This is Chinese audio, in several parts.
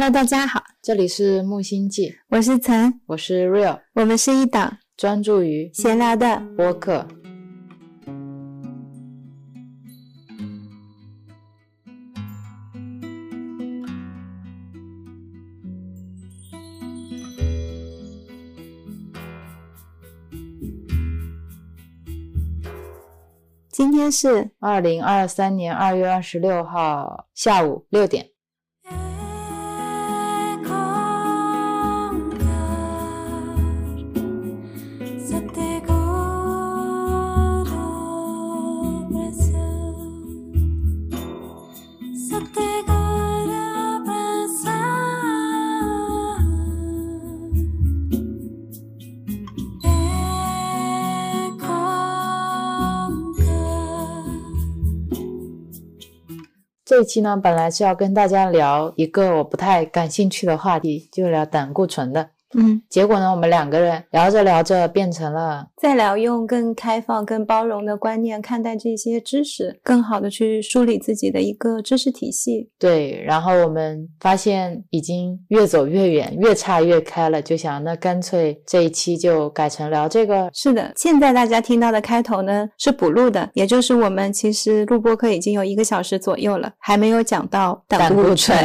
Hello，大家好，这里是木星记，我是岑，我是 Real，我们是一档专注于闲聊的播客。今天是二零二三年二月二十六号下午六点。这期呢，本来是要跟大家聊一个我不太感兴趣的话题，就聊胆固醇的。嗯，结果呢，我们两个人聊着聊着变成了再聊用更开放、更包容的观念看待这些知识，更好的去梳理自己的一个知识体系。对，然后我们发现已经越走越远，越岔越开了，就想那干脆这一期就改成聊这个。是的，现在大家听到的开头呢是补录的，也就是我们其实录播课已经有一个小时左右了，还没有讲到胆固醇，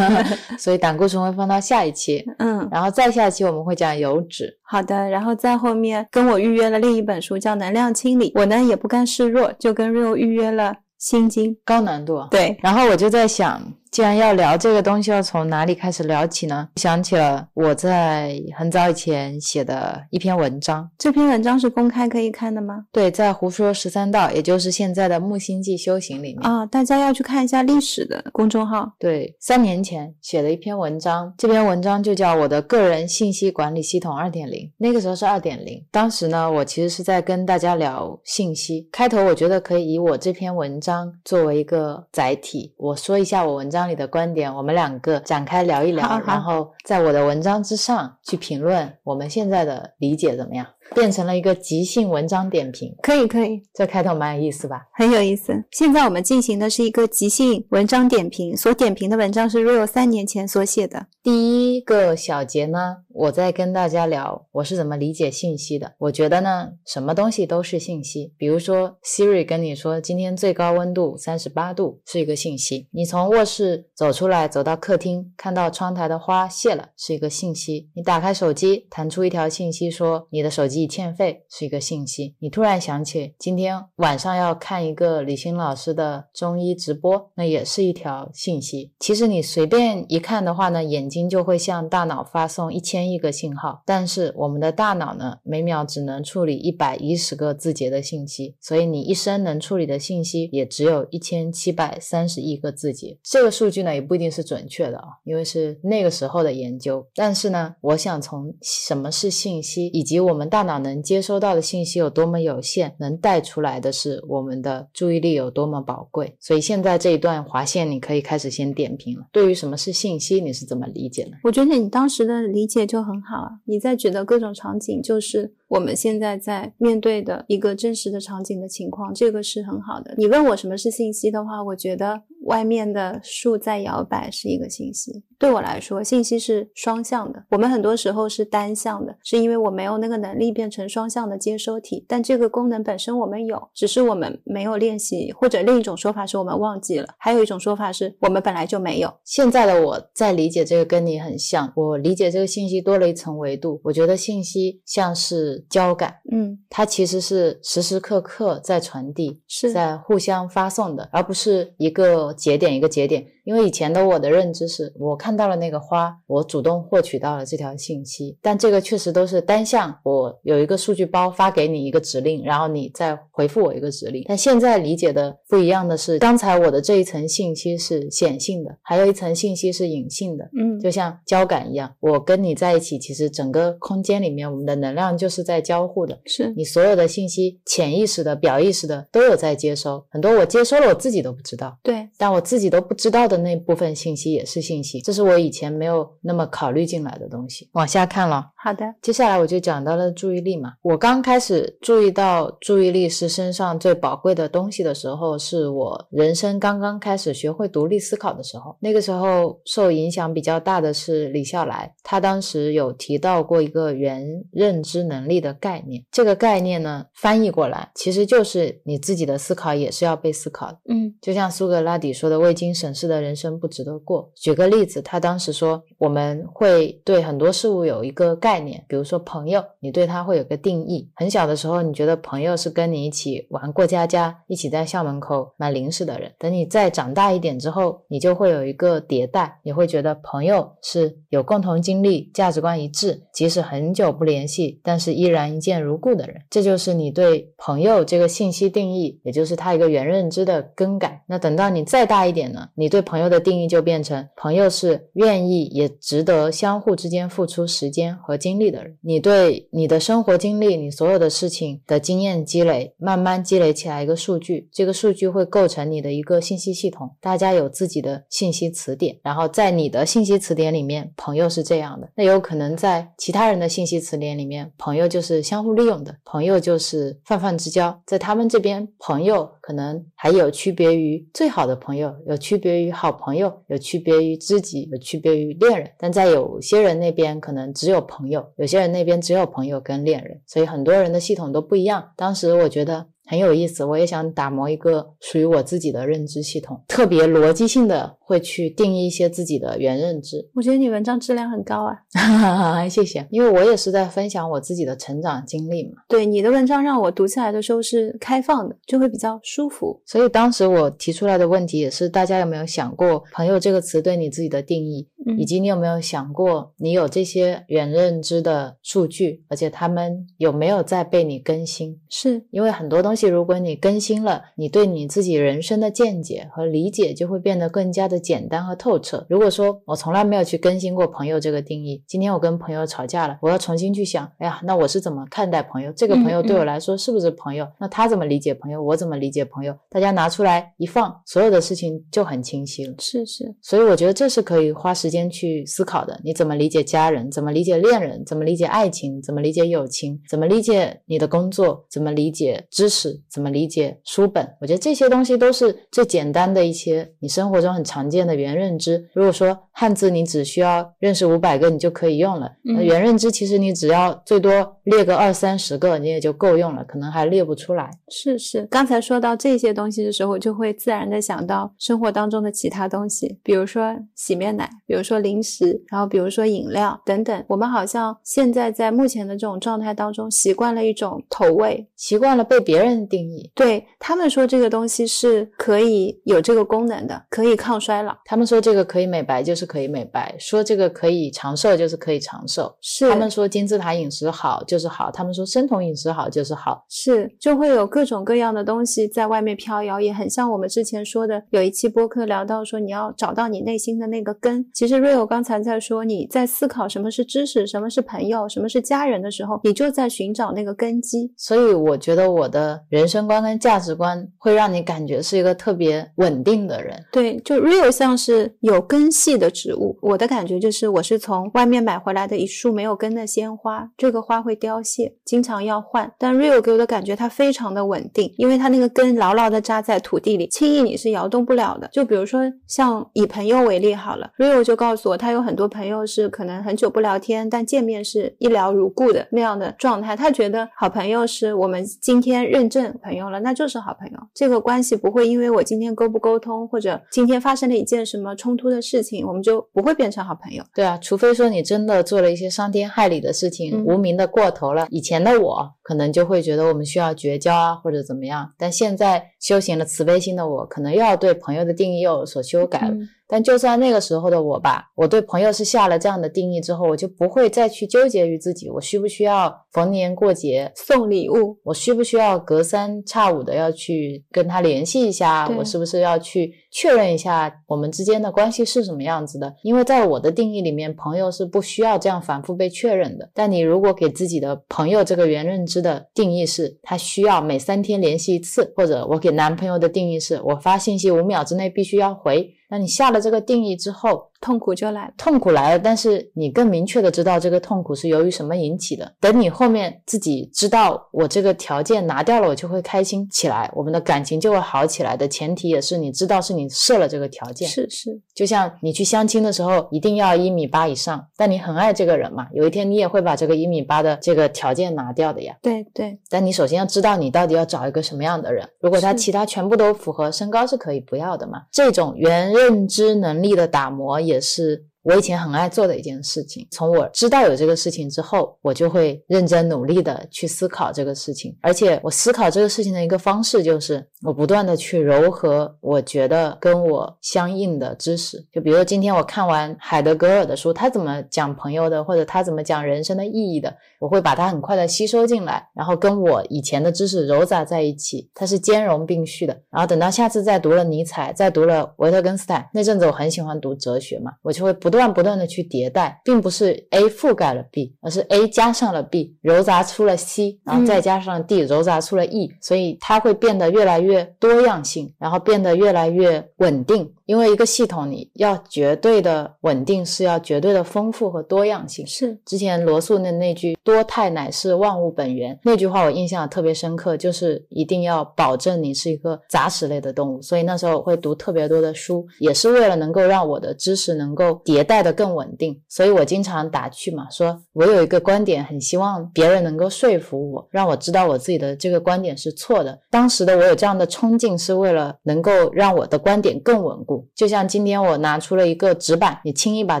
所以胆固醇会放到下一期。嗯，然后再下期我们会讲油脂。好的，然后在后面跟我预约了另一本书，叫《能量清理》。我呢也不甘示弱，就跟 Rio 预约了《心经》，高难度。对，然后我就在想。既然要聊这个东西，要从哪里开始聊起呢？想起了我在很早以前写的一篇文章。这篇文章是公开可以看的吗？对，在胡说十三道，也就是现在的木星记修行里面啊，大家要去看一下历史的公众号。对，三年前写的一篇文章，这篇文章就叫《我的个人信息管理系统二点零》。那个时候是二点零，当时呢，我其实是在跟大家聊信息。开头我觉得可以以我这篇文章作为一个载体，我说一下我文章。里的观点，我们两个展开聊一聊，然后在我的文章之上去评论我们现在的理解怎么样？变成了一个即兴文章点评，可以可以，这开头蛮有意思吧？很有意思。现在我们进行的是一个即兴文章点评，所点评的文章是 Rio 三年前所写的。第一个小节呢，我在跟大家聊我是怎么理解信息的。我觉得呢，什么东西都是信息。比如说 Siri 跟你说今天最高温度三十八度是一个信息，你从卧室走出来走到客厅，看到窗台的花谢了是一个信息。你打开手机，弹出一条信息说你的手机。已欠费是一个信息，你突然想起今天晚上要看一个李欣老师的中医直播，那也是一条信息。其实你随便一看的话呢，眼睛就会向大脑发送一千亿个信号，但是我们的大脑呢，每秒只能处理一百一十个字节的信息，所以你一生能处理的信息也只有一千七百三十亿个字节。这个数据呢，也不一定是准确的啊，因为是那个时候的研究。但是呢，我想从什么是信息，以及我们大脑脑能接收到的信息有多么有限，能带出来的是我们的注意力有多么宝贵。所以现在这一段划线，你可以开始先点评了。对于什么是信息，你是怎么理解的？我觉得你当时的理解就很好啊，你在举的各种场景就是。我们现在在面对的一个真实的场景的情况，这个是很好的。你问我什么是信息的话，我觉得外面的树在摇摆是一个信息。对我来说，信息是双向的。我们很多时候是单向的，是因为我没有那个能力变成双向的接收体。但这个功能本身我们有，只是我们没有练习，或者另一种说法是我们忘记了。还有一种说法是我们本来就没有。现在的我在理解这个跟你很像，我理解这个信息多了一层维度。我觉得信息像是。交感，嗯，它其实是时时刻刻在传递，是在互相发送的，而不是一个节点一个节点。因为以前的我的认知是，我看到了那个花，我主动获取到了这条信息，但这个确实都是单向。我有一个数据包发给你一个指令，然后你再回复我一个指令。但现在理解的不一样的是，刚才我的这一层信息是显性的，还有一层信息是隐性的，嗯，就像交感一样，我跟你在一起，其实整个空间里面，我们的能量就是在交互的，是你所有的信息，潜意识的、表意识的都有在接收，很多我接收了，我自己都不知道，对，但我自己都不知道的。的那部分信息也是信息，这是我以前没有那么考虑进来的东西。往下看了，好的，接下来我就讲到了注意力嘛。我刚开始注意到注意力是身上最宝贵的东西的时候，是我人生刚刚开始学会独立思考的时候。那个时候受影响比较大的是李笑来，他当时有提到过一个原认知能力的概念。这个概念呢，翻译过来其实就是你自己的思考也是要被思考的。嗯，就像苏格拉底说的：“未经审视的人人生不值得过。”举个例子，他当时说，我们会对很多事物有一个概念，比如说朋友，你对他会有个定义。很小的时候，你觉得朋友是跟你一起玩过家家、一起在校门口买零食的人。等你再长大一点之后，你就会有一个迭代，你会觉得朋友是有共同经历、价值观一致，即使很久不联系，但是依然一见如故的人。这就是你对朋友这个信息定义，也就是他一个原认知的更改。那等到你再大一点呢，你对朋友的定义就变成朋友是愿意也值得相互之间付出时间和精力的人。你对你的生活经历、你所有的事情的经验积累，慢慢积累起来一个数据，这个数据会构成你的一个信息系统。大家有自己的信息词典，然后在你的信息词典里面，朋友是这样的。那有可能在其他人的信息词典里面，朋友就是相互利用的，朋友就是泛泛之交。在他们这边，朋友可能还有区别于最好的朋友，有区别于好朋友，有区别于知己，有区别于恋人。但在有些人那边，可能只有朋友；有些人那边只有朋友跟恋人。所以很多人的系统都不一样。当时我觉得。很有意思，我也想打磨一个属于我自己的认知系统，特别逻辑性的会去定义一些自己的原认知。我觉得你文章质量很高啊，谢谢。因为我也是在分享我自己的成长经历嘛。对你的文章让我读起来的时候是开放的，就会比较舒服。所以当时我提出来的问题也是，大家有没有想过“朋友”这个词对你自己的定义，以及你有没有想过你有这些原认知的数据，而且他们有没有在被你更新？是因为很多东西。如果你更新了，你对你自己人生的见解和理解就会变得更加的简单和透彻。如果说我从来没有去更新过朋友这个定义，今天我跟朋友吵架了，我要重新去想，哎呀，那我是怎么看待朋友？这个朋友对我来说是不是朋友？那他怎么理解朋友？我怎么理解朋友？大家拿出来一放，所有的事情就很清晰了。是是，所以我觉得这是可以花时间去思考的。你怎么理解家人？怎么理解恋人？怎么理解爱情？怎么理解友情？怎么理解你的工作？怎么理解知识？怎么理解书本？我觉得这些东西都是最简单的一些你生活中很常见的原认知。如果说汉字你只需要认识五百个，你就可以用了。那原认知其实你只要最多列个二三十个，你也就够用了，可能还列不出来。是是，刚才说到这些东西的时候，就会自然的想到生活当中的其他东西，比如说洗面奶，比如说零食，然后比如说饮料等等。我们好像现在在目前的这种状态当中，习惯了一种投喂，习惯了被别人定义。对他们说这个东西是可以有这个功能的，可以抗衰老。他们说这个可以美白，就是可以美白；说这个可以长寿，就是可以长寿。是他们说金字塔饮食好就是好，他们说生酮饮食好就是好。是就会有各种各样的东西在外面飘摇，也很像我们之前说的，有一期播客聊到说你要找到你内心的那个根。其实 Rio 刚才在说你在思考什么是知识，什么是朋友，什么是家人的时候，你就在寻找那个根基。所以我觉得我的人生观跟价值观会让你感觉是一个特别稳定的人。对，就 Rio 像是有根系的植物。我的感觉就是我是从外面买回来的一束没有根的鲜花，这个花会凋谢，经常要换。但 Rio 给我的感觉它非常的稳定，因为它那个根牢牢的扎在土地里，轻易你是摇动不了的。就比如说像以朋友为例好了，Rio 就告诉我，他有很多朋友是可能很久不聊天，但见面是一聊如故的那样的状态。他觉得好朋友是我们今天认证朋友了，那就是好朋友。这个关系不会因为我今天沟不沟通，或者今天发生了一件什么冲突的事情，我们就就不会变成好朋友。对啊，除非说你真的做了一些伤天害理的事情，无名的过头了。以前的我可能就会觉得我们需要绝交啊，或者怎么样。但现在修行了慈悲心的我，可能又要对朋友的定义又有所修改了。但就算那个时候的我吧，我对朋友是下了这样的定义之后，我就不会再去纠结于自己，我需不需要逢年过节送礼物，我需不需要隔三差五的要去跟他联系一下，我是不是要去确认一下我们之间的关系是什么样子的？因为在我的定义里面，朋友是不需要这样反复被确认的。但你如果给自己的朋友这个原认知的定义是，他需要每三天联系一次，或者我给男朋友的定义是我发信息五秒之内必须要回。那你下了这个定义之后，痛苦就来了。痛苦来了，但是你更明确的知道这个痛苦是由于什么引起的。等你后面自己知道我这个条件拿掉了，我就会开心起来，我们的感情就会好起来的前提也是你知道是你设了这个条件。是是，就像你去相亲的时候，一定要一米八以上，但你很爱这个人嘛，有一天你也会把这个一米八的这个条件拿掉的呀。对对，但你首先要知道你到底要找一个什么样的人。如果他其他全部都符合，身高是可以不要的嘛。这种原认知能力的打磨也是。我以前很爱做的一件事情，从我知道有这个事情之后，我就会认真努力的去思考这个事情，而且我思考这个事情的一个方式就是，我不断的去糅合我觉得跟我相应的知识。就比如今天我看完海德格尔的书，他怎么讲朋友的，或者他怎么讲人生的意义的，我会把它很快的吸收进来，然后跟我以前的知识糅杂在一起，它是兼容并蓄的。然后等到下次再读了尼采，再读了维特根斯坦，那阵子我很喜欢读哲学嘛，我就会不断不断的去迭代，并不是 A 覆盖了 B，而是 A 加上了 B，揉杂出了 C，然后再加上 D，揉杂出了 E，所以它会变得越来越多样性，然后变得越来越稳定。因为一个系统你要绝对的稳定，是要绝对的丰富和多样性。是之前罗素的那句“多态乃是万物本源”那句话，我印象特别深刻，就是一定要保证你是一个杂食类的动物。所以那时候我会读特别多的书，也是为了能够让我的知识能够迭带的更稳定。所以我经常打趣嘛，说我有一个观点，很希望别人能够说服我，让我知道我自己的这个观点是错的。当时的我有这样的冲劲，是为了能够让我的观点更稳固。就像今天我拿出了一个纸板，你轻易把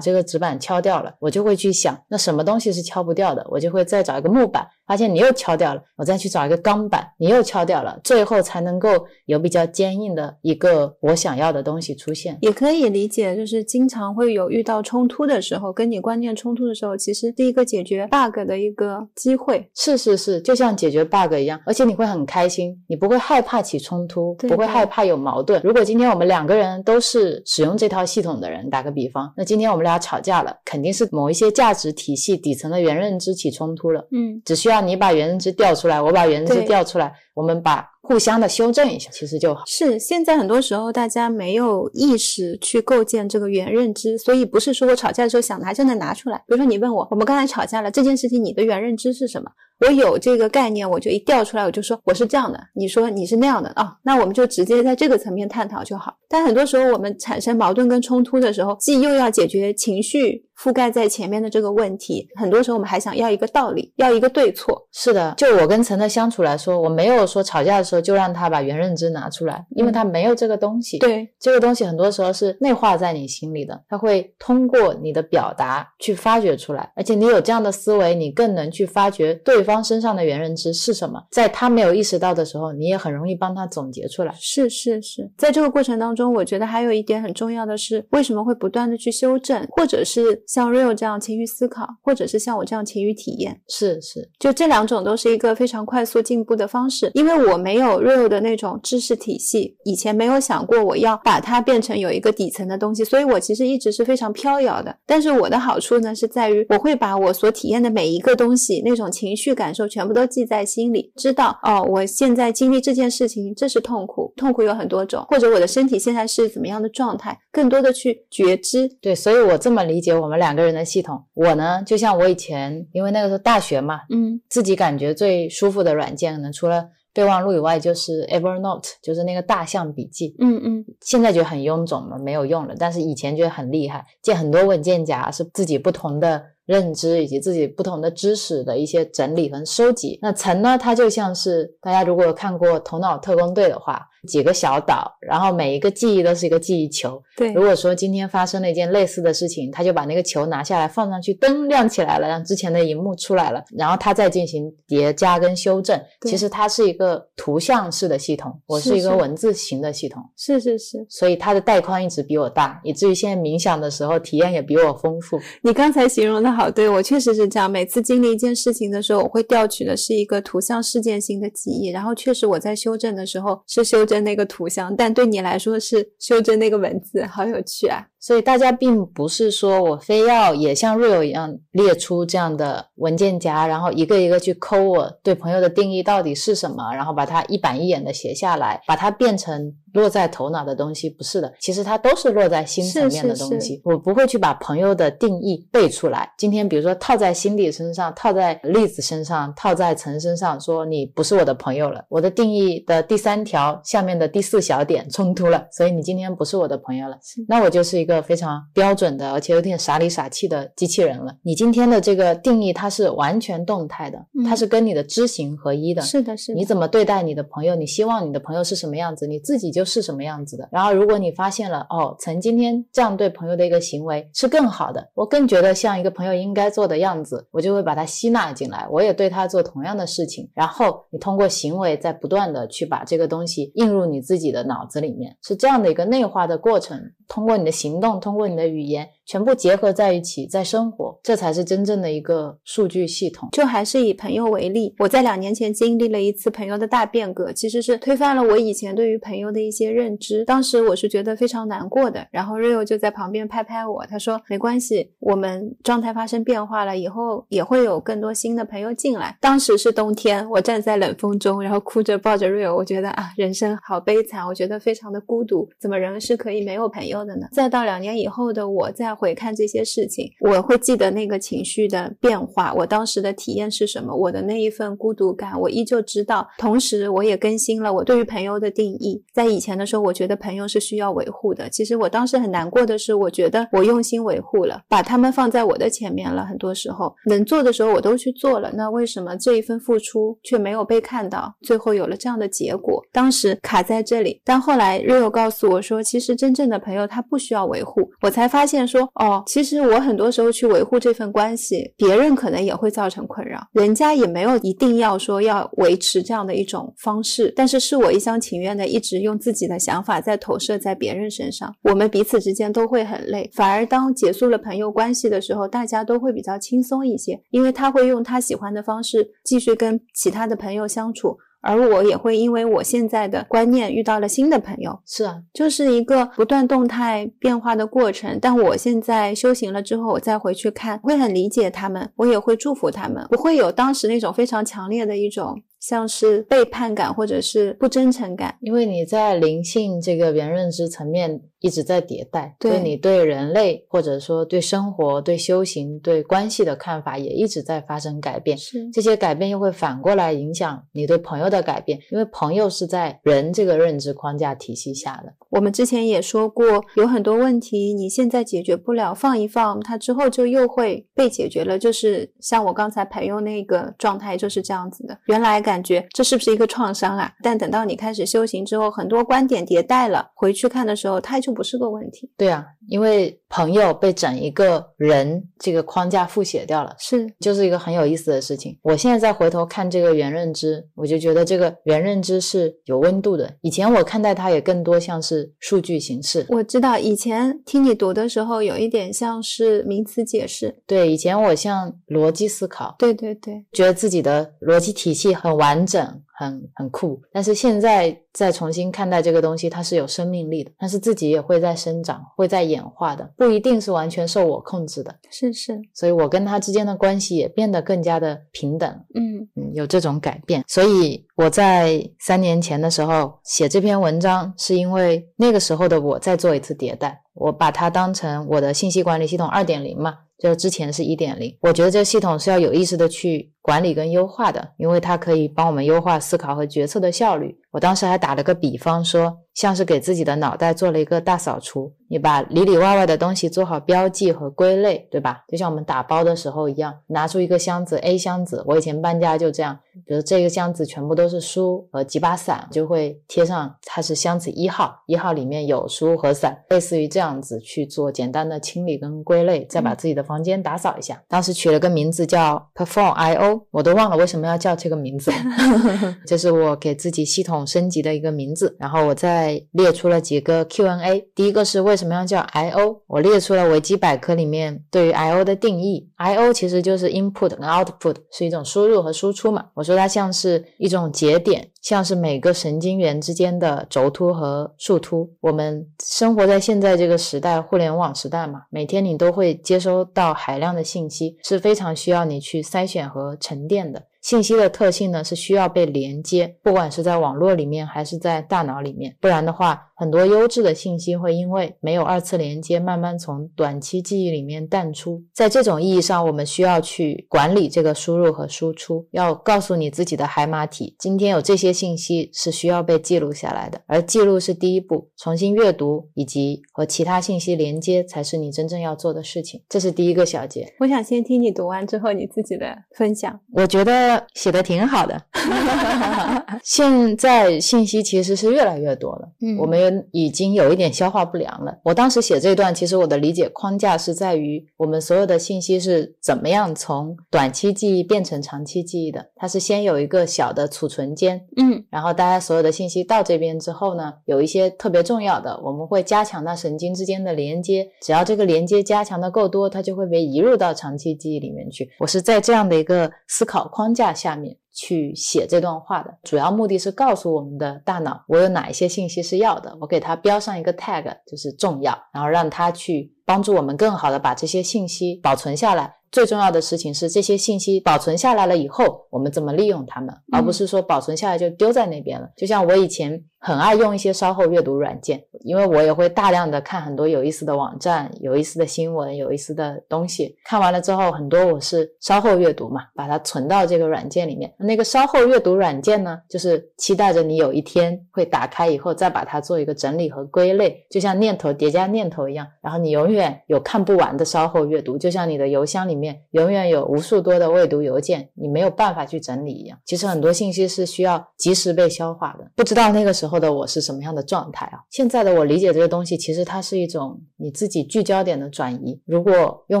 这个纸板敲掉了，我就会去想，那什么东西是敲不掉的？我就会再找一个木板，发现你又敲掉了，我再去找一个钢板，你又敲掉了，最后才能够有比较坚硬的一个我想要的东西出现。也可以理解，就是经常会有遇到冲突的时候，跟你观念冲突的时候，其实是一个解决 bug 的一个机会。是是是，就像解决 bug 一样，而且你会很开心，你不会害怕起冲突，不会害怕有矛盾。如果今天我们两个人都是使用这套系统的人，打个比方，那今天我们俩吵架了，肯定是某一些价值体系底层的原认知起冲突了。嗯，只需要你把原认知调出来，我把原认知调出来，我们把互相的修正一下，其实就好。是现在很多时候大家没有意识去构建这个原认知，所以不是说我吵架的时候想拿就能拿出来。比如说你问我，我们刚才吵架了，这件事情你的原认知是什么？我有这个概念，我就一调出来，我就说我是这样的，你说你是那样的啊、那我们就直接在这个层面探讨就好。但很多时候我们产生矛盾跟冲突的时候，既又要解决情绪覆盖在前面的这个问题，很多时候我们还想要一个道理，要一个对错。是的，就我跟陈的相处来说，我没有说吵架的时候就让他把原认知拿出来，因为他没有这个东西。。对，这个东西很多时候是内化在你心里的，他会通过你的表达去发掘出来，而且你有这样的思维，你更能去发掘对方身上的原认知是什么，在他没有意识到的时候，你也很容易帮他总结出来。是是是，在这个过程当中，我觉得还有一点很重要的是，为什么会不断的去修正，或者是像 Real 这样勤于思考，或者是像我这样勤于体验，是是，就这两种都是一个非常快速进步的方式。因为我没有 Real 的那种知识体系，以前没有想过我要把它变成有一个底层的东西，所以我其实一直是非常飘摇的。但是我的好处呢，是在于我会把我所体验的每一个东西，那种情绪感受全部都记在心里，知道哦，我现在经历这件事情，这是痛苦，痛苦有很多种，或者我的身体现在是怎么样的状态，更多的去觉知。对，所以我这么理解我们两个人的系统。我呢，就像我以前，因为那个时候大学嘛，嗯自己感觉最舒服的软件，可能除了备忘录以外，就是 Evernote，就是那个大象笔记。嗯嗯，现在觉得很臃肿了，没有用了。但是以前觉得很厉害，建很多文件夹是自己不同的认知以及自己不同的知识的一些整理和收集。那层呢，它就像是大家如果看过《头脑特工队》的话，几个小岛，然后每一个记忆都是一个记忆球。对如果说今天发生了一件类似的事情，他就把那个球拿下来放上去，灯亮起来了，让之前的荧幕出来了，然后他再进行叠加跟修正。对其实它是一个图像式的系统，我是是一个文字型的系统。是是是。所以它的带宽一直比我大，以至于现在冥想的时候体验也比我丰富。你刚才形容的好，对我确实是这样。每次经历一件事情的时候，我会调取的是一个图像事件性的记忆，然后确实我在修正的时候是修真那个图像，但对你来说是修正那个文字，好有趣啊！所以大家并不是说我非要也像 Real 一样列出这样的文件夹，然后一个一个去抠我对朋友的定义到底是什么，然后把它一板一眼的写下来，把它变成落在头脑的东西，不是的，其实它都是落在心层面的东西。我不会去把朋友的定义背出来。今天比如说套在心底身上，套在栗子身上，套在陈身上，说你不是我的朋友了。我的定义的第三条下面的第四小点冲突了，所以你今天不是我的朋友了。那我就是一个非常标准的，而且有点傻里傻气的机器人了。你今天的这个定义，它是完全动态的，它是跟你的知行合一的。是的，是的。你怎么对待你的朋友？你希望你的朋友是什么样子？你自己就是什么样子的。然后，如果你发现了哦，曾今天这样对朋友的一个行为是更好的，我更觉得像一个朋友应该做的样子，我就会把它吸纳进来，我也对他做同样的事情。然后，你通过行为在不断的去把这个东西映入你自己的脑子里面，是这样的一个内化的过程。通过你的行动，通过你的语言。全部结合在一起，在生活，这才是真正的一个数据系统。就还是以朋友为例，我在两年前经历了一次朋友的大变革，其实是推翻了我以前对于朋友的一些认知。当时我是觉得非常难过的，然后 Rio 就在旁边拍拍我，他说：“没关系，我们状态发生变化了，以后也会有更多新的朋友进来。”当时是冬天，我站在冷风中，然后哭着抱着 Rio，我觉得啊，人生好悲惨，我觉得非常的孤独，怎么人是可以没有朋友的呢？再到两年以后的我，在回看这些事情，我会记得那个情绪的变化。我当时的体验是什么？我的那一份孤独感，我依旧知道。同时，我也更新了我对于朋友的定义。在以前的时候，我觉得朋友是需要维护的。其实我当时很难过的是，我觉得我用心维护了，把他们放在我的前面了。很多时候能做的时候我都去做了，那为什么这一份付出却没有被看到？最后有了这样的结果，当时卡在这里。但后来 Rio 告诉我说，其实真正的朋友他不需要维护。我才发现说，哦，其实我很多时候去维护这份关系，别人可能也会造成困扰，人家也没有一定要说要维持这样的一种方式，但是是我一厢情愿的一直用自己的想法在投射在别人身上，我们彼此之间都会很累。反而当结束了朋友关系的时候，大家都会比较轻松一些，因为他会用他喜欢的方式继续跟其他的朋友相处。而我也会因为我现在的观念遇到了新的朋友，是啊，就是一个不断动态变化的过程。但我现在修行了之后，我再回去看，会很理解他们，我也会祝福他们，不会有当时那种非常强烈的一种。像是背叛感或者是不真诚感，因为你在灵性这个原认知层面一直在迭代，对你对人类或者说对生活、对修行、对关系的看法也一直在发生改变。是这些改变又会反过来影响你对朋友的改变，因为朋友是在人这个认知框架体系下的。我们之前也说过，有很多问题你现在解决不了，放一放，它之后就又会被解决了。就是像我刚才朋友那个状态就是这样子的，原来。感感觉这是不是一个创伤啊？但等到你开始修行之后，很多观点迭代了，回去看的时候，它就不是个问题。对啊，因为朋友被整一个人这个框架复写掉了，是，就是一个很有意思的事情。我现在再回头看这个原认知，我就觉得这个原认知是有温度的。以前我看待它也更多像是数据形式。我知道以前听你读的时候，有一点像是名词解释。对，以前我像逻辑思考。对对对，觉得自己的逻辑体系很。完整很很酷，但是现在再重新看待这个东西，它是有生命力的，但是自己也会在生长，会在演化的，不一定是完全受我控制的。是是，所以我跟他之间的关系也变得更加的平等。嗯嗯，有这种改变。所以我在三年前的时候写这篇文章，是因为那个时候的我在做一次迭代，我把它当成我的信息管理系统二点零嘛。就是之前是一点零，我觉得这个系统是要有意识的去管理跟优化的，因为它可以帮我们优化思考和决策的效率。我当时还打了个比方说。像是给自己的脑袋做了一个大扫除，你把里里外外的东西做好标记和归类，对吧？就像我们打包的时候一样，拿出一个箱子 A 箱子，我以前搬家就这样，比如这个箱子全部都是书和几把伞，就会贴上它是箱子一号，一号里面有书和伞，类似于这样子去做简单的清理跟归类，再把自己的房间打扫一下。当时取了个名字叫 Perform I O，我都忘了为什么要叫这个名字，这是我给自己系统升级的一个名字，然后我再。列出了几个 Q&A，第一个是为什么要叫 I/O？我列出了维基百科里面对于 I/O 的定义，I/O 其实就是 input 跟 output，是一种输入和输出嘛。我说它像是一种节点，像是每个神经元之间的轴突和树突。我们生活在现在这个时代，互联网时代嘛，每天你都会接收到海量的信息，是非常需要你去筛选和沉淀的。信息的特性呢是需要被连接，不管是在网络里面还是在大脑里面，不然的话，很多优质的信息会因为没有二次连接，慢慢从短期记忆里面淡出。在这种意义上，我们需要去管理这个输入和输出，要告诉你自己的海马体，今天有这些信息是需要被记录下来的，而记录是第一步，重新阅读以及和其他信息连接才是你真正要做的事情。这是第一个小节。我想先听你读完之后你自己的分享。我觉得写的挺好的。现在信息其实是越来越多了，嗯，我们已经有一点消化不良了。我当时写这段，其实我的理解框架是在于我们所有的信息是怎么样从短期记忆变成长期记忆的。它是先有一个小的储存间，嗯，然后大家所有的信息到这边之后呢，有一些特别重要的，我们会加强它神经之间的连接。只要这个连接加强的够多，它就会被移入到长期记忆里面去。我是在这样的一个思考框架下面。去写这段话的主要目的是告诉我们的大脑，我有哪一些信息是要的，我给它标上一个 tag，就是重要，然后让它去帮助我们更好的把这些信息保存下来。最重要的事情是这些信息保存下来了以后，我们怎么利用它们，而不是说保存下来就丢在那边了。就像我以前。很爱用一些稍后阅读软件，因为我也会大量的看很多有意思的网站、有意思的新闻、有意思的东西。看完了之后，很多我是稍后阅读嘛，把它存到这个软件里面。那个稍后阅读软件呢，就是期待着你有一天会打开以后，再把它做一个整理和归类，就像念头叠加念头一样。然后你永远有看不完的稍后阅读，就像你的邮箱里面永远有无数多的未读邮件，你没有办法去整理一样。其实很多信息是需要及时被消化的。不知道那个时候。后的我是什么样的状态啊？现在的我理解这个东西，其实它是一种你自己聚焦点的转移。如果用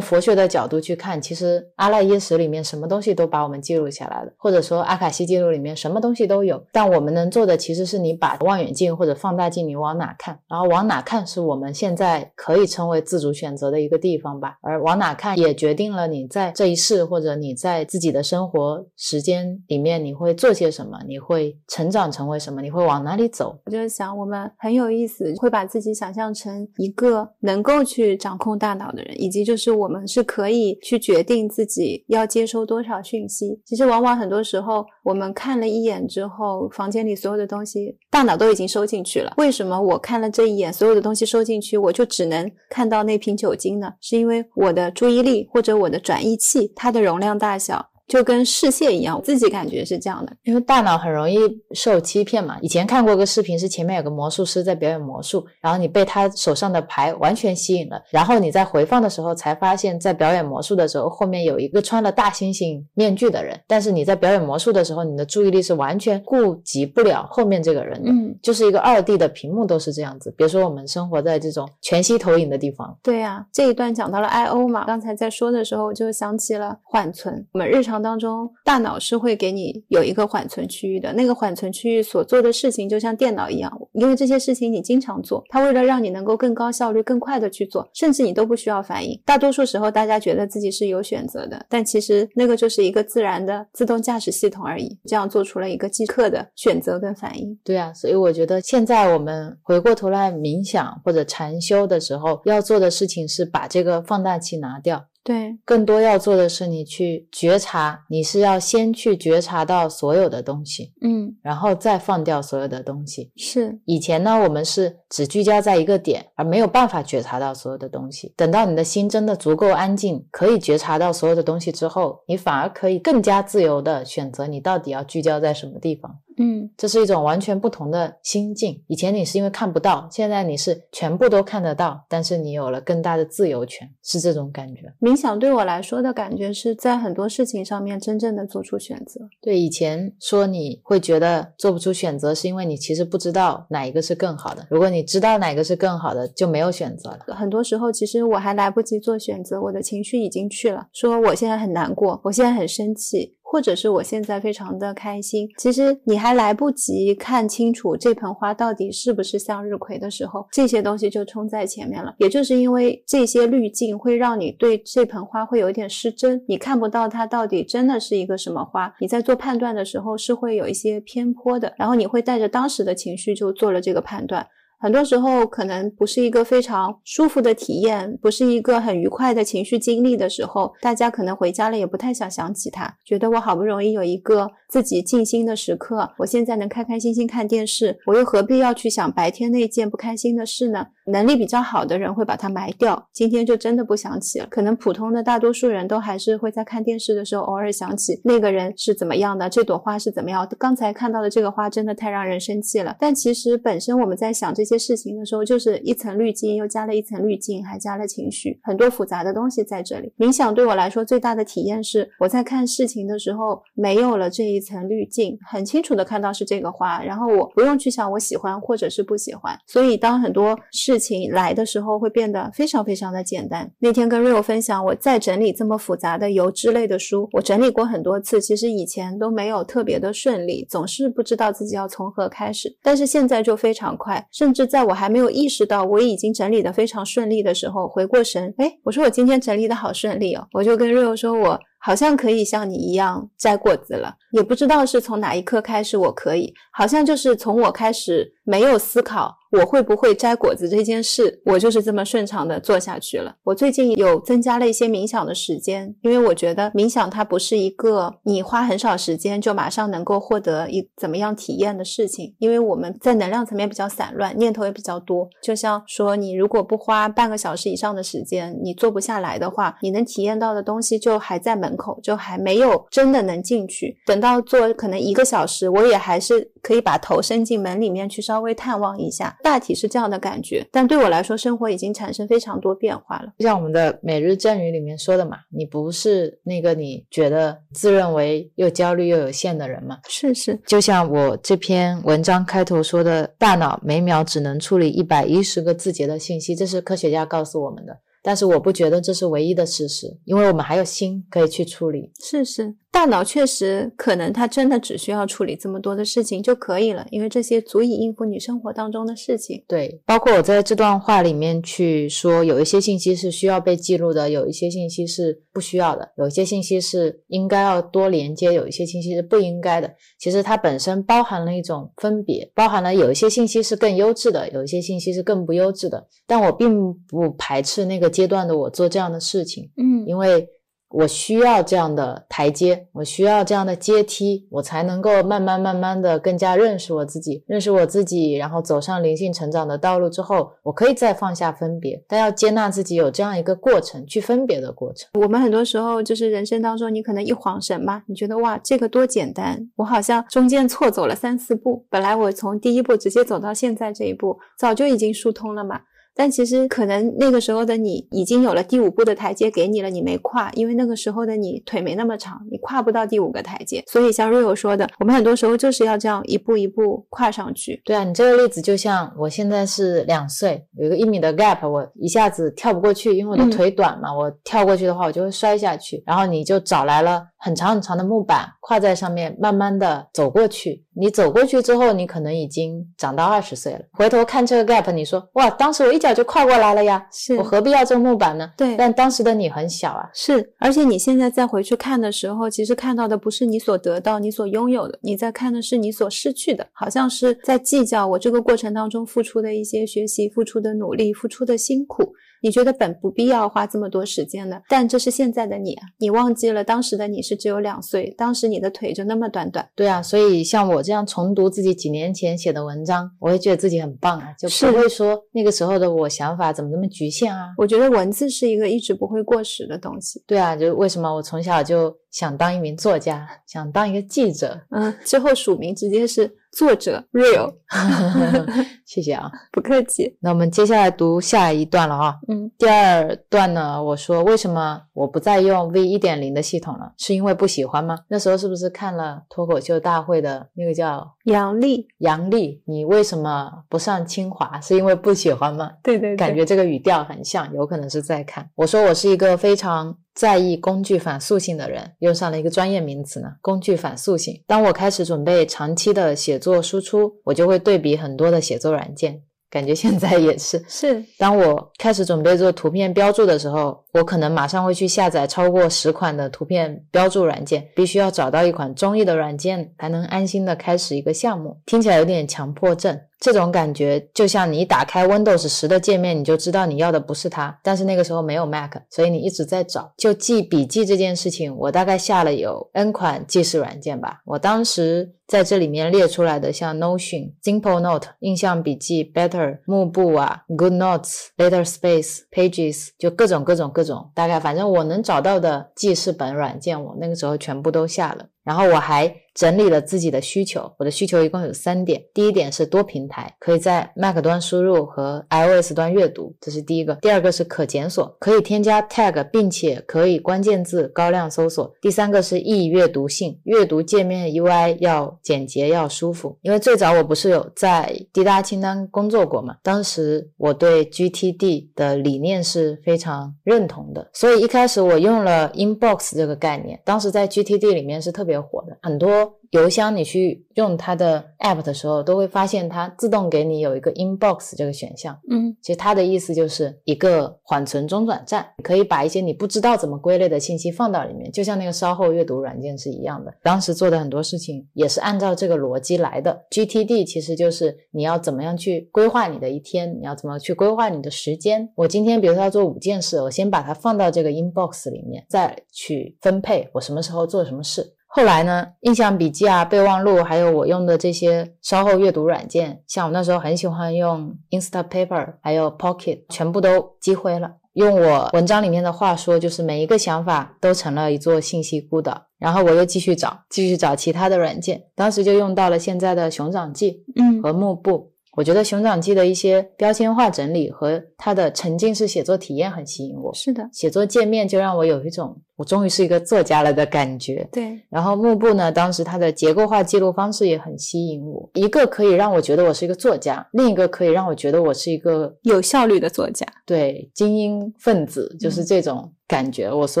佛学的角度去看，其实阿赖耶识里面什么东西都把我们记录下来了，或者说阿卡西记录里面什么东西都有。但我们能做的其实是你把望远镜或者放大镜你往哪看，然后往哪看是我们现在可以称为自主选择的一个地方吧。而往哪看也决定了你在这一世或者你在自己的生活时间里面你会做些什么，你会成长成为什么，你会往哪里。走，我就想，我们很有意思，会把自己想象成一个能够去掌控大脑的人，以及就是我们是可以去决定自己要接收多少讯息。其实往往很多时候，我们看了一眼之后，房间里所有的东西，大脑都已经收进去了。为什么我看了这一眼，所有的东西收进去，我就只能看到那瓶酒精呢？是因为我的注意力或者我的转移器，它的容量大小。就跟视线一样，我自己感觉是这样的，因为大脑很容易受欺骗嘛。以前看过个视频，是前面有个魔术师在表演魔术，然后你被他手上的牌完全吸引了，然后你在回放的时候才发现，在表演魔术的时候后面有一个穿了大猩猩面具的人，但是你在表演魔术的时候，你的注意力是完全顾及不了后面这个人的，嗯，就是一个二 D 的屏幕都是这样子。别说我们生活在这种全息投影的地方，对呀，这一段讲到了 I O 嘛，刚才在说的时候我就想起了缓存，我们日常。当中，大脑是会给你有一个缓存区域的。那个缓存区域所做的事情，就像电脑一样，因为这些事情你经常做，它为了让你能够更高效率、更快的去做，甚至你都不需要反应。大多数时候，大家觉得自己是有选择的，但其实那个就是一个自然的自动驾驶系统而已，这样做出了一个即刻的选择跟反应。对啊，所以我觉得现在我们回过头来冥想或者禅修的时候，要做的事情是把这个放大器拿掉。对，更多要做的是你去觉察，你是要先去觉察到所有的东西，嗯，然后再放掉所有的东西。是以前呢，我们是只聚焦在一个点，而没有办法觉察到所有的东西。等到你的心真的足够安静，可以觉察到所有的东西之后，你反而可以更加自由的选择你到底要聚焦在什么地方。嗯，这是一种完全不同的心境。以前你是因为看不到，现在你是全部都看得到，但是你有了更大的自由权，是这种感觉。冥想对我来说的感觉是在很多事情上面真正的做出选择。对，以前说你会觉得做不出选择，是因为你其实不知道哪一个是更好的。如果你知道哪个是更好的，就没有选择了。很多时候，其实我还来不及做选择，我的情绪已经去了，说我现在很难过，我现在很生气。或者是我现在非常的开心，其实你还来不及看清楚这盆花到底是不是向日葵的时候，这些东西就冲在前面了。也就是因为这些滤镜会让你对这盆花会有一点失真，你看不到它到底真的是一个什么花，你在做判断的时候是会有一些偏颇的，然后你会带着当时的情绪就做了这个判断。很多时候可能不是一个非常舒服的体验，不是一个很愉快的情绪经历的时候，大家可能回家了也不太想想起他，觉得我好不容易有一个自己静心的时刻，我现在能开开心心看电视，我又何必要去想白天那件不开心的事呢？能力比较好的人会把它埋掉，今天就真的不想起了。可能普通的大多数人都还是会在看电视的时候偶尔想起那个人是怎么样的，这朵花是怎么样，刚才看到的这个花真的太让人生气了。但其实本身我们在想这些事情的时候，就是一层滤镜，又加了一层滤镜，还加了情绪，很多复杂的东西在这里。冥想对我来说最大的体验是，我在看事情的时候没有了这一层滤镜，很清楚的看到是这个花，然后我不用去想我喜欢或者是不喜欢。所以当很多事情来的时候，会变得非常非常的简单。那天跟 Rio 分享，我在整理这么复杂的油脂类的书，我整理过很多次，其实以前都没有特别的顺利，总是不知道自己要从何开始，但是现在就非常快，甚至是在我还没有意识到我已经整理的非常顺利的时候，回过神，哎，我说我今天整理的好顺利哦，我就跟瑞欧说，我好像可以像你一样摘果子了，也不知道是从哪一刻开始我可以，好像就是从我开始没有思考。我会不会摘果子这件事，我就是这么顺畅的做下去了。我最近有增加了一些冥想的时间，因为我觉得冥想它不是一个你花很少时间就马上能够获得一怎么样体验的事情。因为我们在能量层面比较散乱，念头也比较多。就像说，你如果不花半个小时以上的时间，你做不下来的话，你能体验到的东西就还在门口，就还没有真的能进去。等到坐可能一个小时，我也还是可以把头伸进门里面去稍微探望一下。大体是这样的感觉，但对我来说，生活已经产生非常多变化了。就像我们的每日赠语里面说的嘛，你不是那个你觉得自认为又焦虑又有限的人嘛？是是，就像我这篇文章开头说的，大脑每秒只能处理一百一十个字节的信息，这是科学家告诉我们的。但是我不觉得这是唯一的事实，因为我们还有心可以去处理。是是，大脑确实可能它真的只需要处理这么多的事情就可以了，因为这些足以应付你生活当中的事情。对，包括我在这段话里面去说，有一些信息是需要被记录的，有一些信息是不需要的，有一些信息是应该要多连接，有一些信息是不应该的。其实它本身包含了一种分别，包含了有一些信息是更优质的，有一些信息是更不优质的。但我并不排斥那个阶段的我做这样的事情，嗯，因为。我需要这样的台阶，我需要这样的阶梯，我才能够慢慢慢慢的更加认识我自己，认识我自己，然后走上灵性成长的道路之后，我可以再放下分别，但要接纳自己有这样一个过程，去分别的过程。我们很多时候就是人生当中，你可能一晃神嘛，你觉得哇，这个多简单，我好像中间错走了三四步，本来我从第一步直接走到现在这一步，早就已经疏通了嘛。但其实可能那个时候的你已经有了第五步的台阶给你了，你没跨，因为那个时候的你腿没那么长，你跨不到第五个台阶。所以像瑞友说的，我们很多时候就是要这样一步一步跨上去。对啊，你这个例子就像我现在是两岁，有一个一米的 gap，我一下子跳不过去，因为我的腿短嘛，我跳过去的话我就会摔下去。然后你就找来了很长很长的木板，跨在上面，慢慢的走过去。你走过去之后，你可能已经长到二十岁了。回头看这个 gap，你说哇，当时我一脚就跨过来了呀，是我何必要这个木板呢？对，但当时的你很小啊。是，而且你现在再回去看的时候，其实看到的不是你所得到、你所拥有的，你在看的是你所失去的，好像是在计较我这个过程当中付出的一些学习、付出的努力、付出的辛苦。你觉得本不必要花这么多时间的，但这是现在的你啊！你忘记了当时的你是只有两岁，当时你的腿就那么短短。对啊，所以像我这样重读自己几年前写的文章，我会觉得自己很棒啊，就不会说那个时候的我想法怎么那么局限啊。我觉得文字是一个一直不会过时的东西。对啊，就为什么我从小就想当一名作家，想当一个记者，嗯，之后署名直接是。作者 real，谢谢啊，不客气。那我们接下来读下一段了啊。嗯，第二段呢，我说为什么我不再用 V 一点零的系统了？是因为不喜欢吗？那时候是不是看了脱口秀大会的那个叫杨丽？杨丽，你为什么不上清华？是因为不喜欢吗？对对，感觉这个语调很像，有可能是在看。我说我是一个非常。在意工具反塑性的人，用上了一个专业名词呢。工具反塑性。当我开始准备长期的写作输出，我就会对比很多的写作软件，感觉现在也是。是。当我开始准备做图片标注的时候，我可能马上会去下载超过十款的图片标注软件，必须要找到一款中意的软件，才能安心的开始一个项目。听起来有点强迫症。这种感觉就像你打开 Windows 十的界面，你就知道你要的不是它。但是那个时候没有 Mac，所以你一直在找。就记笔记这件事情，我大概下了有 N 款记事软件吧。我当时在这里面列出来的，像 Notion、Simple Note、印象笔记、Better、幕布啊、Good Notes、Letter Space、Pages，就各种各种各种，大概反正我能找到的记事本软件，我那个时候全部都下了。然后我还整理了自己的需求，我的需求一共有三点。第一点是多平台，可以在 Mac 端输入和 iOS 端阅读，这是第一个。第二个是可检索，可以添加 tag，并且可以关键字高亮搜索。第三个是易阅读性，阅读界面 UI 要简洁要舒服。因为最早我不是有在滴答清单工作过嘛，当时我对 GTD 的理念是非常认同的，所以一开始我用了 Inbox 这个概念，当时在 GTD 里面是特别。火的很多邮箱，你去用它的 app 的时候，都会发现它自动给你有一个 inbox 这个选项。嗯，其实它的意思就是一个缓存中转站，可以把一些你不知道怎么归类的信息放到里面，就像那个稍后阅读软件是一样的。当时做的很多事情也是按照这个逻辑来的。GTD 其实就是你要怎么样去规划你的一天，你要怎么去规划你的时间。我今天比如说要做五件事，我先把它放到这个 inbox 里面，再去分配我什么时候做什么事。后来呢，印象笔记啊、备忘录，还有我用的这些稍后阅读软件，像我那时候很喜欢用 Instapaper，还有 Pocket，全部都积灰了。用我文章里面的话说，就是每一个想法都成了一座信息孤岛。然后我又继续找，继续找其他的软件，当时就用到了现在的熊掌记，嗯，和幕布。我觉得熊掌记的一些标签化整理和它的沉浸式写作体验很吸引我。是的，写作界面就让我有一种我终于是一个作家了的感觉。对，然后幕布呢，当时它的结构化记录方式也很吸引我。一个可以让我觉得我是一个作家，另一个可以让我觉得我是一个有效率的作家。对，精英分子就是这种感觉。我所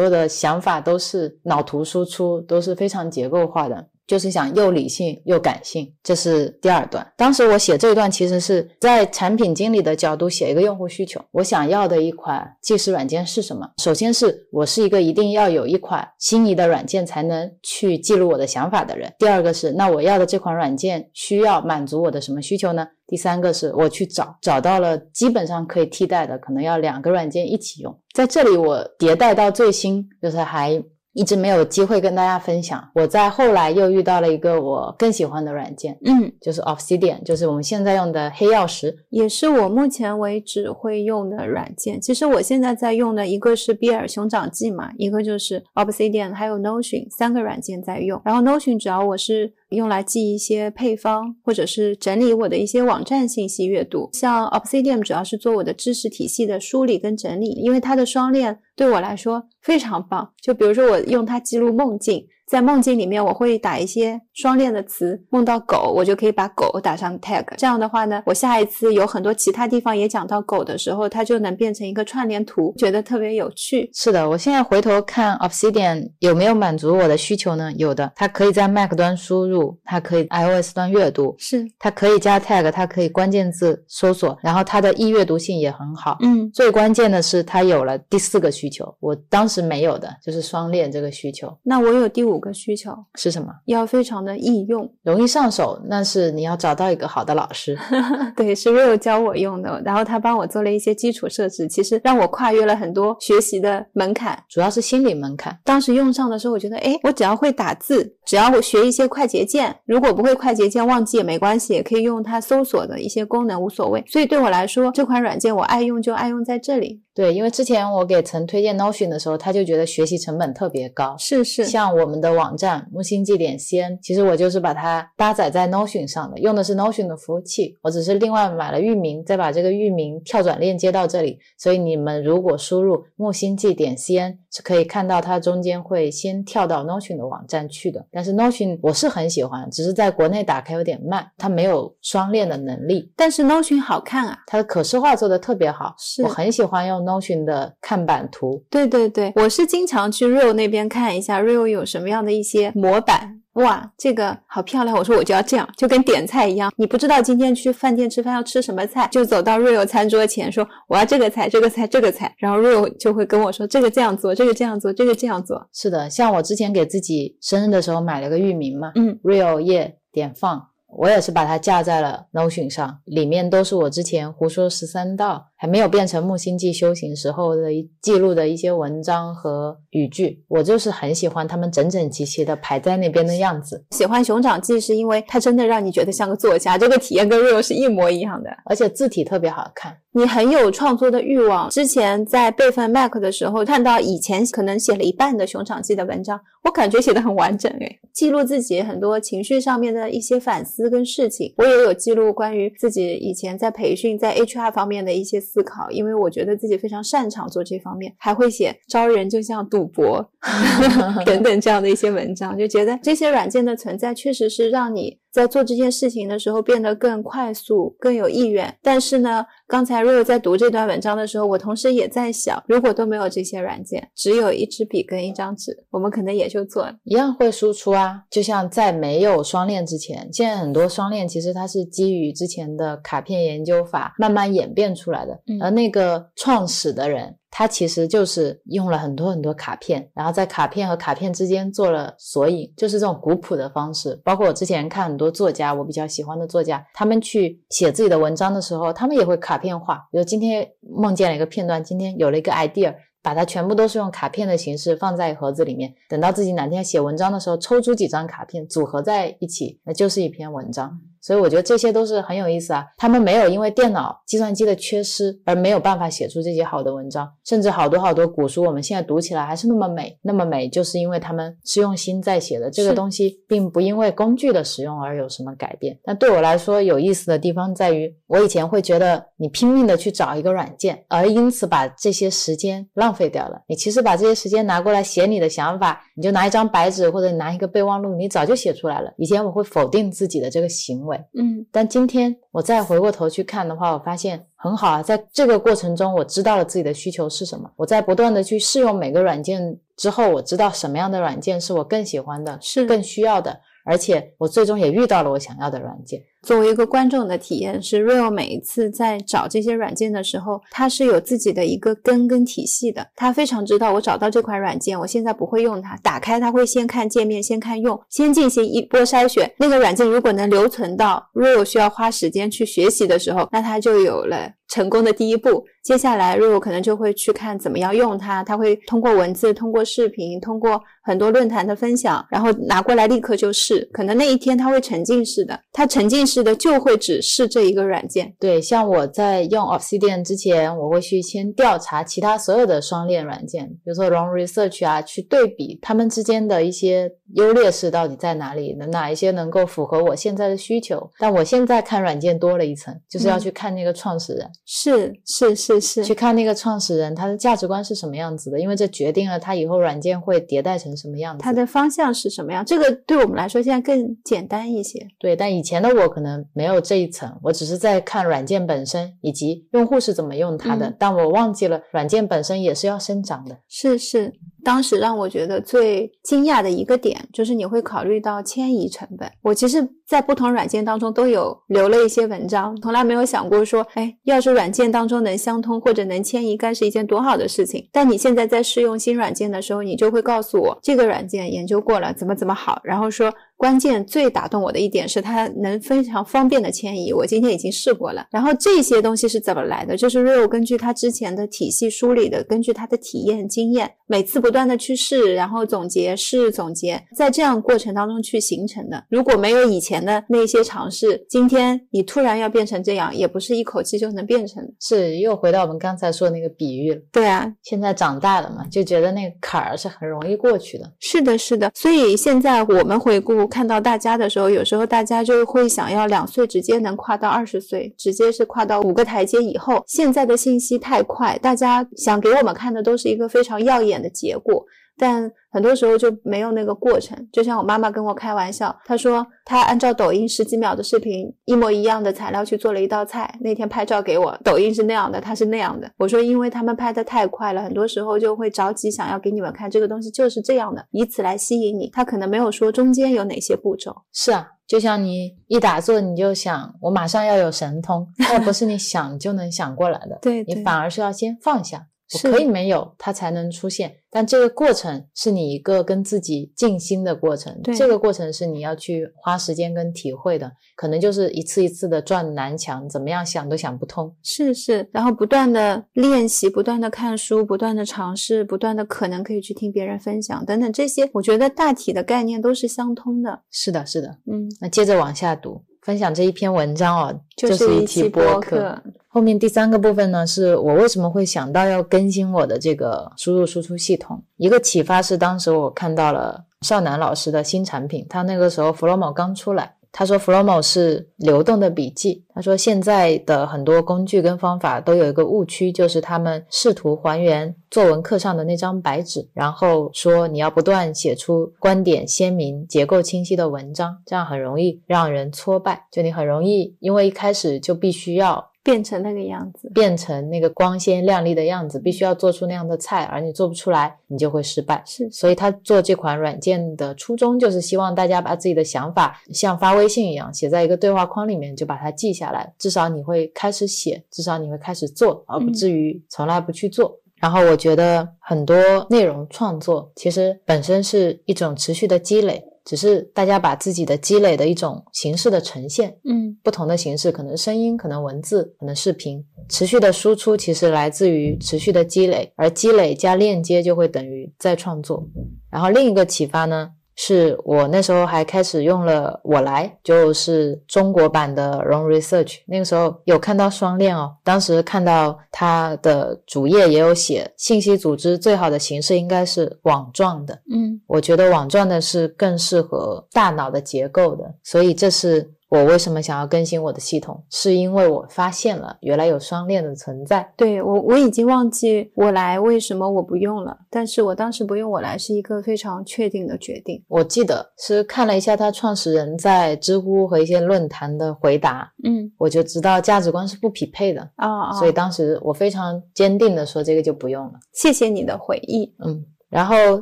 有的想法都是脑图输出，都是非常结构化的。就是想又理性又感性，这是第二段。当时我写这一段，其实是在产品经理的角度写一个用户需求。我想要的一款记事软件是什么？首先是我是一个一定要有一款心仪的软件才能去记录我的想法的人。第二个是，那我要的这款软件需要满足我的什么需求呢？第三个是我去找，找到了基本上可以替代的，可能要两个软件一起用。在这里我迭代到最新，就是还。一直没有机会跟大家分享。我在后来又遇到了一个我更喜欢的软件，嗯，就是 Obsidian，就是我们现在用的黑曜石，也是我目前为止会用的软件。其实我现在在用的一个是比尔熊掌记嘛，一个就是 Obsidian，还有 Notion 三个软件在用。然后 Notion 主要我是。用来记一些配方，或者是整理我的一些网站信息阅读。像 Obsidian 主要是做我的知识体系的梳理跟整理，因为它的双链对我来说非常棒。就比如说我用它记录梦境。在梦境里面，我会打一些双链的词，梦到狗，我就可以把狗打上 tag。这样的话呢，我下一次有很多其他地方也讲到狗的时候，它就能变成一个串联图，觉得特别有趣。是的，我现在回头看 Obsidian 有没有满足我的需求呢？有的，它可以在 Mac 端输入，它可以 iOS 端阅读，是它可以加 tag，它可以关键字搜索，然后它的易阅读性也很好。嗯，最关键的是它有了第四个需求，我当时没有的，就是双链这个需求。那我有第五。五个需求是什么？要非常的易用，容易上手。那是你要找到一个好的老师。对，是 Real 教我用的，然后他帮我做了一些基础设置，其实让我跨越了很多学习的门槛，主要是心理门槛。当时用上的时候，我觉得，哎，我只要会打字，只要我学一些快捷键，如果不会快捷键忘记也没关系，也可以用它搜索的一些功能，无所谓。所以对我来说，这款软件我爱用就爱用在这里。对，因为之前我给曾推荐 Notion 的时候，他就觉得学习成本特别高。是是，像我们的网站木星记点 cn，其实我就是把它搭载在 Notion 上的，用的是 Notion 的服务器，我只是另外买了域名，再把这个域名跳转链接到这里。所以你们如果输入木星记点 cn，是可以看到它中间会先跳到 Notion 的网站去的。但是 Notion 我是很喜欢，只是在国内打开有点慢，它没有双链的能力。但是 Notion 好看啊，它的可视化做的特别好，是我很喜欢用。Notion 的看板图，对对对，我是经常去 Real 那边看一下 Real 有什么样的一些模板。哇，这个好漂亮，我说我就要这样，就跟点菜一样，你不知道今天去饭店吃饭要吃什么菜，就走到 Real 餐桌前说我要这个菜，这个菜，这个菜，然后 Real 就会跟我说这个这样做，这个这样做，这个这样做。是的，像我之前给自己生日的时候买了个域名嘛，嗯，Real 页点放。我也是把它架在了 Notion 上，里面都是我之前胡说十三道还没有变成木星记修行时候的一记录的一些文章和语句。我就是很喜欢他们整整齐齐的排在那边的样子。喜欢熊掌记是因为它真的让你觉得像个作家，这个体验跟 Real 是一模一样的，而且字体特别好看。你很有创作的欲望。之前在备份 Mac 的时候，看到以前可能写了一半的熊掌记的文章，我感觉写的很完整诶，记录自己很多情绪上面的一些反思跟事情。我也有记录关于自己以前在培训在 HR 方面的一些思考，因为我觉得自己非常擅长做这方面，还会写招人就像赌博 等等这样的一些文章，就觉得这些软件的存在确实是让你。在做这件事情的时候变得更快速、更有意愿。但是呢，刚才若 o 在读这段文章的时候，我同时也在想，如果都没有这些软件，只有一支笔跟一张纸，我们可能也就做了一样会输出啊。就像在没有双链之前，现在很多双链其实它是基于之前的卡片研究法慢慢演变出来的，而那个创始的人。它其实就是用了很多很多卡片，然后在卡片和卡片之间做了索引，就是这种古朴的方式。包括我之前看很多作家，我比较喜欢的作家，他们去写自己的文章的时候，他们也会卡片化。比如今天梦见了一个片段，今天有了一个 idea，把它全部都是用卡片的形式放在盒子里面，等到自己哪天写文章的时候，抽出几张卡片组合在一起，那就是一篇文章。所以我觉得这些都是很有意思啊。他们没有因为电脑、计算机的缺失而没有办法写出这些好的文章，甚至好多好多古书，我们现在读起来还是那么美，那么美，就是因为他们是用心在写的。这个东西并不因为工具的使用而有什么改变。但对我来说，有意思的地方在于，我以前会觉得你拼命的去找一个软件，而因此把这些时间浪费掉了。你其实把这些时间拿过来写你的想法，你就拿一张白纸或者你拿一个备忘录，你早就写出来了。以前我会否定自己的这个行为。嗯，但今天我再回过头去看的话，我发现很好啊。在这个过程中，我知道了自己的需求是什么。我在不断的去试用每个软件之后，我知道什么样的软件是我更喜欢的，是更需要的。而且我最终也遇到了我想要的软件。作为一个观众的体验是，Real 每一次在找这些软件的时候，他是有自己的一个根跟体系的。他非常知道，我找到这款软件，我现在不会用它，打开它会先看界面，先看用，先进行一波筛选。那个软件如果能留存到 Real 需要花时间去学习的时候，那它就有了成功的第一步。接下来，Real 可能就会去看怎么样用它，他会通过文字、通过视频、通过很多论坛的分享，然后拿过来立刻就试。可能那一天他会沉浸式的，他沉浸式。的就会只是这一个软件。对，像我在用 Obsidian 之前，我会去先调查其他所有的双链软件，比如说 Long Research 啊，去对比它们之间的一些优劣势到底在哪里，哪一些能够符合我现在的需求。但我现在看软件多了一层，就是要去看那个创始人，是是是是，去看那个创始人他的价值观是什么样子的，因为这决定了他以后软件会迭代成什么样子，它的方向是什么样。这个对我们来说现在更简单一些。对，但以前的我可能。没有这一层，我只是在看软件本身以及用户是怎么用它的，但我忘记了软件本身也是要生长的。是是，当时让我觉得最惊讶的一个点就是你会考虑到迁移成本。我其实，在不同软件当中都有留了一些文章，从来没有想过说，哎，要是软件当中能相通或者能迁移，该是一件多好的事情。但你现在在试用新软件的时候，你就会告诉我，这个软件研究过了，怎么怎么好，然后说。关键最打动我的一点是它能非常方便的迁移，我今天已经试过了。然后这些东西是怎么来的？就是 Real 根据他之前的体系梳理的，根据他的体验经验，每次不断的去试，然后总结试总结，在这样过程当中去形成的。如果没有以前的那些尝试，今天你突然要变成这样，也不是一口气就能变成的。是又回到我们刚才说的那个比喻了。对啊，现在长大了嘛，就觉得那个坎儿是很容易过去的。是的，是的。所以现在我们回顾。看到大家的时候，有时候大家就会想要两岁直接能跨到二十岁，直接是跨到五个台阶以后。现在的信息太快，大家想给我们看的都是一个非常耀眼的结果。但很多时候就没有那个过程。就像我妈妈跟我开玩笑，她说她按照抖音十几秒的视频，一模一样的材料去做了一道菜。那天拍照给我，抖音是那样的，她是那样的。我说，因为他们拍的太快了，很多时候就会着急想要给你们看这个东西就是这样的，以此来吸引你。他可能没有说中间有哪些步骤。是啊。就像你一打坐，你就想我马上要有神通，那不是你想就能想过来的。对，你反而是要先放下。我可以没有它才能出现，但这个过程是你一个跟自己静心的过程。这个过程是你要去花时间跟体会的，可能就是一次一次的撞南墙，怎么样想都想不通。是是，然后不断的练习，不断的看书，不断的尝试，不断的可能可以去听别人分享等等这些，我觉得大体的概念都是相通的。是的，是的，嗯。那接着往下读，分享这一篇文章哦，就是一期播客。后面第三个部分呢，是我为什么会想到要更新我的这个输入输出系统。一个启发是，当时我看到了少南老师的新产品，他那个时候 Flomo 刚出来，他说 Flomo 是流动的笔记。他说现在的很多工具跟方法都有一个误区，就是他们试图还原作文课上的那张白纸，然后说你要不断写出观点鲜明、结构清晰的文章，这样很容易让人挫败。就你很容易因为一开始就必须要。变成那个样子，变成那个光鲜亮丽的样子，必须要做出那样的菜，而你做不出来，你就会失败。是，所以他做这款软件的初衷就是希望大家把自己的想法像发微信一样写在一个对话框里面，就把它记下来。至少你会开始写，至少你会开始做，而不至于从来不去做。然后我觉得很多内容创作其实本身是一种持续的积累。只是大家把自己的积累的一种形式的呈现，嗯，不同的形式，可能声音，可能文字，可能视频，持续的输出，其实来自于持续的积累，而积累加链接就会等于再创作。然后另一个启发呢？是我那时候还开始用了我来，就是中国版的融 Research。那个时候有看到双链哦，当时看到它的主页也有写，信息组织最好的形式应该是网状的。嗯，我觉得网状的是更适合大脑的结构的，所以这是。我为什么想要更新我的系统？是因为我发现了原来有双链的存在。对我，我已经忘记我来为什么我不用了，但是我当时不用我来是一个非常确定的决定。我记得是看了一下他创始人在知乎和一些论坛的回答，嗯，我就知道价值观是不匹配的啊，所以当时我非常坚定的说这个就不用了。谢谢你的回忆，嗯，然后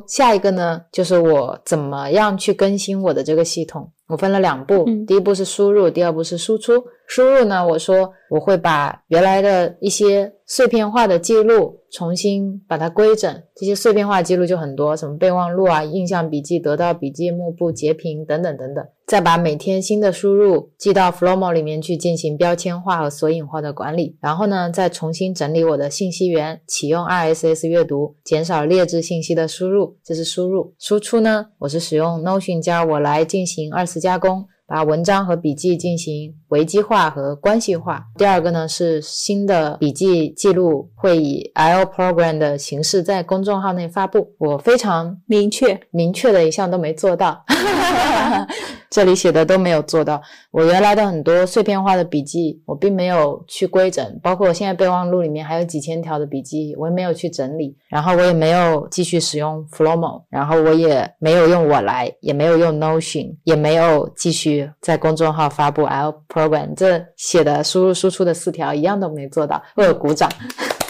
下一个呢，就是我怎么样去更新我的这个系统。我分了两步，第一步是输入，第二步是输出。输入呢，我说我会把原来的一些碎片化的记录重新把它规整。这些碎片化记录就很多，什么备忘录啊、印象笔记、得到笔记、幕布、截屏等等等等。再把每天新的输入记到 Flomo 里面去进行标签化和索引化的管理。然后呢，再重新整理我的信息源，启用 RSS 阅读，减少劣质信息的输入。这是输入。输出呢，我是使用 Notion 加我来进行二次。加工，把文章和笔记进行维基化和关系化。第二个呢是新的笔记记录会以 L Program 的形式在公众号内发布。我非常明确明确的一项都没做到。这里写的都没有做到。我原来的很多碎片化的笔记，我并没有去规整，包括我现在备忘录里面还有几千条的笔记，我也没有去整理。然后我也没有继续使用 Flomo，然后我也没有用我来，也没有用 Notion，也没有继续在公众号发布 L Program。这写的输入输出的四条一样都没做到，为我鼓掌。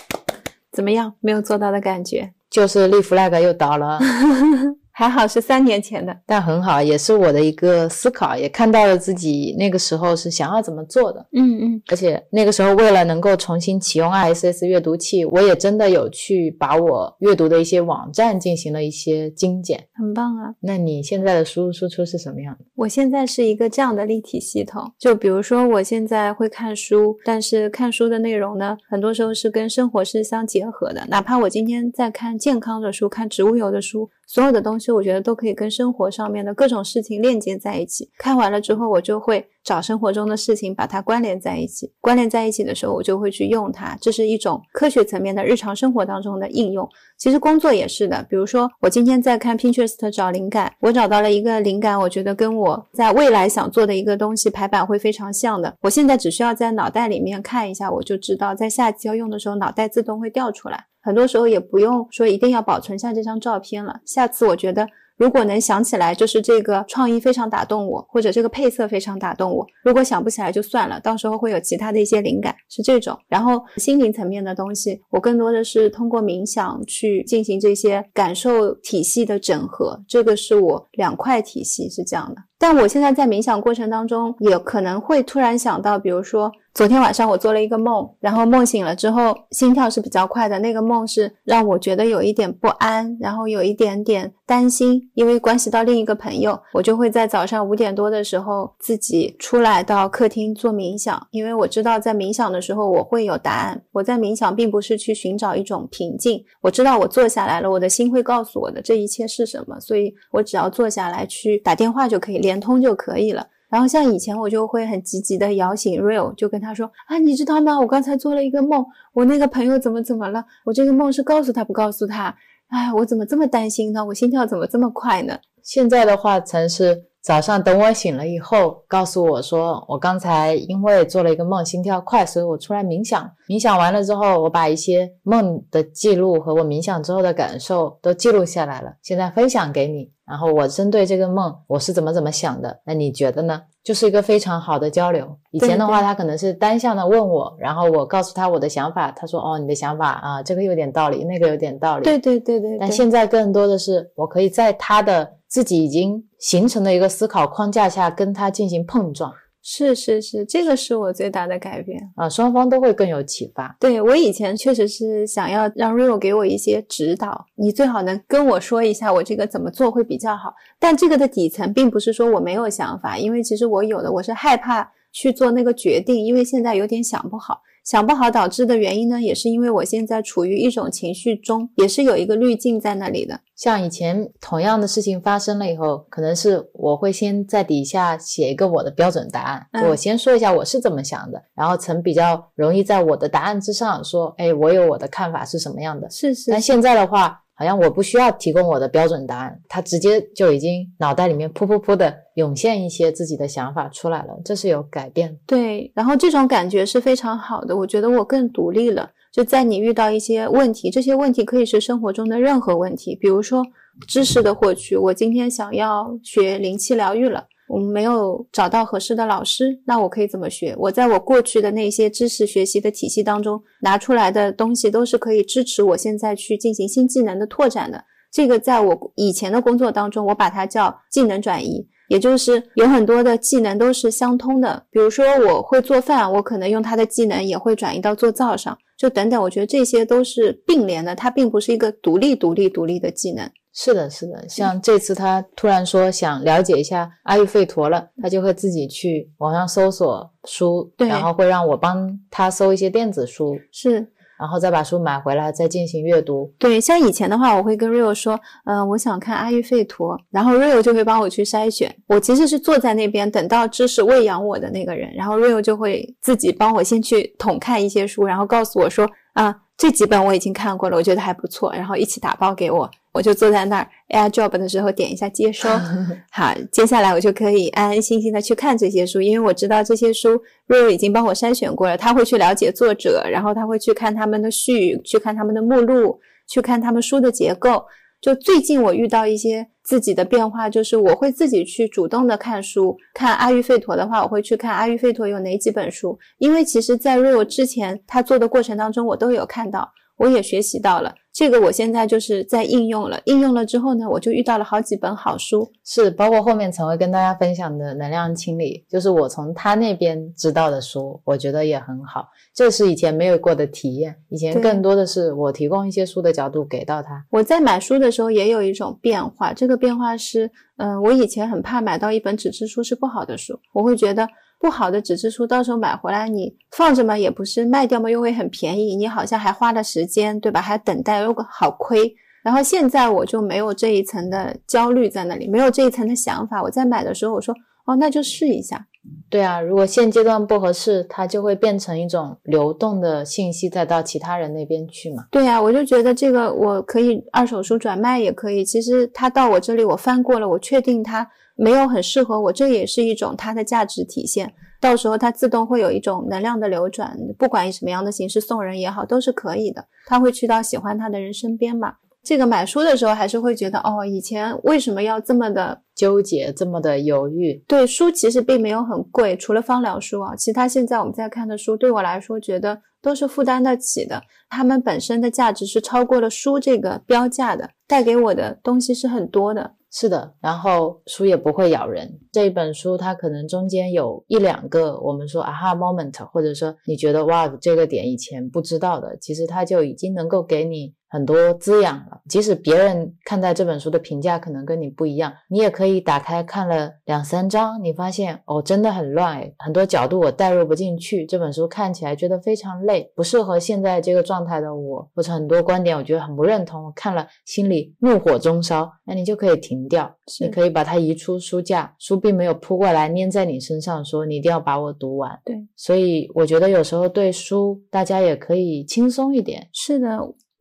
怎么样？没有做到的感觉？就是立 flag 又倒了。还好是三年前的，但很好，也是我的一个思考，也看到了自己那个时候是想要怎么做的。嗯嗯，而且那个时候为了能够重新启用 RSS 阅读器，我也真的有去把我阅读的一些网站进行了一些精简，很棒啊。那你现在的输入输出是什么样的？我现在是一个这样的立体系统，就比如说我现在会看书，但是看书的内容呢，很多时候是跟生活是相结合的，哪怕我今天在看健康的书，看植物油的书。所有的东西，我觉得都可以跟生活上面的各种事情链接在一起。看完了之后，我就会找生活中的事情把它关联在一起。关联在一起的时候，我就会去用它。这是一种科学层面的日常生活当中的应用。其实工作也是的。比如说，我今天在看 Pinterest 找灵感，我找到了一个灵感，我觉得跟我在未来想做的一个东西排版会非常像的。我现在只需要在脑袋里面看一下，我就知道在下期要用的时候，脑袋自动会掉出来。很多时候也不用说一定要保存下这张照片了。下次我觉得。如果能想起来，就是这个创意非常打动我，或者这个配色非常打动我。如果想不起来就算了，到时候会有其他的一些灵感，是这种。然后心灵层面的东西，我更多的是通过冥想去进行这些感受体系的整合，这个是我两块体系是这样的。但我现在在冥想过程当中，也可能会突然想到，比如说。昨天晚上我做了一个梦，然后梦醒了之后，心跳是比较快的。那个梦是让我觉得有一点不安，然后有一点点担心，因为关系到另一个朋友，我就会在早上五点多的时候自己出来到客厅做冥想，因为我知道在冥想的时候我会有答案。我在冥想并不是去寻找一种平静，我知道我坐下来了，我的心会告诉我的这一切是什么，所以我只要坐下来去打电话就可以连通就可以了。然后像以前我就会很积极的摇醒 Real，就跟他说啊，你知道吗？我刚才做了一个梦，我那个朋友怎么怎么了？我这个梦是告诉他不告诉他？哎，我怎么这么担心呢？我心跳怎么这么快呢？现在的话，才是早上等我醒了以后，告诉我说，我刚才因为做了一个梦，心跳快，所以我出来冥想。冥想完了之后，我把一些梦的记录和我冥想之后的感受都记录下来了，现在分享给你。然后我针对这个梦，我是怎么怎么想的？那你觉得呢？就是一个非常好的交流。以前的话，他可能是单向的问我，然后我告诉他我的想法，他说：“哦，你的想法啊，这个有点道理，那个有点道理。”对对对对。但现在更多的是，我可以在他的自己已经形成的一个思考框架下，跟他进行碰撞。是是是，这个是我最大的改变啊！双方都会更有启发。对我以前确实是想要让 Rio 给我一些指导，你最好能跟我说一下我这个怎么做会比较好。但这个的底层并不是说我没有想法，因为其实我有的，我是害怕去做那个决定，因为现在有点想不好。想不好导致的原因呢，也是因为我现在处于一种情绪中，也是有一个滤镜在那里的。像以前同样的事情发生了以后，可能是我会先在底下写一个我的标准答案，我先说一下我是怎么想的，然后曾比较容易在我的答案之上说，哎，我有我的看法是什么样的。是是。但现在的话。好像我不需要提供我的标准答案，他直接就已经脑袋里面噗噗噗的涌现一些自己的想法出来了，这是有改变。对，然后这种感觉是非常好的，我觉得我更独立了。就在你遇到一些问题，这些问题可以是生活中的任何问题，比如说知识的获取，我今天想要学灵气疗愈了。我们没有找到合适的老师，那我可以怎么学？我在我过去的那些知识学习的体系当中拿出来的东西，都是可以支持我现在去进行新技能的拓展的。这个在我以前的工作当中，我把它叫技能转移，也就是有很多的技能都是相通的。比如说我会做饭，我可能用它的技能也会转移到做灶上，就等等。我觉得这些都是并联的，它并不是一个独立、独立、独立的技能。是的，是的，像这次他突然说想了解一下阿育吠陀了，他就会自己去网上搜索书，对，然后会让我帮他搜一些电子书，是，然后再把书买回来再进行阅读。对，像以前的话，我会跟 Rio 说，嗯，我想看阿育吠陀，然后 Rio 就会帮我去筛选。我其实是坐在那边等到知识喂养我的那个人，然后 Rio 就会自己帮我先去统看一些书，然后告诉我说，啊，这几本我已经看过了，我觉得还不错，然后一起打包给我。我就坐在那儿，Air Job 的时候点一下接收，好，接下来我就可以安安心心的去看这些书，因为我知道这些书瑞瑞已经帮我筛选过了，他会去了解作者，然后他会去看他们的序，去看他们的目录，去看他们书的结构。就最近我遇到一些自己的变化，就是我会自己去主动的看书，看阿育吠陀的话，我会去看阿育吠陀有哪几本书，因为其实在瑞欧之前他做的过程当中，我都有看到。我也学习到了这个，我现在就是在应用了。应用了之后呢，我就遇到了好几本好书，是包括后面陈会跟大家分享的能量清理，就是我从他那边知道的书，我觉得也很好。这是以前没有过的体验，以前更多的是我提供一些书的角度给到他。我在买书的时候也有一种变化，这个变化是，嗯，我以前很怕买到一本纸质书是不好的书，我会觉得。不好的纸质书，到时候买回来你放着嘛，也不是卖掉嘛，又会很便宜，你好像还花了时间，对吧？还等待，如果好亏。然后现在我就没有这一层的焦虑在那里，没有这一层的想法。我在买的时候，我说哦，那就试一下。对啊，如果现阶段不合适，它就会变成一种流动的信息，再到其他人那边去嘛。对啊，我就觉得这个我可以二手书转卖也可以。其实它到我这里，我翻过了，我确定它。没有很适合我，这也是一种它的价值体现。到时候它自动会有一种能量的流转，不管以什么样的形式送人也好，都是可以的。他会去到喜欢他的人身边嘛。这个买书的时候，还是会觉得哦，以前为什么要这么的纠结，这么的犹豫？对，书其实并没有很贵，除了芳疗书啊，其他现在我们在看的书，对我来说觉得都是负担得起的。它们本身的价值是超过了书这个标价的，带给我的东西是很多的。是的，然后书也不会咬人。这一本书它可能中间有一两个我们说 aha moment，或者说你觉得哇，这个点以前不知道的，其实它就已经能够给你。很多滋养了，即使别人看待这本书的评价可能跟你不一样，你也可以打开看了两三章，你发现哦，真的很乱诶，很多角度我代入不进去，这本书看起来觉得非常累，不适合现在这个状态的我，或者很多观点我觉得很不认同，我看了心里怒火中烧，那你就可以停掉，你可以把它移出书架，书并没有扑过来粘在你身上，说你一定要把我读完。对，所以我觉得有时候对书，大家也可以轻松一点。是的。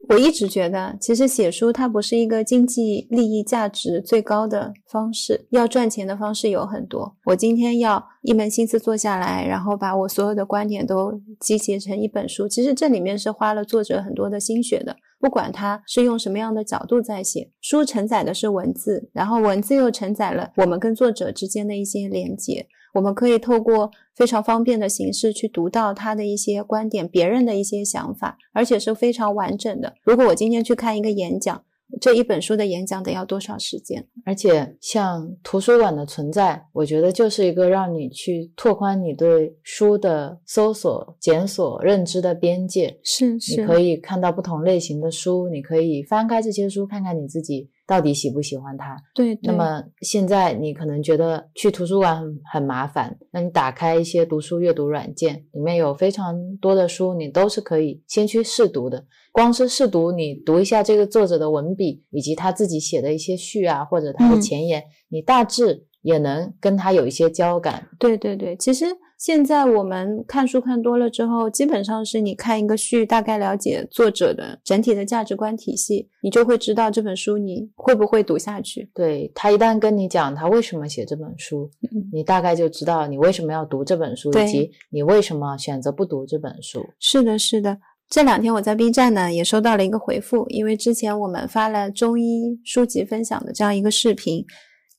我一直觉得，其实写书它不是一个经济利益价值最高的方式，要赚钱的方式有很多。我今天要一门心思坐下来，然后把我所有的观点都集结成一本书，其实这里面是花了作者很多的心血的。不管他是用什么样的角度在写，书承载的是文字，然后文字又承载了我们跟作者之间的一些连接。我们可以透过非常方便的形式去读到他的一些观点，别人的一些想法，而且是非常完整的。如果我今天去看一个演讲，这一本书的演讲得要多少时间？而且像图书馆的存在，我觉得就是一个让你去拓宽你对书的搜索、检索、认知的边界。是是，你可以看到不同类型的书，你可以翻开这些书，看看你自己。到底喜不喜欢它？对。那么现在你可能觉得去图书馆很很麻烦，那你打开一些读书阅读软件，里面有非常多的书，你都是可以先去试读的。光是试读，你读一下这个作者的文笔，以及他自己写的一些序啊，或者他的前言，你大致也能跟他有一些交感。对对对，其实。现在我们看书看多了之后，基本上是你看一个序，大概了解作者的整体的价值观体系，你就会知道这本书你会不会读下去。对他一旦跟你讲他为什么写这本书，你大概就知道你为什么要读这本书，以及你为什么选择不读这本书。是的，是的。这两天我在 B 站呢也收到了一个回复，因为之前我们发了中医书籍分享的这样一个视频。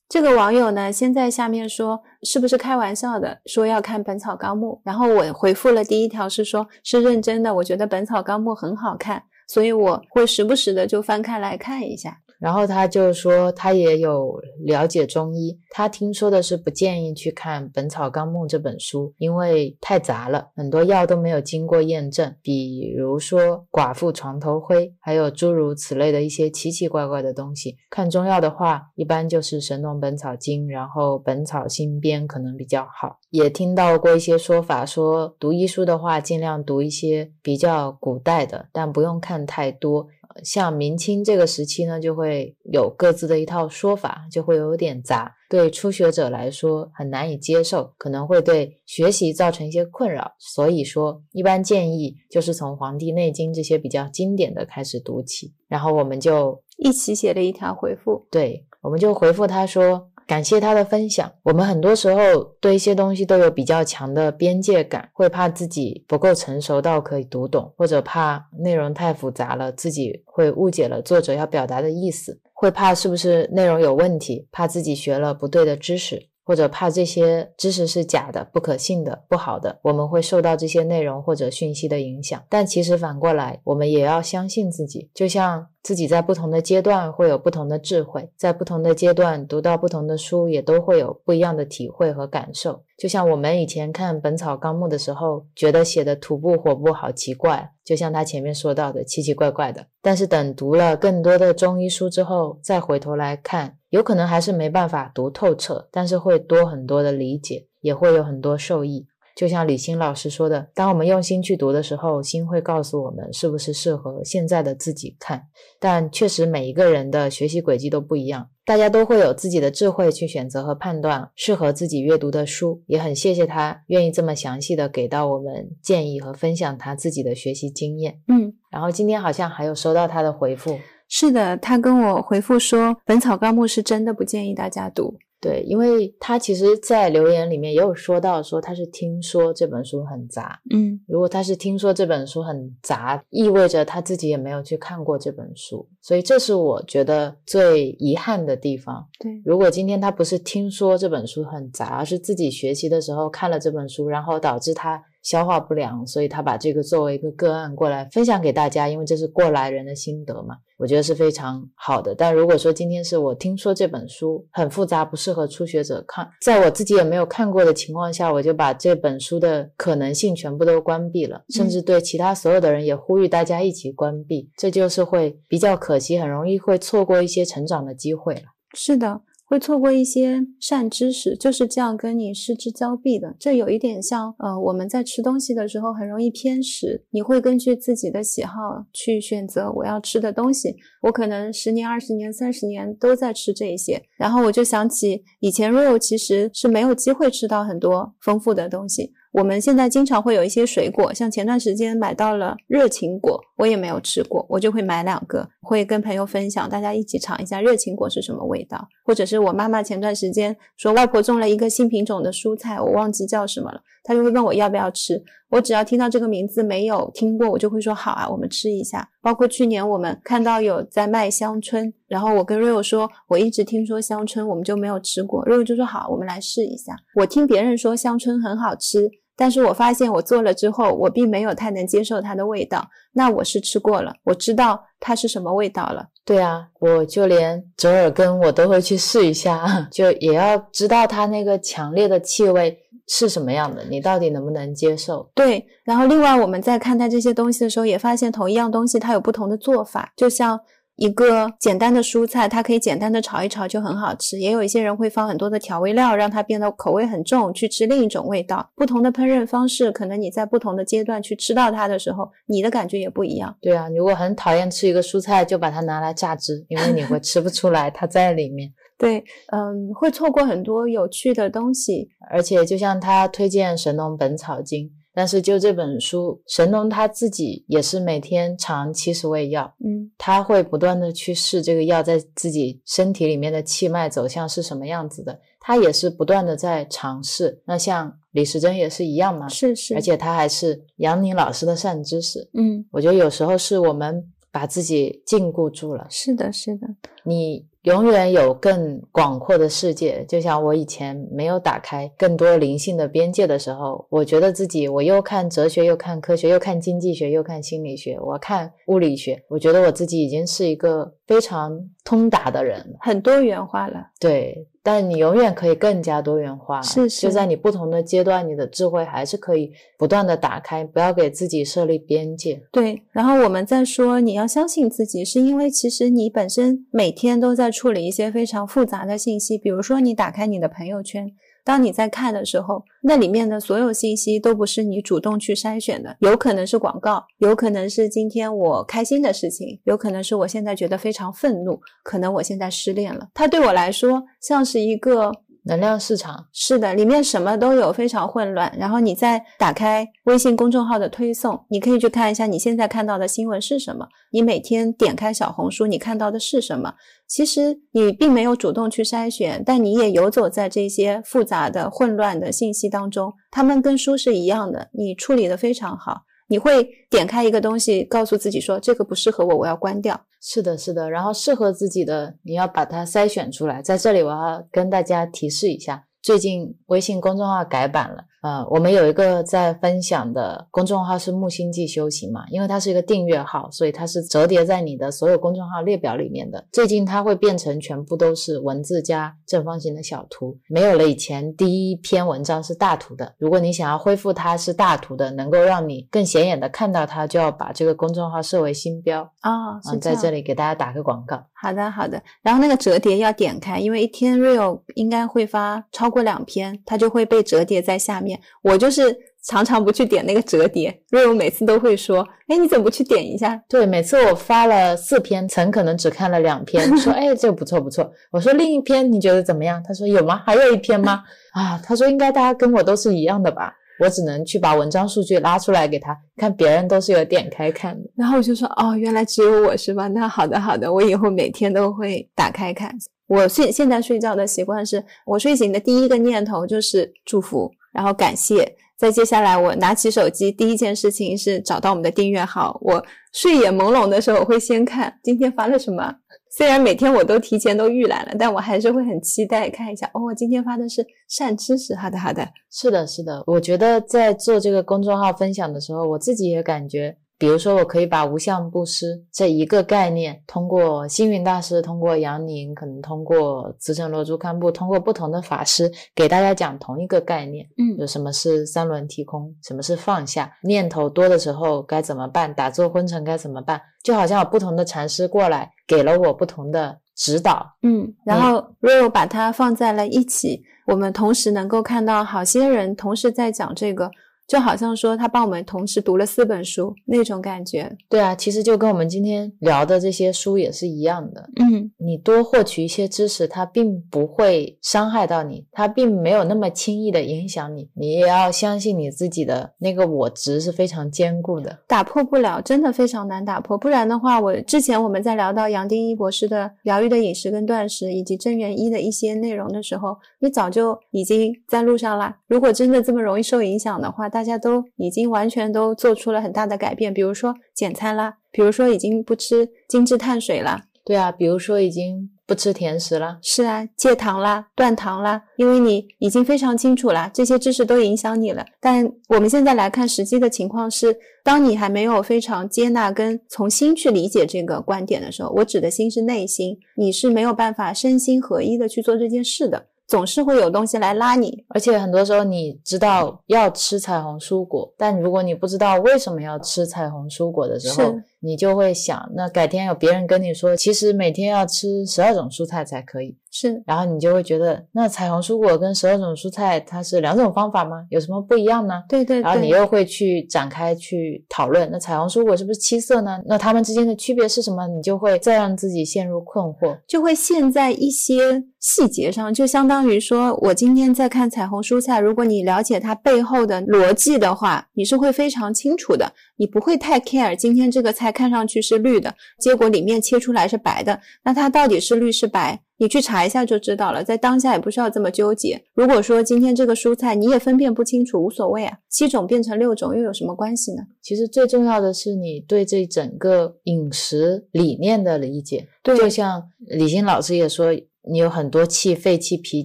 这个网友呢，先在下面说是不是开玩笑的，说要看《本草纲目》，然后我回复了第一条是说，是认真的，我觉得《本草纲目》很好看，所以我会时不时的就翻开来看一下。然后他就说，他也有了解中医，他听说的是不建议去看《本草纲目》这本书，因为太杂了，很多药都没有经过验证，比如说寡妇床头灰，还有诸如此类的一些奇奇怪怪的东西。看中药的话，一般就是《神农本草经》，然后《本草新编》可能比较好。也听到过一些说法，说读医书的话，尽量读一些比较古代的，但不用看太多。像明清这个时期呢，就会有各自的一套说法，就会有点杂，对初学者来说很难以接受，可能会对学习造成一些困扰。所以说，一般建议就是从《黄帝内经》这些比较经典的开始读起。然后我们就一起写了一条回复，对，我们就回复他说。感谢他的分享。我们很多时候对一些东西都有比较强的边界感，会怕自己不够成熟到可以读懂，或者怕内容太复杂了，自己会误解了作者要表达的意思，会怕是不是内容有问题，怕自己学了不对的知识。或者怕这些知识是假的、不可信的、不好的，我们会受到这些内容或者讯息的影响。但其实反过来，我们也要相信自己，就像自己在不同的阶段会有不同的智慧，在不同的阶段读到不同的书，也都会有不一样的体会和感受。就像我们以前看《本草纲目》的时候，觉得写的土部火部好奇怪，就像他前面说到的奇奇怪怪的。但是等读了更多的中医书之后，再回头来看。有可能还是没办法读透彻，但是会多很多的理解，也会有很多受益。就像李欣老师说的，当我们用心去读的时候，心会告诉我们是不是适合现在的自己看。但确实每一个人的学习轨迹都不一样，大家都会有自己的智慧去选择和判断适合自己阅读的书。也很谢谢他愿意这么详细的给到我们建议和分享他自己的学习经验。嗯，然后今天好像还有收到他的回复。是的，他跟我回复说，《本草纲目》是真的不建议大家读，对，因为他其实，在留言里面也有说到，说他是听说这本书很杂。嗯，如果他是听说这本书很杂，意味着他自己也没有去看过这本书，所以这是我觉得最遗憾的地方。对，如果今天他不是听说这本书很杂，而是自己学习的时候看了这本书，然后导致他。消化不良，所以他把这个作为一个个案过来分享给大家，因为这是过来人的心得嘛，我觉得是非常好的。但如果说今天是我听说这本书很复杂，不适合初学者看，在我自己也没有看过的情况下，我就把这本书的可能性全部都关闭了，甚至对其他所有的人也呼吁大家一起关闭，这就是会比较可惜，很容易会错过一些成长的机会了。是的。会错过一些善知识，就是这样跟你失之交臂的。这有一点像，呃，我们在吃东西的时候很容易偏食，你会根据自己的喜好去选择我要吃的东西。我可能十年、二十年、三十年都在吃这一些，然后我就想起以前 Rio 其实是没有机会吃到很多丰富的东西。我们现在经常会有一些水果，像前段时间买到了热情果，我也没有吃过，我就会买两个，会跟朋友分享，大家一起尝一下热情果是什么味道。或者是我妈妈前段时间说外婆种了一个新品种的蔬菜，我忘记叫什么了，他就会问我要不要吃。我只要听到这个名字没有听过，我就会说好啊，我们吃一下。包括去年我们看到有在卖香椿，然后我跟瑞欧说，我一直听说香椿，我们就没有吃过。瑞欧就说好，我们来试一下。我听别人说香椿很好吃，但是我发现我做了之后，我并没有太能接受它的味道。那我是吃过了，我知道它是什么味道了。对啊，我就连折耳根我都会去试一下，就也要知道它那个强烈的气味。是什么样的？你到底能不能接受？对，然后另外我们在看待这些东西的时候，也发现同一样东西它有不同的做法。就像一个简单的蔬菜，它可以简单的炒一炒就很好吃；也有一些人会放很多的调味料，让它变得口味很重，去吃另一种味道。不同的烹饪方式，可能你在不同的阶段去吃到它的时候，你的感觉也不一样。对啊，如果很讨厌吃一个蔬菜，就把它拿来榨汁，因为你会吃不出来它在里面。对，嗯，会错过很多有趣的东西，而且就像他推荐《神农本草经》，但是就这本书，神农他自己也是每天尝七十味药，嗯，他会不断的去试这个药在自己身体里面的气脉走向是什么样子的，他也是不断的在尝试。那像李时珍也是一样嘛，是是，而且他还是杨宁老师的善知识，嗯，我觉得有时候是我们把自己禁锢住了，是的，是的，你。永远有更广阔的世界，就像我以前没有打开更多灵性的边界的时候，我觉得自己我又看哲学，又看科学，又看经济学，又看心理学，我看物理学，我觉得我自己已经是一个非常通达的人，很多元化了。对。但你永远可以更加多元化，是是，就在你不同的阶段，你的智慧还是可以不断的打开，不要给自己设立边界。对，然后我们再说你要相信自己，是因为其实你本身每天都在处理一些非常复杂的信息，比如说你打开你的朋友圈。当你在看的时候，那里面的所有信息都不是你主动去筛选的，有可能是广告，有可能是今天我开心的事情，有可能是我现在觉得非常愤怒，可能我现在失恋了。它对我来说像是一个。能量市场是的，里面什么都有，非常混乱。然后你再打开微信公众号的推送，你可以去看一下你现在看到的新闻是什么。你每天点开小红书，你看到的是什么？其实你并没有主动去筛选，但你也游走在这些复杂的、混乱的信息当中。他们跟书是一样的，你处理的非常好。你会点开一个东西，告诉自己说这个不适合我，我要关掉。是的，是的。然后适合自己的，你要把它筛选出来。在这里，我要跟大家提示一下，最近微信公众号改版了。呃，我们有一个在分享的公众号是木星记修行嘛，因为它是一个订阅号，所以它是折叠在你的所有公众号列表里面的。最近它会变成全部都是文字加正方形的小图，没有了以前第一篇文章是大图的。如果你想要恢复它是大图的，能够让你更显眼的看到它，就要把这个公众号设为星标啊。嗯，在这里给大家打个广告。好的，好的。然后那个折叠要点开，因为一天 real 应该会发超过两篇，它就会被折叠在下面。我就是常常不去点那个折叠，，real 每次都会说：“哎，你怎么不去点一下？”对，每次我发了四篇，曾可能只看了两篇，说：“ 哎，这个不错不错。”我说：“另一篇你觉得怎么样？”他说：“有吗？还有一篇吗？” 啊，他说：“应该大家跟我都是一样的吧？”我只能去把文章数据拉出来给他看，别人都是有点开看的。然后我就说：“哦，原来只有我是吧？那好的好的，我以后每天都会打开看。”我睡现在睡觉的习惯是，我睡醒的第一个念头就是祝福，然后感谢。再接下来，我拿起手机，第一件事情是找到我们的订阅号。我睡眼朦胧的时候，我会先看今天发了什么。虽然每天我都提前都预览了，但我还是会很期待看一下。哦，今天发的是善知识，好的好的，是的，是的。我觉得在做这个公众号分享的时候，我自己也感觉。比如说，我可以把无相布施这一个概念，通过星云大师，通过杨宁，可能通过慈城罗珠堪布，通过不同的法师给大家讲同一个概念。嗯，有什么是三轮体空，什么是放下，念头多的时候该怎么办，打坐昏沉该怎么办，就好像有不同的禅师过来给了我不同的指导。嗯，然后 Rio 把它放在了一起，我们同时能够看到好些人同时在讲这个。就好像说他帮我们同时读了四本书那种感觉，对啊，其实就跟我们今天聊的这些书也是一样的。嗯，你多获取一些知识，它并不会伤害到你，它并没有那么轻易的影响你。你也要相信你自己的那个我值是非常坚固的，打破不了，真的非常难打破。不然的话，我之前我们在聊到杨定一博士的疗愈的饮食跟断食，以及真元一的一些内容的时候，你早就已经在路上啦。如果真的这么容易受影响的话，大家都已经完全都做出了很大的改变，比如说减餐啦，比如说已经不吃精致碳水啦，对啊，比如说已经不吃甜食了，是啊，戒糖啦，断糖啦，因为你已经非常清楚啦，这些知识都影响你了。但我们现在来看实际的情况是，当你还没有非常接纳跟从心去理解这个观点的时候，我指的心是内心，你是没有办法身心合一的去做这件事的。总是会有东西来拉你，而且很多时候你知道要吃彩虹蔬果，但如果你不知道为什么要吃彩虹蔬果的时候，你就会想，那改天有别人跟你说，其实每天要吃十二种蔬菜才可以。是，然后你就会觉得，那彩虹蔬果跟十二种蔬菜它是两种方法吗？有什么不一样呢？对对。然后你又会去展开去讨论，那彩虹蔬果是不是七色呢？那它们之间的区别是什么？你就会再让自己陷入困惑，就会陷在一些细节上，就相当于说我今天在看彩虹蔬菜，如果你了解它背后的逻辑的话，你是会非常清楚的，你不会太 care 今天这个菜看上去是绿的，结果里面切出来是白的，那它到底是绿是白？你去查一下就知道了，在当下也不需要这么纠结。如果说今天这个蔬菜你也分辨不清楚，无所谓啊，七种变成六种又有什么关系呢？其实最重要的是你对这整个饮食理念的理解。对，就像李欣老师也说，你有很多气，肺气、脾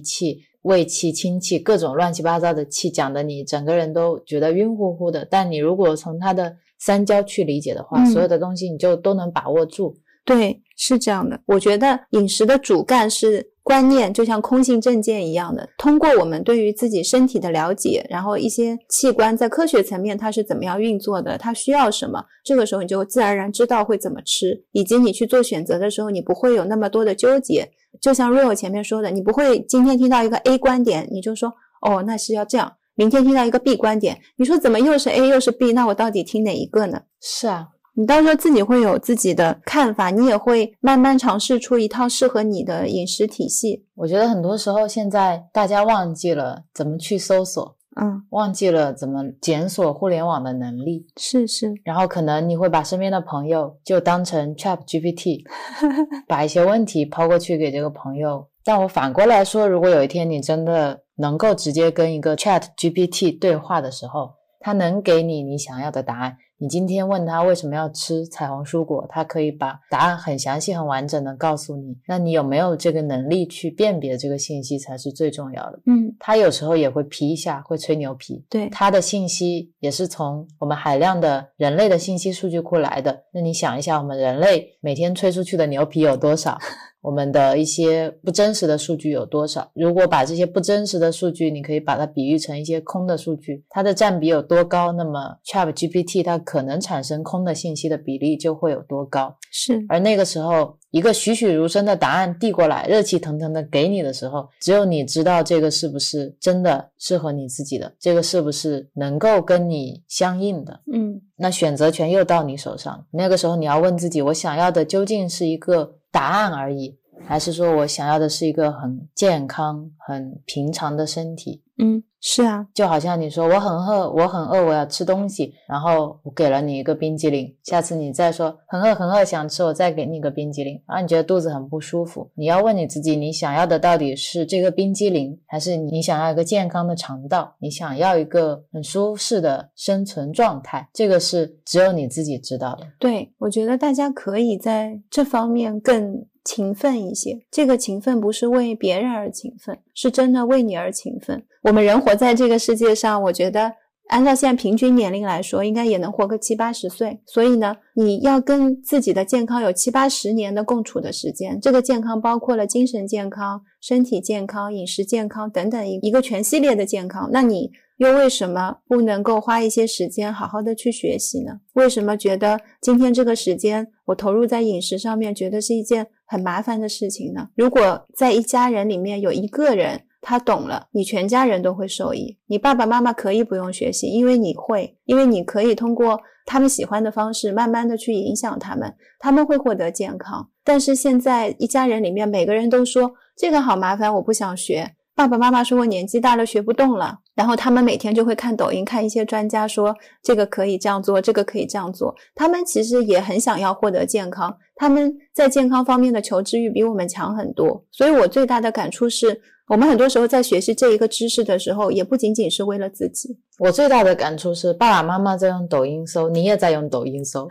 气、胃气、清气，各种乱七八糟的气，讲的你整个人都觉得晕乎乎的。但你如果从它的三焦去理解的话，所有的东西你就都能把握住。对，是这样的。我觉得饮食的主干是观念，就像空性正见一样的。通过我们对于自己身体的了解，然后一些器官在科学层面它是怎么样运作的，它需要什么，这个时候你就自然而然知道会怎么吃，以及你去做选择的时候，你不会有那么多的纠结。就像 Rio 前面说的，你不会今天听到一个 A 观点，你就说哦，那是要这样；明天听到一个 B 观点，你说怎么又是 A 又是 B？那我到底听哪一个呢？是啊。你到时候自己会有自己的看法，你也会慢慢尝试出一套适合你的饮食体系。我觉得很多时候现在大家忘记了怎么去搜索，嗯，忘记了怎么检索互联网的能力。是是，然后可能你会把身边的朋友就当成 Chat GPT，把一些问题抛过去给这个朋友。但我反过来说，如果有一天你真的能够直接跟一个 Chat GPT 对话的时候，它能给你你想要的答案。你今天问他为什么要吃彩虹蔬果，他可以把答案很详细、很完整的告诉你。那你有没有这个能力去辨别这个信息才是最重要的。嗯，他有时候也会皮一下，会吹牛皮。对，他的信息也是从我们海量的人类的信息数据库来的。那你想一下，我们人类每天吹出去的牛皮有多少？我们的一些不真实的数据有多少？如果把这些不真实的数据，你可以把它比喻成一些空的数据，它的占比有多高？那么 Chat GPT 它可能产生空的信息的比例就会有多高？是。而那个时候，一个栩栩如生的答案递过来，热气腾腾的给你的时候，只有你知道这个是不是真的适合你自己的，这个是不是能够跟你相应的？嗯，那选择权又到你手上。那个时候你要问自己，我想要的究竟是一个？答案而已，还是说我想要的是一个很健康、很平常的身体？嗯，是啊，就好像你说我很饿，我很饿，我要吃东西，然后我给了你一个冰激凌，下次你再说很饿很饿想吃，我再给你一个冰激凌，然后你觉得肚子很不舒服，你要问你自己，你想要的到底是这个冰激凌，还是你想要一个健康的肠道？你想要一个很舒适的生存状态？这个是只有你自己知道的。对，我觉得大家可以在这方面更。勤奋一些，这个勤奋不是为别人而勤奋，是真的为你而勤奋。我们人活在这个世界上，我觉得按照现在平均年龄来说，应该也能活个七八十岁。所以呢，你要跟自己的健康有七八十年的共处的时间。这个健康包括了精神健康、身体健康、饮食健康等等一一个全系列的健康。那你。又为什么不能够花一些时间好好的去学习呢？为什么觉得今天这个时间我投入在饮食上面，觉得是一件很麻烦的事情呢？如果在一家人里面有一个人他懂了，你全家人都会受益。你爸爸妈妈可以不用学习，因为你会，因为你可以通过他们喜欢的方式，慢慢的去影响他们，他们会获得健康。但是现在一家人里面每个人都说这个好麻烦，我不想学。爸爸妈妈说我年纪大了学不动了，然后他们每天就会看抖音，看一些专家说这个可以这样做，这个可以这样做。他们其实也很想要获得健康，他们在健康方面的求知欲比我们强很多。所以我最大的感触是，我们很多时候在学习这一个知识的时候，也不仅仅是为了自己。我最大的感触是，爸爸妈妈在用抖音搜，你也在用抖音搜，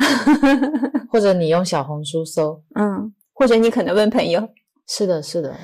或者你用小红书搜，嗯，或者你可能问朋友。是的，是的，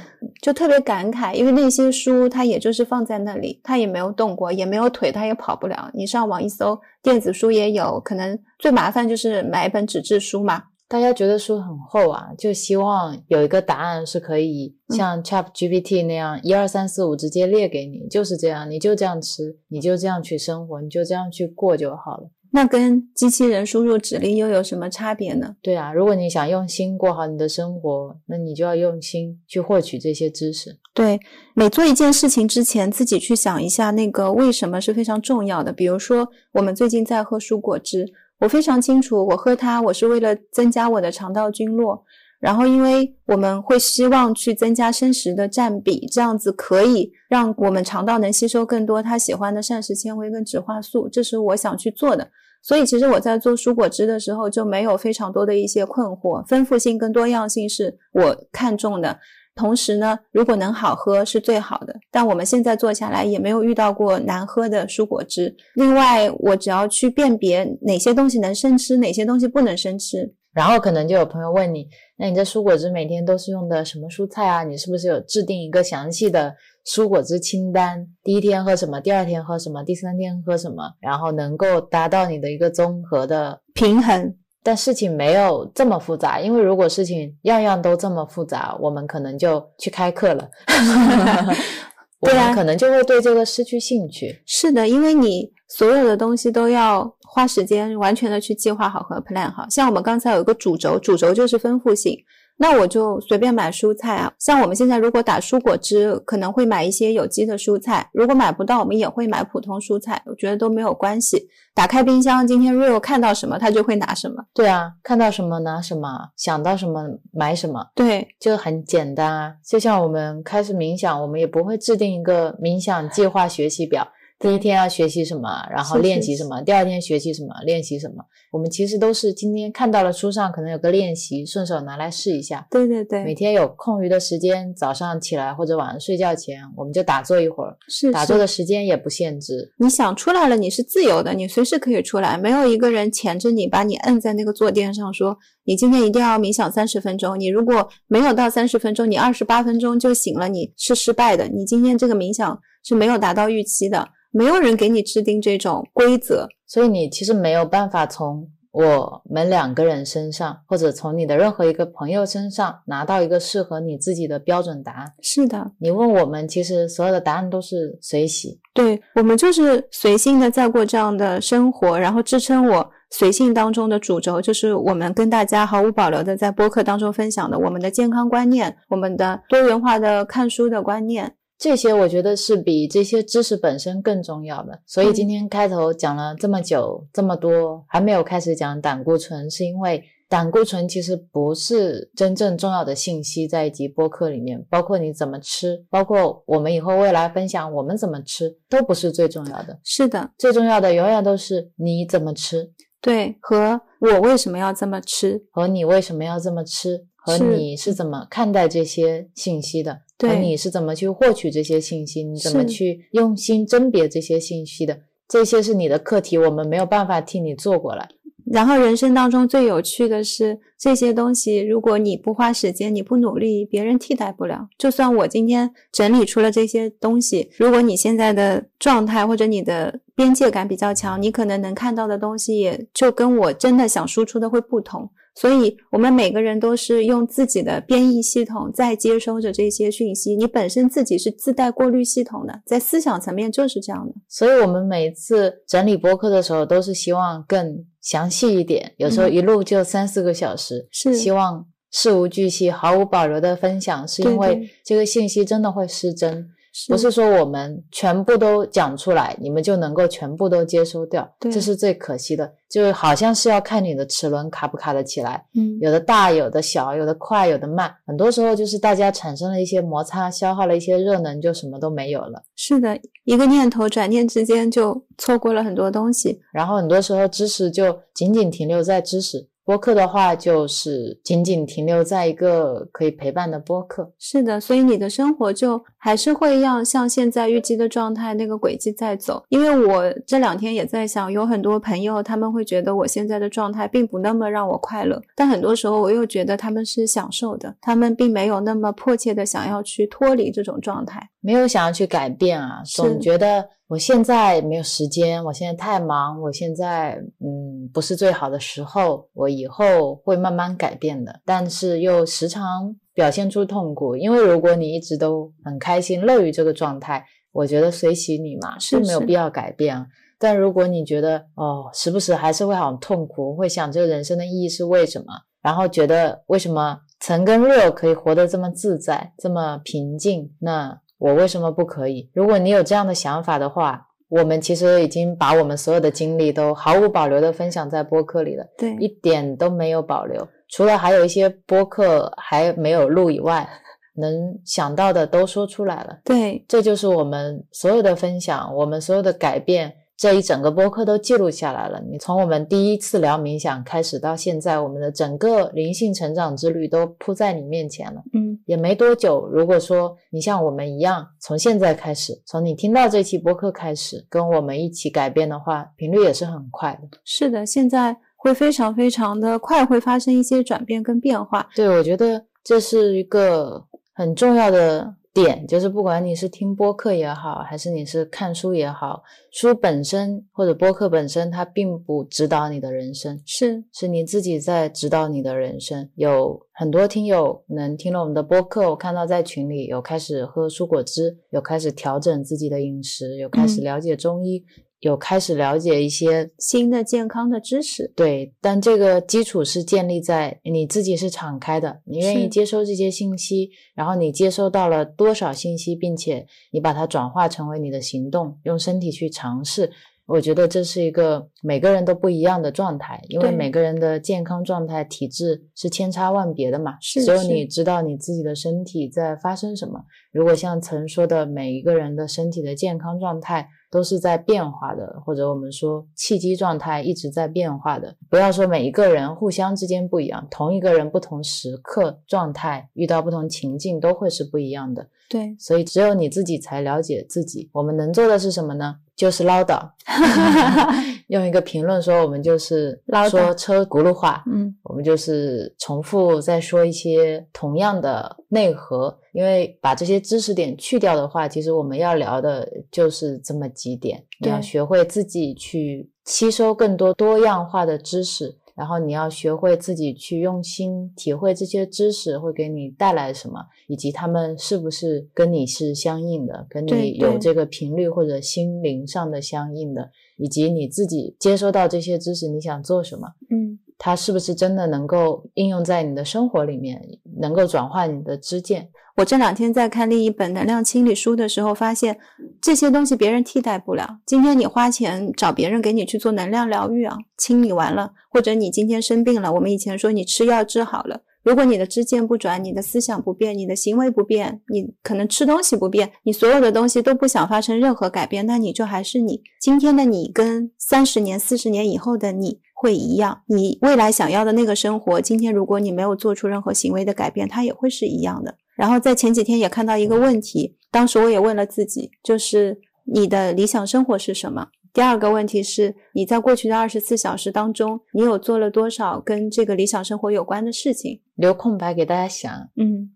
就特别感慨，因为那些书它也就是放在那里，它也没有动过，也没有腿，它也跑不了。你上网一搜，电子书也有可能，最麻烦就是买一本纸质书嘛。大家觉得书很厚啊，就希望有一个答案是可以像 Chat GPT 那样一二三四五直接列给你，就是这样，你就这样吃，你就这样去生活，你就这样去过就好了。那跟机器人输入指令又有什么差别呢？对啊，如果你想用心过好你的生活，那你就要用心去获取这些知识。对，每做一件事情之前，自己去想一下那个为什么是非常重要的。比如说，我们最近在喝蔬果汁，我非常清楚，我喝它，我是为了增加我的肠道菌落。然后，因为我们会希望去增加生食的占比，这样子可以让我们肠道能吸收更多他喜欢的膳食纤维跟植化素，这是我想去做的。所以，其实我在做蔬果汁的时候就没有非常多的一些困惑，丰富性跟多样性是我看中的。同时呢，如果能好喝是最好的。但我们现在做下来也没有遇到过难喝的蔬果汁。另外，我只要去辨别哪些东西能生吃，哪些东西不能生吃。然后可能就有朋友问你，那你这蔬果汁每天都是用的什么蔬菜啊？你是不是有制定一个详细的蔬果汁清单？第一天喝什么？第二天喝什么？第三天喝什么？然后能够达到你的一个综合的平衡。但事情没有这么复杂，因为如果事情样样都这么复杂，我们可能就去开课了。对啊，可能就会对这个失去兴趣。是的，因为你所有的东西都要。花时间完全的去计划好和 plan 好，像我们刚才有一个主轴，主轴就是丰富性，那我就随便买蔬菜啊。像我们现在如果打蔬果汁，可能会买一些有机的蔬菜，如果买不到，我们也会买普通蔬菜，我觉得都没有关系。打开冰箱，今天 Rio 看到什么，他就会拿什么。对啊，看到什么拿什么，想到什么买什么。对，就很简单啊。就像我们开始冥想，我们也不会制定一个冥想计划学习表。第一天要学习什么，然后练习什么；第二天学习什么，练习什么。我们其实都是今天看到了书上可能有个练习，顺手拿来试一下。对对对，每天有空余的时间，早上起来或者晚上睡觉前，我们就打坐一会儿。是，打坐的时间也不限制。你想出来了，你是自由的，你随时可以出来，没有一个人钳着你，把你摁在那个坐垫上，说你今天一定要冥想三十分钟。你如果没有到三十分钟，你二十八分钟就醒了，你是失败的。你今天这个冥想是没有达到预期的。没有人给你制定这种规则，所以你其实没有办法从我们两个人身上，或者从你的任何一个朋友身上拿到一个适合你自己的标准答案。是的，你问我们，其实所有的答案都是随喜。对我们就是随性的在过这样的生活，然后支撑我随性当中的主轴，就是我们跟大家毫无保留的在播客当中分享的我们的健康观念，我们的多元化的看书的观念。这些我觉得是比这些知识本身更重要的，所以今天开头讲了这么久这么多，还没有开始讲胆固醇，是因为胆固醇其实不是真正重要的信息，在一集播客里面，包括你怎么吃，包括我们以后未来分享我们怎么吃，都不是最重要的。是的，最重要的永远都是你怎么吃，对，和我为什么要这么吃，和你为什么要这么吃，和你是怎么看待这些信息的，和对你是怎么去获取这些信息，你怎么去用心甄别这些信息的，这些是你的课题，我们没有办法替你做过来。然后人生当中最有趣的是，这些东西如果你不花时间，你不努力，别人替代不了。就算我今天整理出了这些东西，如果你现在的状态或者你的边界感比较强，你可能能看到的东西也就跟我真的想输出的会不同。所以，我们每个人都是用自己的编译系统在接收着这些讯息。你本身自己是自带过滤系统的，在思想层面就是这样的。所以我们每次整理播客的时候，都是希望更详细一点，有时候嗯一录就三四个小时，是希望事无巨细、毫无保留的分享，是因为这个信息真的会失真。是不是说我们全部都讲出来，你们就能够全部都接收掉，对这是最可惜的。就好像是要看你的齿轮卡不卡得起来，嗯，有的大，有的小，有的快，有的慢。很多时候就是大家产生了一些摩擦，消耗了一些热能，就什么都没有了。是的，一个念头转念之间就错过了很多东西。然后很多时候知识就仅仅停留在知识。播客的话，就是仅仅停留在一个可以陪伴的播客。是的，所以你的生活就还是会让像现在预计的状态那个轨迹在走。因为我这两天也在想，有很多朋友他们会觉得我现在的状态并不那么让我快乐，但很多时候我又觉得他们是享受的，他们并没有那么迫切的想要去脱离这种状态。没有想要去改变啊，是。总觉得我现在没有时间，我现在太忙，我现在嗯不是最好的时候，我以后会慢慢改变的，但是又时常表现出痛苦，因为如果你一直都很开心乐于这个状态，我觉得随喜你嘛，是是没有必要改变啊。但如果你觉得哦，时不时还是会好痛苦，会想这个人生的意义是为什么，然后觉得为什么曾跟 real 可以活得这么自在，这么平静，那我为什么不可以？如果你有这样的想法的话，我们其实已经把我们所有的经历都毫无保留的分享在播客里了，对，一点都没有保留。除了还有一些播客还没有录以外，能想到的都说出来了。对，这就是我们所有的分享，我们所有的改变，这一整个播客都记录下来了。你从我们第一次聊冥想开始到现在，我们的整个灵性成长之旅都铺在你面前了。嗯，也没多久，如果说你像我们一样，从现在开始，从你听到这期播客开始，跟我们一起改变的话，频率也是很快的。是的，现在会非常非常的快，会发生一些转变跟变化。对，我觉得这是一个很重要的点，就是不管你是听播客也好，还是你是看书也好，书本身或者播客本身，它并不指导你的人生，是，是你自己在指导你的人生。有很多听友能听了我们的播客，我看到在群里有开始喝蔬果汁，有开始调整自己的饮食，有开始嗯。了解中医，有开始了解一些新的健康的知识。对，但这个基础是建立在你自己是敞开的，你愿意接收这些信息，然后你接收到了多少信息，并且你把它转化成为你的行动，用身体去尝试。我觉得这是一个每个人都不一样的状态，因为每个人的健康状态、体质是千差万别的嘛。是是只有你知道你自己的身体在发生什么。如果像曾说的，每一个人的身体的健康状态都是在变化的，或者我们说气机状态一直在变化的。不要说每一个人互相之间不一样，同一个人不同时刻状态遇到不同情境都会是不一样的。对，所以只有你自己才了解自己。我们能做的是什么呢？就是唠叨。用一个评论说，我们就是说车轱辘话。嗯，我们就是重复再说一些同样的内核，因为把这些知识点去掉的话，其实我们要聊的就是这么几点。你要学会自己去吸收更多多样化的知识，然后你要学会自己去用心体会这些知识会给你带来什么，以及他们是不是跟你是相应的，跟你有这个频率或者心灵上的相应的，以及你自己接收到这些知识，你想做什么。嗯，它是不是真的能够应用在你的生活里面，能够转化你的知见？我这两天在看另一本能量清理书的时候，发现这些东西别人替代不了。今天你花钱找别人给你去做能量疗愈啊，清理完了，或者你今天生病了，我们以前说你吃药治好了。如果你的知见不转，你的思想不变，你的行为不变，你可能吃东西不变，你所有的东西都不想发生任何改变，那你就还是你。今天的你跟三十年、四十年以后的你会一样，你未来想要的那个生活，今天如果你没有做出任何行为的改变，它也会是一样的。然后在前几天也看到一个问题，当时我也问了自己，就是你的理想生活是什么？第二个问题是，你在过去的二十四小时当中，你有做了多少跟这个理想生活有关的事情？留空白给大家想。嗯，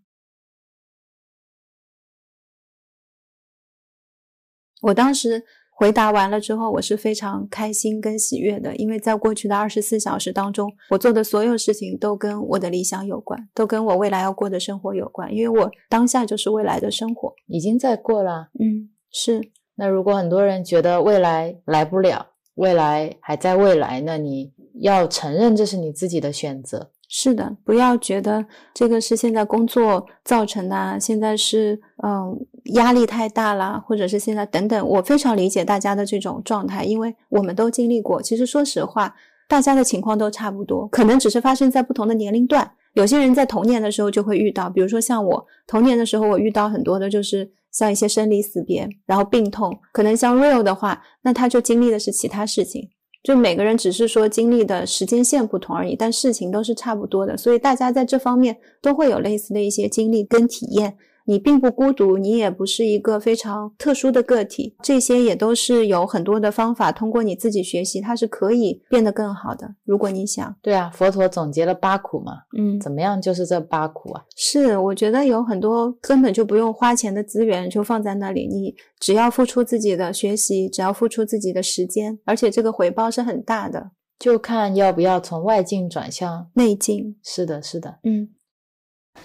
我当时回答完了之后，我是非常开心跟喜悦的，因为在过去的二十四小时当中，我做的所有事情都跟我的理想有关，都跟我未来要过的生活有关，因为我当下就是未来的生活，已经在过了。嗯，是。那如果很多人觉得未来来不了，未来还在未来，那你要承认这是你自己的选择。是的，不要觉得这个是现在工作造成的，现在是嗯压力太大了，或者是现在等等。我非常理解大家的这种状态，因为我们都经历过。其实说实话，大家的情况都差不多，可能只是发生在不同的年龄段。有些人在童年的时候就会遇到，比如说像我童年的时候，我遇到很多的就是。像一些生离死别，然后病痛，可能像 real 的话，那他就经历的是其他事情。就每个人只是说经历的时间线不同而已，但事情都是差不多的。所以大家在这方面都会有类似的一些经历跟体验。你并不孤独，你也不是一个非常特殊的个体，这些也都是有很多的方法，通过你自己学习，它是可以变得更好的。如果你想，对啊，佛陀总结了八苦嘛，嗯，怎么样？就是这八苦啊。是，我觉得有很多根本就不用花钱的资源就放在那里，你只要付出自己的学习，只要付出自己的时间，而且这个回报是很大的，就看要不要从外境转向内境。是的，是的，嗯。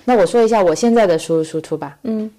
那我说一下我现在的输入输出吧。嗯，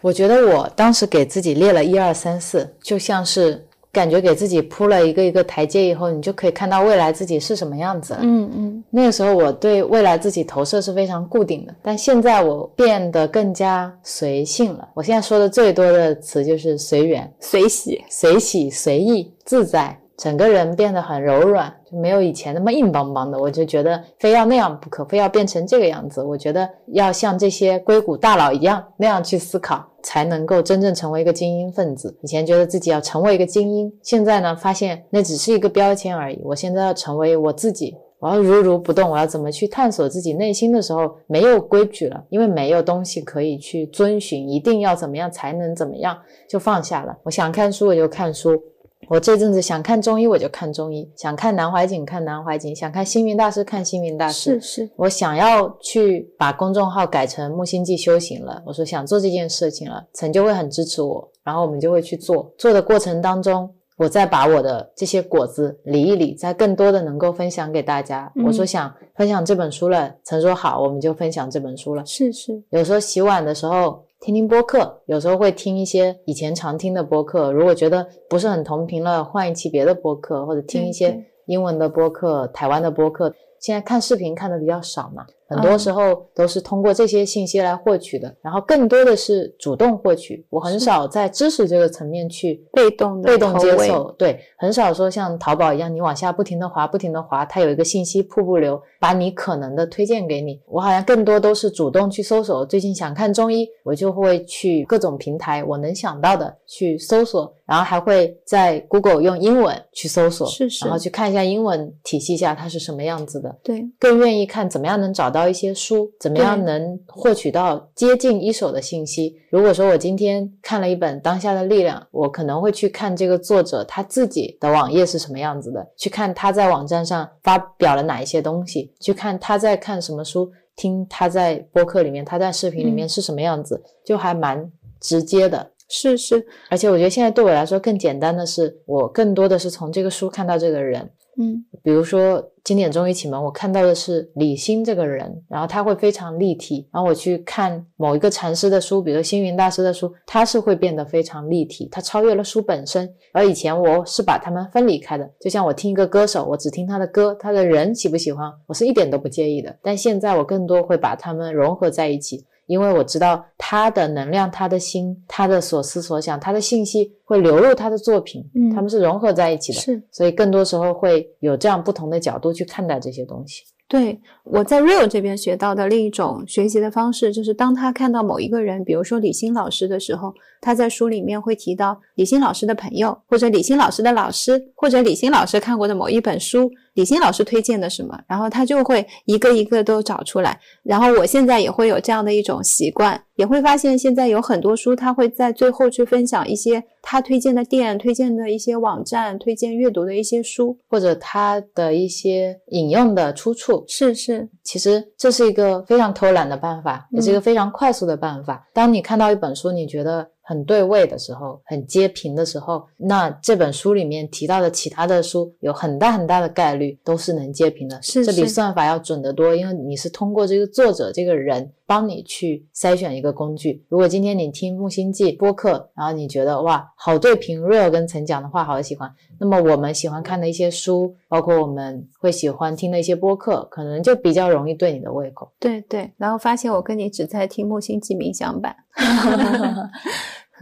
我觉得我当时给自己列了一二三四，就像是感觉给自己铺了一个一个台阶，以后你就可以看到未来自己是什么样子。嗯嗯。那个时候我对未来自己投射是非常固定的，但现在我变得更加随性了。我现在说的最多的词就是随缘、随喜、随喜、随意、自在。整个人变得很柔软，就没有以前那么硬邦邦的。我就觉得非要那样不可，非要变成这个样子。我觉得要像这些硅谷大佬一样那样去思考，才能够真正成为一个精英分子。以前觉得自己要成为一个精英，现在呢，发现那只是一个标签而已。我现在要成为我自己，我要如如不动。我要怎么去探索自己内心的时候，没有规矩了，因为没有东西可以去遵循，一定要怎么样才能怎么样，就放下了。我想看书，我就看书。我这阵子想看中医，我就看中医；想看南怀瑾，看南怀瑾；想看星云大师，看星云大师。是是，我想要去把公众号改成木星记修行了。我说想做这件事情了，陈就会很支持我，然后我们就会去做。做的过程当中，我再把我的这些果子理一理，再更多的能够分享给大家。我说想分享这本书了，曾说好，我们就分享这本书了。是是，有时候洗碗的时候。听听播客，有时候会听一些以前常听的播客。如果觉得不是很同频了，换一期别的播客，或者听一些英文的播客、台湾的播客。现在看视频看的比较少嘛。很多时候都是通过这些信息来获取的，然后更多的是主动获取。我很少在知识这个层面去被动的被动接受，对，很少说像淘宝一样，你往下不停的滑，不停的滑，它有一个信息瀑布流，把你可能的推荐给你。我好像更多都是主动去搜索。最近想看中医，我就会去各种平台我能想到的去搜索，然后还会在 Google 用英文去搜索，是是，然后去看一下英文体系下它是什么样子的。对，更愿意看怎么样能找到。到一些书，怎么样能获取到接近一手的信息？如果说我今天看了一本《当下的力量》，我可能会去看这个作者他自己的网页是什么样子的，去看他在网站上发表了哪一些东西，去看他在看什么书，听他在播客里面，他在视频里面是什么样子，就还蛮直接的。是是，而且我觉得现在对我来说更简单的是，我更多的是从这个书看到这个人。嗯，比如说经典中医启蒙，我看到的是李欣这个人，然后他会非常立体。然后我去看某一个禅师的书，比如星云大师的书，他是会变得非常立体，他超越了书本身。而以前我是把他们分离开的，就像我听一个歌手，我只听他的歌，他的人喜不喜欢，我是一点都不介意的。但现在我更多会把他们融合在一起。因为我知道他的能量、他的心、他的所思所想、他的信息会流入他的作品，嗯他们是融合在一起的，是所以更多时候会有这样不同的角度去看待这些东西。对，我在 Real 这边学到的另一种学习的方式，就是当他看到某一个人，比如说李欣老师的时候，他在书里面会提到李欣老师的朋友，或者李欣老师的老师，或者李欣老师看过的某一本书，李欣老师推荐的什么，然后他就会一个一个都找出来。然后我现在也会有这样的一种习惯，也会发现现在有很多书，他会在最后去分享一些他推荐的店、推荐的一些网站、推荐阅读的一些书。或者他的一些引用的出处，是是，其实这是一个非常偷懒的办法，也是一个非常快速的办法。当你看到一本书，你觉得很对位的时候，很接平的时候，那这本书里面提到的其他的书，有很大很大的概率都是能接平的。是这比算法要准得多，因为你是通过这个作者这个人帮你去筛选一个工具。如果今天你听木星记播客，然后你觉得哇，好对平，real 跟陈讲的话好喜欢，那么我们喜欢看的一些书，包括我们会喜欢听的一些播客，可能就比较容易对你的胃口。对对，然后发现我跟你只在听木星记冥想版。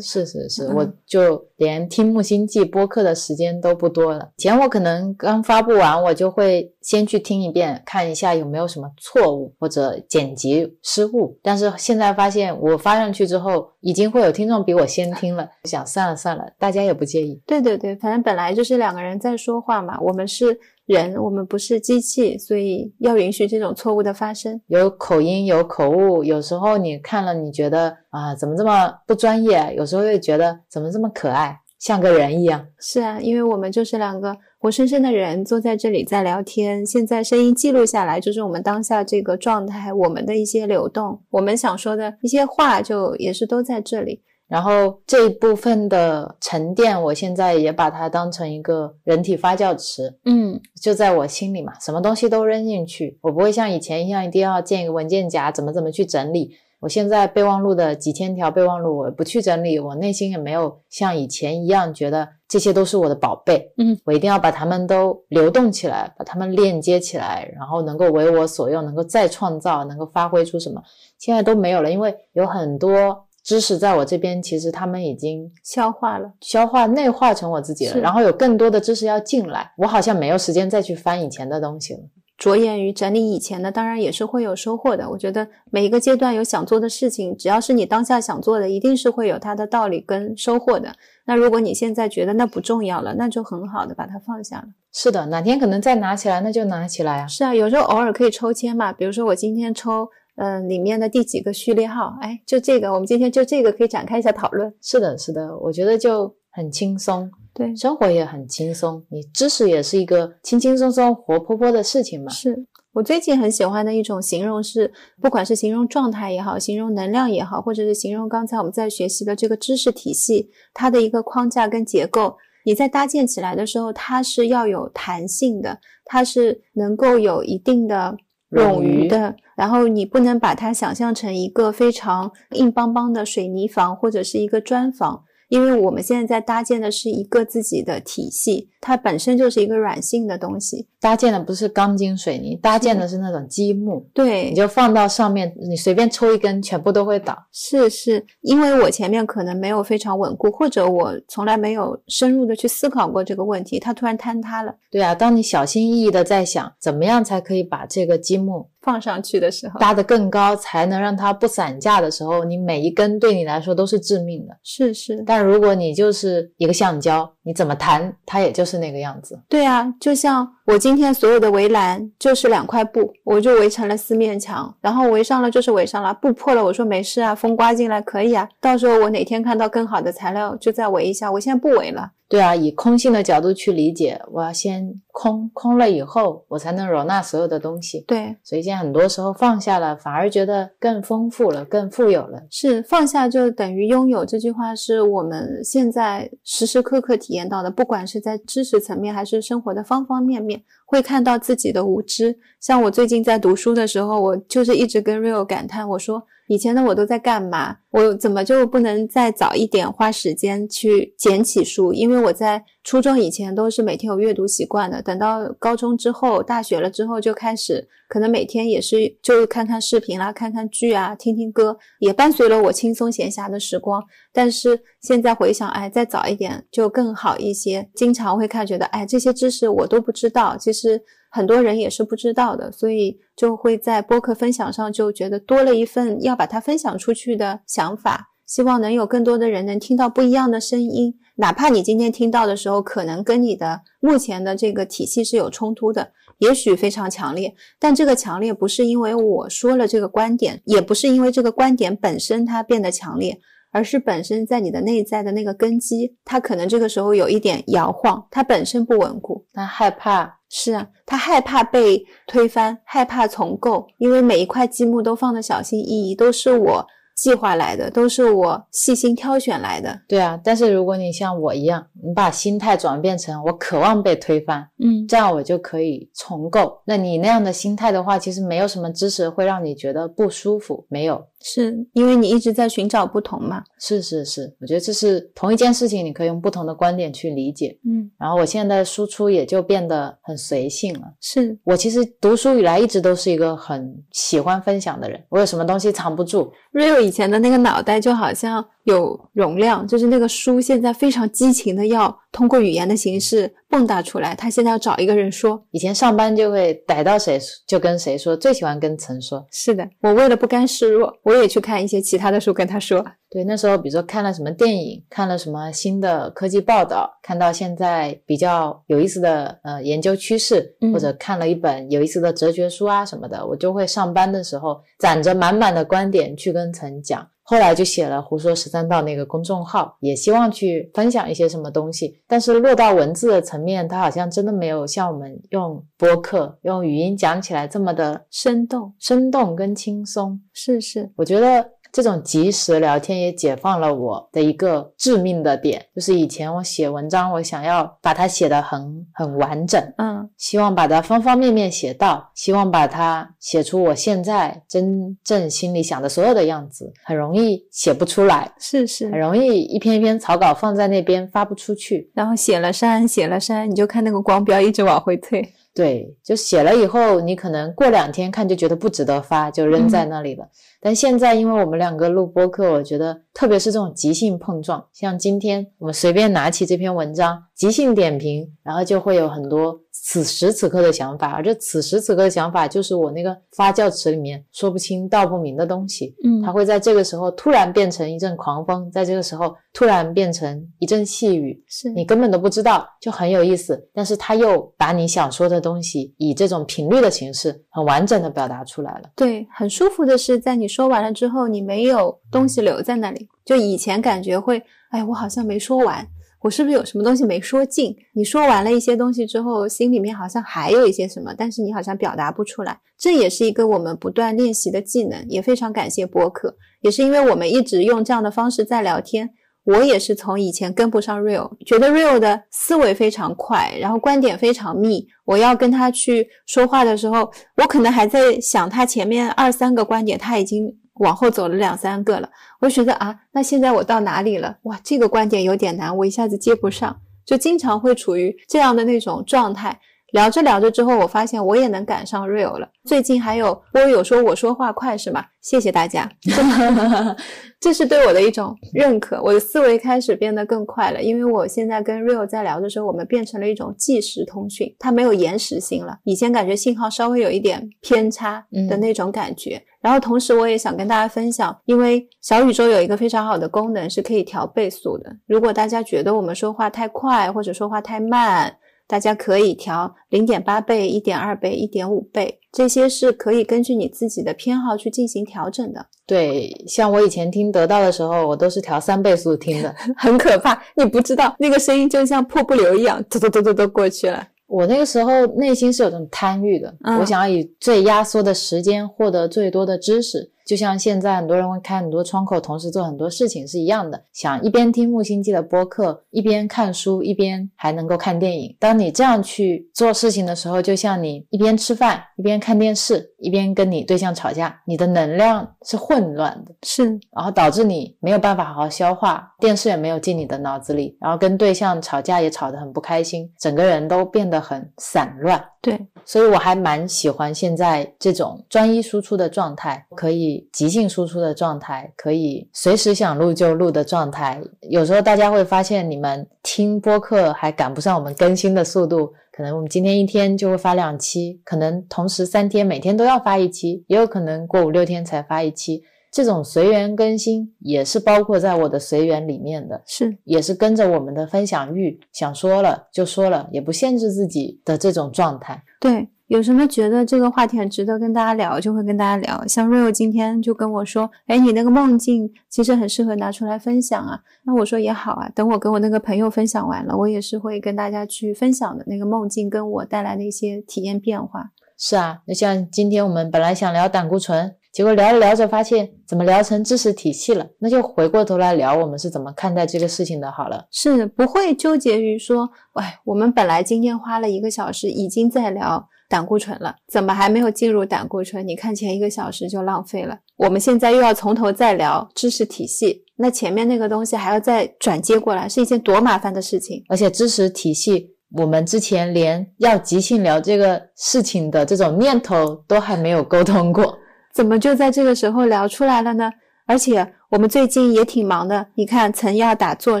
是是是，嗯我就连听木星记播客的时间都不多了。以前我可能刚发布完，我就会先去听一遍，看一下有没有什么错误或者剪辑失误。但是现在发现，我发上去之后，已经会有听众比我先听了。想算了算了，大家也不介意。对对对，反正本来就是两个人在说话嘛，我们是人，我们不是机器，所以要允许这种错误的发生。有口音，有口误，有时候你看了，你觉得啊，怎么这么不专业？有时候又觉得怎么这么可爱，像个人一样。是啊，因为我们就是两个活生生的人坐在这里在聊天，现在声音记录下来，就是我们当下这个状态，我们的一些流动，我们想说的一些话，就也是都在这里。然后这一部分的沉淀，我现在也把它当成一个人体发酵池，嗯，就在我心里嘛，什么东西都扔进去，我不会像以前一样一定要建一个文件夹，怎么怎么去整理。我现在备忘录的几千条备忘录，我不去整理，我内心也没有像以前一样觉得这些都是我的宝贝。嗯，我一定要把它们都流动起来，把它们链接起来，然后能够为我所用，能够再创造，能够发挥出什么，现在都没有了，因为有很多知识在我这边，其实他们已经消化了。消化内化成我自己了，然后有更多的知识要进来，我好像没有时间再去翻以前的东西了。着眼于整理以前的，当然也是会有收获的。我觉得每一个阶段有想做的事情，只要是你当下想做的，一定是会有它的道理跟收获的。那如果你现在觉得那不重要了，那就很好的把它放下了。是的，哪天可能再拿起来，那就拿起来啊。是啊，有时候偶尔可以抽签嘛，比如说我今天抽，嗯、里面的第几个序列号，哎，就这个，我们今天就这个可以展开一下讨论。是的，是的，我觉得就很轻松，对，生活也很轻松，你知识也是一个轻轻松松、活泼泼的事情嘛。是我最近很喜欢的一种形容是，不管是形容状态也好，形容能量也好，或者是形容刚才我们在学习的这个知识体系，它的一个框架跟结构，你在搭建起来的时候，它是要有弹性的，它是能够有一定的冗余的，然后你不能把它想象成一个非常硬邦邦的水泥房或者是一个砖房。因为我们现在在搭建的是一个自己的体系，它本身就是一个软性的东西。搭建的不是钢筋水泥，搭建的是那种积木，对，你就放到上面，你随便抽一根，全部都会倒。是是，因为我前面可能没有非常稳固，或者我从来没有深入的去思考过这个问题，它突然坍塌了，对啊，当你小心翼翼的在想怎么样才可以把这个积木放上去的时候，搭得更高，才能让它不散架的时候，你每一根对你来说都是致命的。是是，但如果你就是一个橡胶，你怎么弹它也就是那个样子。对啊，就像我今天所有的围栏就是两块布，我就围成了四面墙，然后围上了就是围上了，布破了我说没事啊，风刮进来可以啊，到时候我哪天看到更好的材料就再围一下，我现在不围了。对啊，以空性的角度去理解，我要先空，空了以后，我才能容纳所有的东西。对，所以现在很多时候放下了，反而觉得更丰富了，更富有了。是放下就等于拥有，这句话是我们现在时时刻刻体验到的，不管是在知识层面还是生活的方方面面，会看到自己的无知。像我最近在读书的时候，我就是一直跟 Rio 感叹，我说以前的我都在干嘛？我怎么就不能再早一点花时间去捡起书？因为我在初中以前都是每天有阅读习惯的，等到高中之后、大学了之后就开始，可能每天也是就看看视频啦、看看剧啊、听听歌，也伴随了我轻松闲暇的时光。但是现在回想，哎，再早一点就更好一些。经常会看，觉得哎，这些知识我都不知道，其实很多人也是不知道的，所以就会在播客分享上就觉得多了一份要把它分享出去的想法，希望能有更多的人能听到不一样的声音，哪怕你今天听到的时候可能跟你的目前的这个体系是有冲突的，也许非常强烈，但这个强烈不是因为我说了这个观点，也不是因为这个观点本身它变得强烈。而是本身在你的内在的那个根基，它可能这个时候有一点摇晃，它本身不稳固，它害怕，是啊，他害怕被推翻，害怕重构，因为每一块积木都放的小心翼翼，都是我计划来的，都是我细心挑选来的。对啊，但是如果你像我一样，你把心态转变成我渴望被推翻，嗯，这样我就可以重构。那你那样的心态的话，其实没有什么知识会让你觉得不舒服，没有。是因为你一直在寻找不同嘛？是是是，我觉得这是同一件事情，你可以用不同的观点去理解。嗯，然后我现在的输出也就变得很随性了。是我其实读书以来一直都是一个很喜欢分享的人，我有什么东西藏不住。Rio 以前的那个脑袋就好像有容量，就是那个书现在非常激情的要通过语言的形式蹦跶出来。他现在要找一个人说，以前上班就会逮到谁就跟谁说，最喜欢跟陈说。是的，我为了不甘示弱，我也去看一些其他的书，跟他说。对，那时候比如说看了什么电影，看了什么新的科技报道，看到现在比较有意思的呃研究趋势，嗯或者看了一本有意思的哲学书啊什么的，我就会上班的时候攒着满满的观点去跟陈讲。后来就写了“胡说十三道”那个公众号，也希望去分享一些什么东西。但是落到文字的层面，它好像真的没有像我们用播客、用语音讲起来这么的生动，生动跟轻松。是是，我觉得这种即时聊天也解放了我的一个致命的点，就是以前我写文章，我想要把它写得很很完整，嗯，希望把它方方面面写到，希望把它写出我现在真正心里想的所有的样子，很容易写不出来，是是很。容易一篇一篇草稿放在那边发不出去。然后写了删，写了删，你就看那个光标一直往回退。对，就写了以后，你可能过两天看就觉得不值得发，就扔在那里了。但现在，因为我们两个录播课，我觉得特别是这种即兴碰撞，像今天我们随便拿起这篇文章，即兴点评，然后就会有很多此时此刻的想法，而这此时此刻的想法，就是我那个发酵池里面说不清道不明的东西。嗯它会在这个时候突然变成一阵狂风，在这个时候突然变成一阵细雨，是你根本都不知道，就很有意思。但是它又把你想说的东西以这种频率的形式，很完整的表达出来了。对，很舒服的是，在你说完了之后，你没有东西留在那里。就以前感觉会，哎，我好像没说完，我是不是有什么东西没说尽？你说完了一些东西之后，心里面好像还有一些什么，但是你好像表达不出来。这也是一个我们不断练习的技能，也非常感谢播客，也是因为我们一直用这样的方式在聊天。我也是从以前跟不上 Real，觉得 Real 的思维非常快，然后观点非常密。我要跟他去说话的时候，我可能还在想他前面二三个观点，他已经往后走了两三个了。我觉得啊，那现在我到哪里了？哇，这个观点有点难，我一下子接不上，就经常会处于这样的那种状态。聊着聊着之后，我发现我也能赶上 Real 了。最近还有波友说我说话快是吗？谢谢大家，这是对我的一种认可。我的思维开始变得更快了，因为我现在跟 Real 在聊的时候，我们变成了一种即时通讯，它没有延时性了。以前感觉信号稍微有一点偏差的那种感觉。然后同时我也想跟大家分享，因为小宇宙有一个非常好的功能是可以调倍速的。如果大家觉得我们说话太快或者说话太慢，大家可以调零点八倍、一点二倍、一点五倍，这些是可以根据你自己的偏好去进行调整的。对，像我以前听得到的时候，我都是调三倍速听的。很可怕，你不知道那个声音就像瀑布流一样，嘟嘟嘟嘟嘟过去了。我那个时候内心是有种贪欲的，嗯我想要以最压缩的时间获得最多的知识，就像现在很多人会开很多窗口，同时做很多事情是一样的。想一边听木星记的播客，一边看书，一边还能够看电影。当你这样去做事情的时候，就像你一边吃饭，一边看电视，一边跟你对象吵架，你的能量是混乱的，是，然后导致你没有办法好好消化，电视也没有进你的脑子里，然后跟对象吵架也吵得很不开心，整个人都变得很散乱。对，所以我还蛮喜欢现在这种专一输出的状态，可以即兴输出的状态，可以随时想录就录的状态。有时候大家会发现，你们听播客还赶不上我们更新的速度，可能我们今天一天就会发两期，可能同时三天每天都要发一期，也有可能过五六天才发一期。这种随缘更新也是包括在我的随缘里面的，是也是跟着我们的分享欲，想说了就说了，也不限制自己的这种状态。对。有什么觉得这个话题很值得跟大家聊，就会跟大家聊。像瑞欧今天就跟我说：“哎，你那个梦境其实很适合拿出来分享啊。”那我说也好啊，等我跟我那个朋友分享完了，我也是会跟大家去分享的那个梦境跟我带来的一些体验变化。是啊，那像今天我们本来想聊胆固醇，结果聊着聊着发现怎么聊成知识体系了，那就回过头来聊我们是怎么看待这个事情的。好了，是不会纠结于说，哎，我们本来今天花了一个小时已经在聊。胆固醇了，怎么还没有进入胆固醇？你看前一个小时就浪费了。我们现在又要从头再聊知识体系，那前面那个东西还要再转接过来，是一件多麻烦的事情。而且知识体系，我们之前连要即兴聊这个事情的这种念头都还没有沟通过，怎么就在这个时候聊出来了呢？而且我们最近也挺忙的，你看，曾要打坐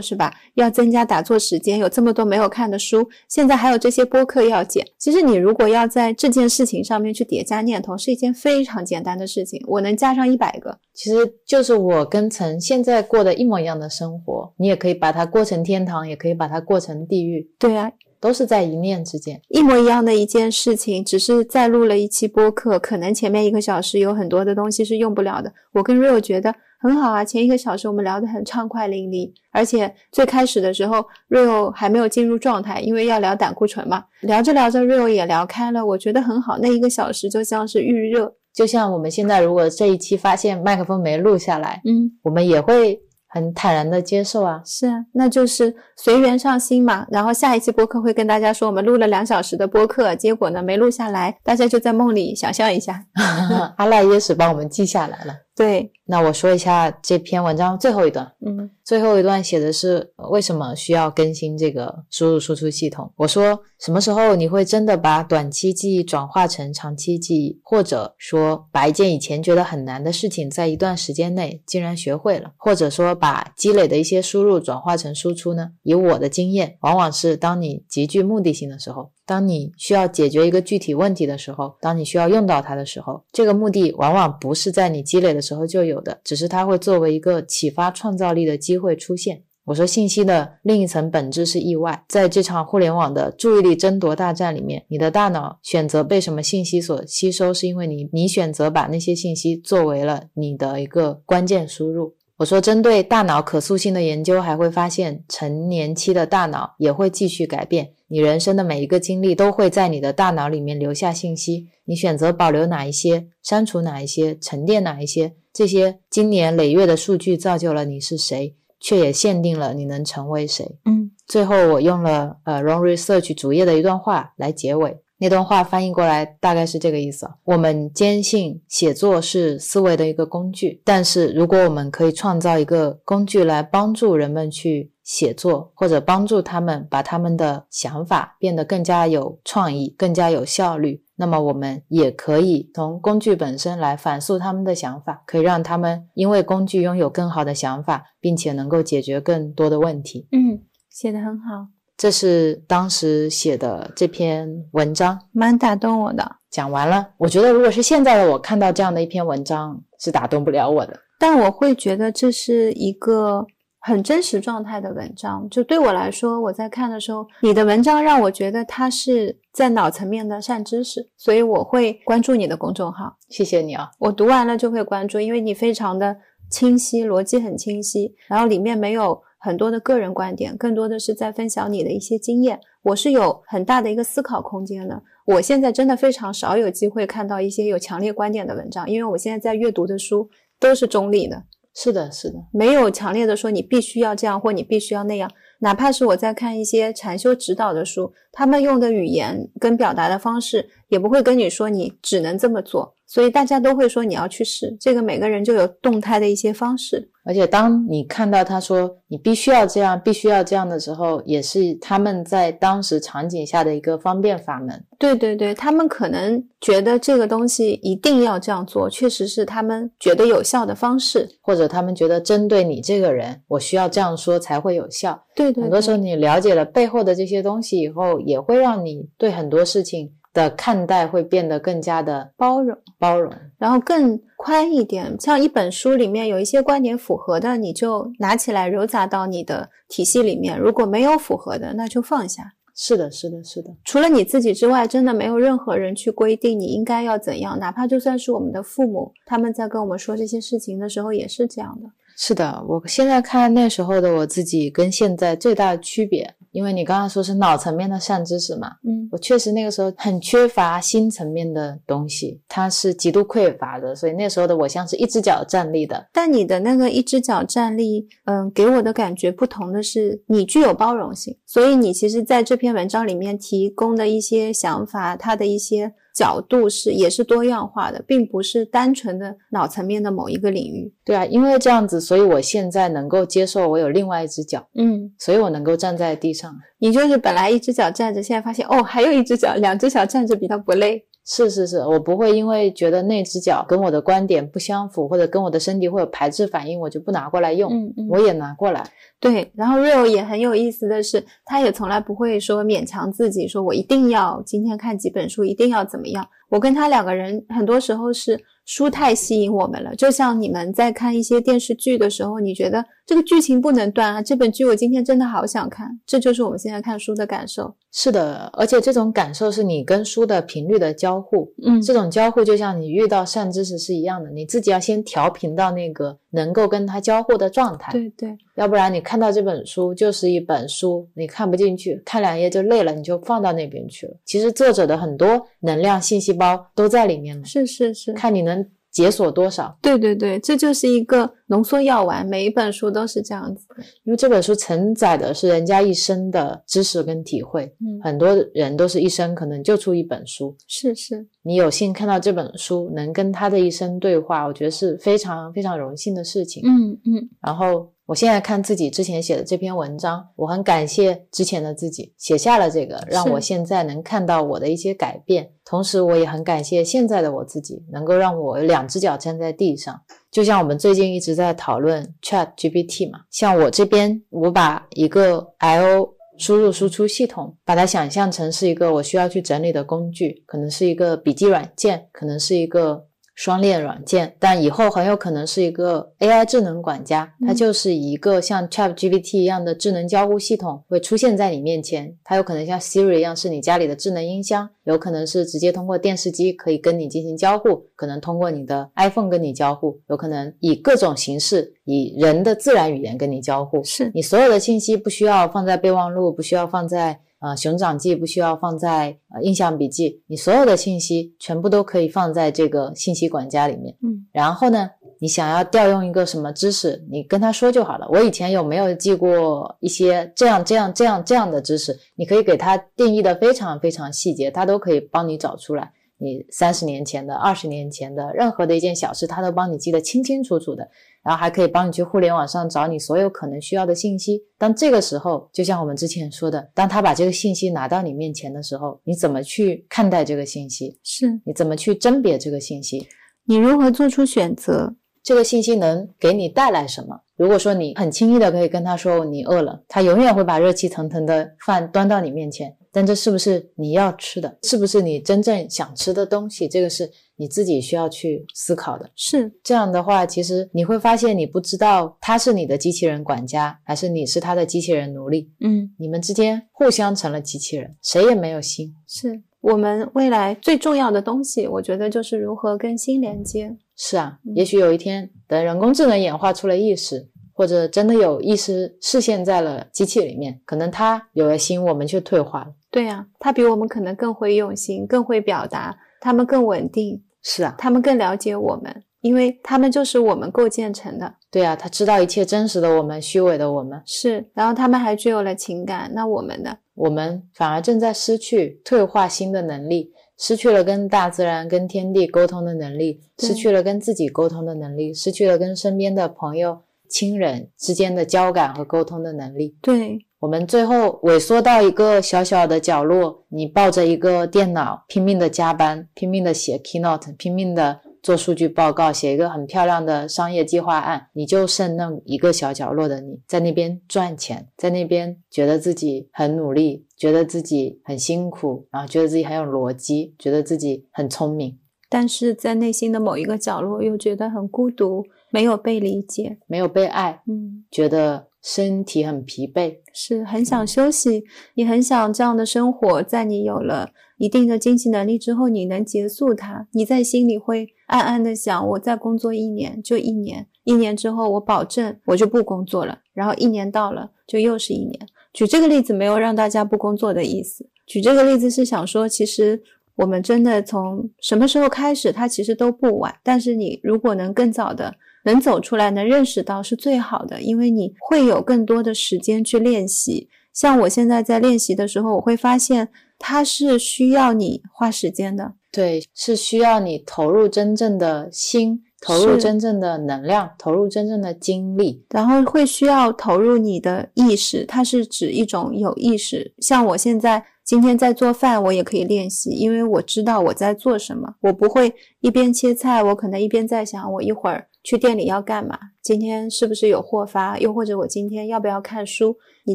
是吧？要增加打坐时间，有这么多没有看的书，现在还有这些播客要剪。其实你如果要在这件事情上面去叠加念头，是一件非常简单的事情。我能加上一百个，其实就是我跟曾现在过的一模一样的生活。你也可以把它过成天堂，也可以把它过成地狱。对啊。都是在一念之间，一模一样的一件事情，只是再录了一期播客，可能前面一个小时有很多的东西是用不了的。我跟 Rio 觉得很好啊，前一个小时我们聊得很畅快淋漓，而且最开始的时候 Rio 还没有进入状态，因为要聊胆固醇嘛，聊着聊着 Rio 也聊开了，我觉得很好，那一个小时就像是预热，就像我们现在如果这一期发现麦克风没录下来，嗯，我们也会。很坦然的接受啊，是啊，那就是随缘上心嘛。然后下一期播客会跟大家说，我们录了两小时的播客，结果呢没录下来，大家就在梦里想象一下。阿赖耶识帮我们记下来了。对，那我说一下这篇文章最后一段。嗯，最后一段写的是为什么需要更新这个输入输出系统。我说什么时候你会真的把短期记忆转化成长期记忆，或者说把一件以前觉得很难的事情，在一段时间内竟然学会了，或者说把积累的一些输入转化成输出呢？以我的经验，往往是当你极具目的性的时候。当你需要解决一个具体问题的时候，当你需要用到它的时候，这个目的往往不是在你积累的时候就有有的，只是它会作为一个启发创造力的机会出现。我说，信息的另一层本质是意外，在这场互联网的注意力争夺大战里面，你的大脑选择被什么信息所吸收，是因为你你选择把那些信息作为了你的一个关键输入。我说，针对大脑可塑性的研究还会发现，成年期的大脑也会继续改变。你人生的每一个经历都会在你的大脑里面留下信息，你选择保留哪一些，删除哪一些，沉淀哪一些，这些经年累月的数据造就了你是谁，却也限定了你能成为谁。嗯，最后我用了呃 Ron Research 主页的一段话来结尾。那段话翻译过来大概是这个意思：我们坚信写作是思维的一个工具，但是如果我们可以创造一个工具来帮助人们去写作，或者帮助他们把他们的想法变得更加有创意、更加有效率，那么我们也可以从工具本身来反诉他们的想法，可以让他们因为工具拥有更好的想法，并且能够解决更多的问题。嗯，写的很好。这是当时写的这篇文章，蛮打动我的。讲完了，我觉得如果是现在的我看到这样的一篇文章，是打动不了我的。但我会觉得这是一个很真实状态的文章。就对我来说，我在看的时候，你的文章让我觉得它是在脑层面的善知识，所以我会关注你的公众号。谢谢你啊，我读完了就会关注，因为你非常的清晰，逻辑很清晰，然后里面没有。很多的个人观点，更多的是在分享你的一些经验。我是有很大的一个思考空间的。我现在真的非常少有机会看到一些有强烈观点的文章，因为我现在在阅读的书都是中立的。是的，是的，没有强烈的说你必须要这样或你必须要那样。哪怕是我在看一些禅修指导的书，他们用的语言跟表达的方式，也不会跟你说你只能这么做。所以大家都会说你要去试，这个每个人就有动态的一些方式。而且当你看到他说你必须要这样，必须要这样的时候，也是他们在当时场景下的一个方便法门。对对对，他们可能觉得这个东西一定要这样做，确实是他们觉得有效的方式，或者他们觉得针对你这个人，我需要这样说才会有效。对对，很多时候你了解了背后的这些东西以后，也会让你对很多事情。的看待会变得更加的包容，包容，然后更宽一点。像一本书里面有一些观点符合的，你就拿起来揉杂到你的体系里面；如果没有符合的，那就放下。是的，是的，是的。除了你自己之外，真的没有任何人去规定你应该要怎样。哪怕就算是我们的父母，他们在跟我们说这些事情的时候，也是这样的。是的，我现在看那时候的我自己跟现在最大的区别。因为你刚刚说是脑层面的善知识嘛，嗯，我确实那个时候很缺乏心层面的东西，它是极度匮乏的，所以那时候的我像是一只脚站立的。但你的那个一只脚站立，嗯，给我的感觉不同的是，你具有包容性，所以你其实在这篇文章里面提供的一些想法，它的一些。角度是也是多样化的，并不是单纯的脑层面的某一个领域。对啊，因为这样子，所以我现在能够接受我有另外一只脚，嗯，所以我能够站在地上。你就是本来一只脚站着，现在发现哦，还有一只脚，两只脚站着比较不累。是是是，我不会因为觉得那只脚跟我的观点不相符，或者跟我的身体会有排斥反应，我就不拿过来用。嗯嗯，我也拿过来。对，然后 Real 也很有意思的是，他也从来不会说勉强自己，说我一定要今天看几本书，一定要怎么样。我跟他两个人很多时候是。书太吸引我们了，就像你们在看一些电视剧的时候，你觉得这个剧情不能断啊，这本剧我今天真的好想看，这就是我们现在看书的感受。是的，而且这种感受是你跟书的频率的交互，嗯，这种交互就像你遇到善知识是一样的，你自己要先调频到那个能够跟它交互的状态。对对，要不然你看到这本书就是一本书，你看不进去，看两页就累了，你就放到那边去了。其实作者的很多能量信息包都在里面了，是是是，看你能。解锁多少？对对对，这就是一个浓缩药丸，每一本书都是这样子。因为这本书承载的是人家一生的知识跟体会，嗯，很多人都是一生可能就出一本书。是是，你有幸看到这本书，能跟他的一生对话，我觉得是非常非常荣幸的事情。嗯嗯，然后。我现在看自己之前写的这篇文章，我很感谢之前的自己写下了这个，让我现在能看到我的一些改变。同时，我也很感谢现在的我自己，能够让我两只脚站在地上。就像我们最近一直在讨论 Chat GPT 嘛，像我这边，我把一个 I/O 输入输出系统，把它想象成是一个我需要去整理的工具，可能是一个笔记软件，可能是一个。双链软件，但以后很有可能是一个 AI 智能管家，它就是一个像 ChatGPT 一样的智能交互系统会出现在你面前。它有可能像 Siri 一样是你家里的智能音箱，有可能是直接通过电视机可以跟你进行交互，可能通过你的 iPhone 跟你交互，有可能以各种形式以人的自然语言跟你交互。是你所有的信息不需要放在备忘录，不需要放在。呃，熊掌记不需要放在呃印象笔记，你所有的信息全部都可以放在这个信息管家里面。嗯，然后呢，你想要调用一个什么知识，你跟他说就好了。我以前有没有记过一些这样这样这样这样的知识？你可以给他定义的非常非常细节，他都可以帮你找出来。你三十年前的、二十年前的任何的一件小事，他都帮你记得清清楚楚的。然后还可以帮你去互联网上找你所有可能需要的信息。当这个时候，就像我们之前说的，当他把这个信息拿到你面前的时候，你怎么去看待这个信息？是你怎么去甄别这个信息？你如何做出选择？这个信息能给你带来什么？如果说你很轻易的可以跟他说你饿了，他永远会把热气腾腾的饭端到你面前。但这是不是你要吃的？是不是你真正想吃的东西？这个是你自己需要去思考的。是这样的话，其实你会发现，你不知道他是你的机器人管家，还是你是他的机器人奴隶。嗯，你们之间互相成了机器人，谁也没有心。是我们未来最重要的东西，我觉得就是如何跟心连接。是啊，也许有一天，等人工智能演化出了意识。或者真的有意识视线在了机器里面，可能它有了心，我们却退化了。对呀、他比我们可能更会用心，更会表达，他们更稳定，是啊，他们更了解我们，因为他们就是我们构建成的。对啊，他知道一切真实的我们，虚伪的我们，是，然后他们还具有了情感，那我们呢？我们反而正在失去退化心的能力，失去了跟大自然、跟天地沟通的能力，失去了跟自己沟通的能力，失去了跟身边的朋友、亲人之间的交感和沟通的能力。对，我们最后萎缩到一个小小的角落，你抱着一个电脑拼命的加班，拼命的写 keynote，拼命的做数据报告，写一个很漂亮的商业计划案，你就剩那一个小角落的你，在那边赚钱，在那边觉得自己很努力，觉得自己很辛苦，然后觉得自己很有逻辑，觉得自己很聪明，但是在内心的某一个角落又觉得很孤独，没有被理解。没有被爱，嗯，觉得身体很疲惫。是很想休息，也很想这样的生活，在你有了一定的经济能力之后，你能结束它。你在心里会暗暗的想：我再工作一年就一年，一年之后我保证我就不工作了。然后一年到了，就又是一年。举这个例子没有让大家不工作的意思，举这个例子是想说，其实我们真的从什么时候开始，它其实都不晚。但是你如果能更早的能走出来，能认识到是最好的，因为你会有更多的时间去练习。像我现在在练习的时候，我会发现它是需要你花时间的。对，是需要你投入真正的心，投入真正的能量，投入真正的精力。然后会需要投入你的意识，它是指一种有意识。像我现在今天在做饭，我也可以练习，因为我知道我在做什么，我不会一边切菜，我可能一边在想我一会儿去店里要干嘛，今天是不是有货发，又或者我今天要不要看书。你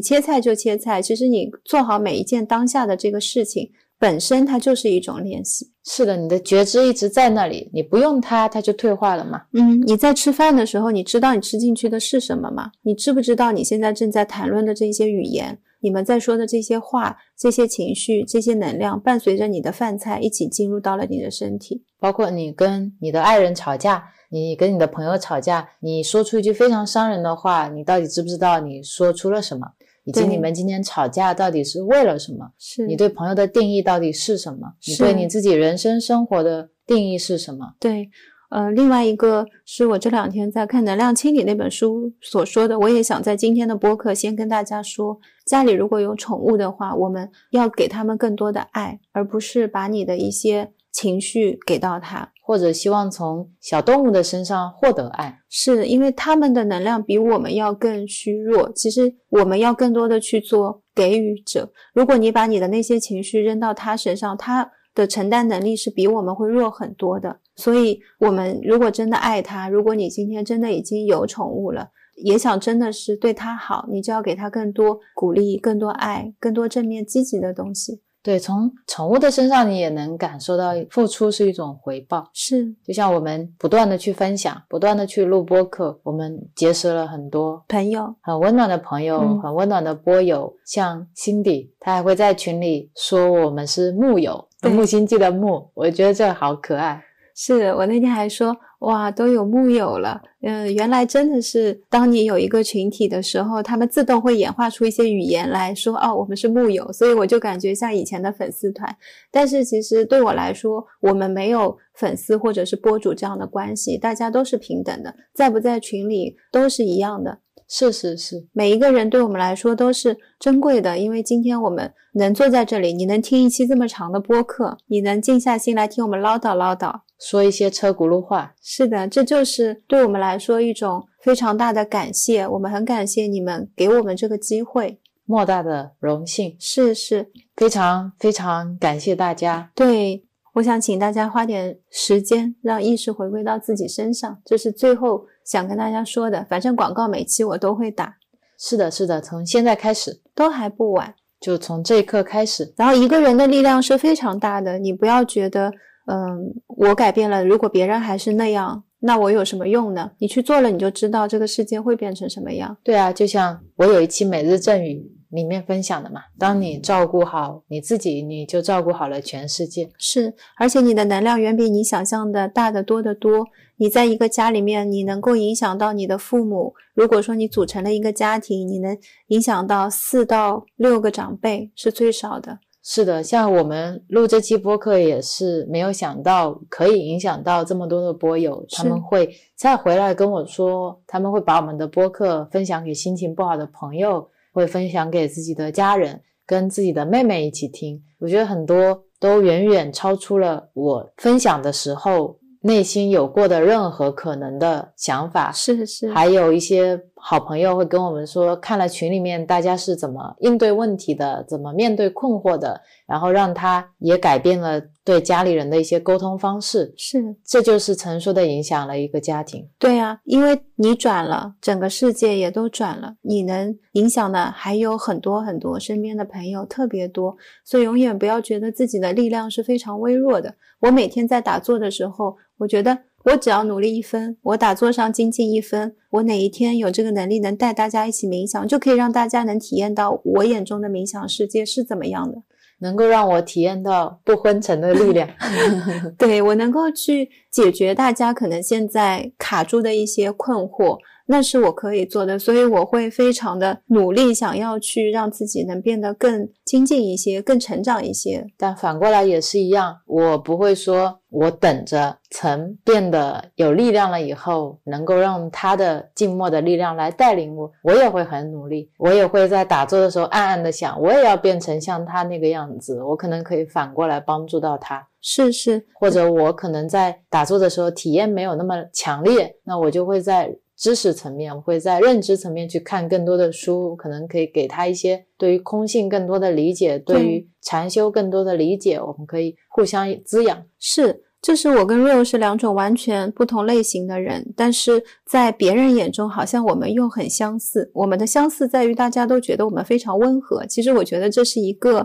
切菜就切菜，其实你做好每一件当下的这个事情本身，它就是一种练习。是的，你的觉知一直在那里，你不用它，它就退化了嘛。嗯，你在吃饭的时候，你知道你吃进去的是什么吗？你知不知道你现在正在谈论的这些语言，你们在说的这些话、这些情绪、这些能量，伴随着你的饭菜一起进入到了你的身体？包括你跟你的爱人吵架，你跟你的朋友吵架，你说出一句非常伤人的话，你到底知不知道你说出了什么？以及你们今天吵架到底是为了什么？是你对朋友的定义到底是什么？你是对你自己人生生活的定义是什么？对，呃，另外一个是我这两天在看《能量清理》那本书所说的，我也想在今天的播客先跟大家说，家里如果有宠物的话，我们要给他们更多的爱，而不是把你的一些情绪给到他。或者希望从小动物的身上获得爱？是因为他们的能量比我们要更虚弱，其实我们要更多的去做给予者。如果你把你的那些情绪扔到他身上，他的承担能力是比我们会弱很多的。所以，我们如果真的爱他，如果你今天真的已经有宠物了，也想真的是对他好，你就要给他更多鼓励、更多爱、更多正面积极的东西。对，从宠物的身上你也能感受到付出是一种回报。是就像我们不断的去分享，不断的去录播客，我们结识了很多朋友，很温暖的朋友，嗯很温暖的播友，像 Cindy，她还会在群里说我们是木友，对木星记的木，我觉得这好可爱。是我那天还说，哇，都有木友了。嗯、原来真的是，当你有一个群体的时候，他们自动会演化出一些语言来说，哦，我们是木友，所以我就感觉像以前的粉丝团。但是其实对我来说，我们没有粉丝或者是播主这样的关系，大家都是平等的，在不在群里都是一样的。是是是，每一个人对我们来说都是珍贵的，因为今天我们能坐在这里，你能听一期这么长的播客，你能静下心来听我们唠叨唠叨，说一些车轱辘话。是的，这就是对我们来说一种非常大的感谢。我们很感谢你们给我们这个机会。莫大的荣幸，是是，非常非常感谢大家。对，我想请大家花点时间，让意识回归到自己身上，这是最后想跟大家说的。反正广告每期我都会打，是的，是的，从现在开始，都还不晚。就从这一刻开始，然后一个人的力量是非常大的，你不要觉得嗯，我改变了，如果别人还是那样，那我有什么用呢？你去做了，你就知道这个世界会变成什么样。对啊，就像我有一期每日赠语里面分享的嘛，当你照顾好你自己，你就照顾好了全世界。是，而且你的能量远比你想象的大得多得多。你在一个家里面，你能够影响到你的父母。如果说你组成了一个家庭，你能影响到四到六个长辈是最少的。是的，像我们录这期播客也是没有想到可以影响到这么多的播友，他们会再回来跟我说，他们会把我们的播客分享给心情不好的朋友，会分享给自己的家人，跟自己的妹妹一起听。我觉得很多都远远超出了我分享的时候。内心有过的任何可能的想法，是是，还有一些好朋友会跟我们说，看了群里面大家是怎么应对问题的，怎么面对困惑的。然后让他也改变了对家里人的一些沟通方式，是，这就是成熟的影响了一个家庭。对啊，因为你转了，整个世界也都转了，你能影响的还有很多很多，身边的朋友特别多，所以永远不要觉得自己的力量是非常微弱的。我每天在打坐的时候，我觉得我只要努力一分，我打坐上精进一分，我哪一天有这个能力能带大家一起冥想，就可以让大家能体验到我眼中的冥想世界是怎么样的。能够让我体验到不昏沉的力量，对我能够去解决大家可能现在卡住的一些困惑。那是我可以做的，所以我会非常的努力，想要去让自己能变得更精进一些，更成长一些。但反过来也是一样，我不会说我等着曾变得有力量了以后，能够让他的静默的力量来带领我。我也会很努力，我也会在打坐的时候暗暗的想，我也要变成像他那个样子，我可能可以反过来帮助到他。是是，或者我可能在打坐的时候体验没有那么强烈，那我就会在。知识层面，我会在认知层面去看更多的书，可能可以给他一些对于空性更多的理解，对于禅修更多的理解，我们可以互相滋养。是，这是我跟 Real 是两种完全不同类型的人，但是在别人眼中，好像我们又很相似。我们的相似在于大家都觉得我们非常温和，其实我觉得这是一个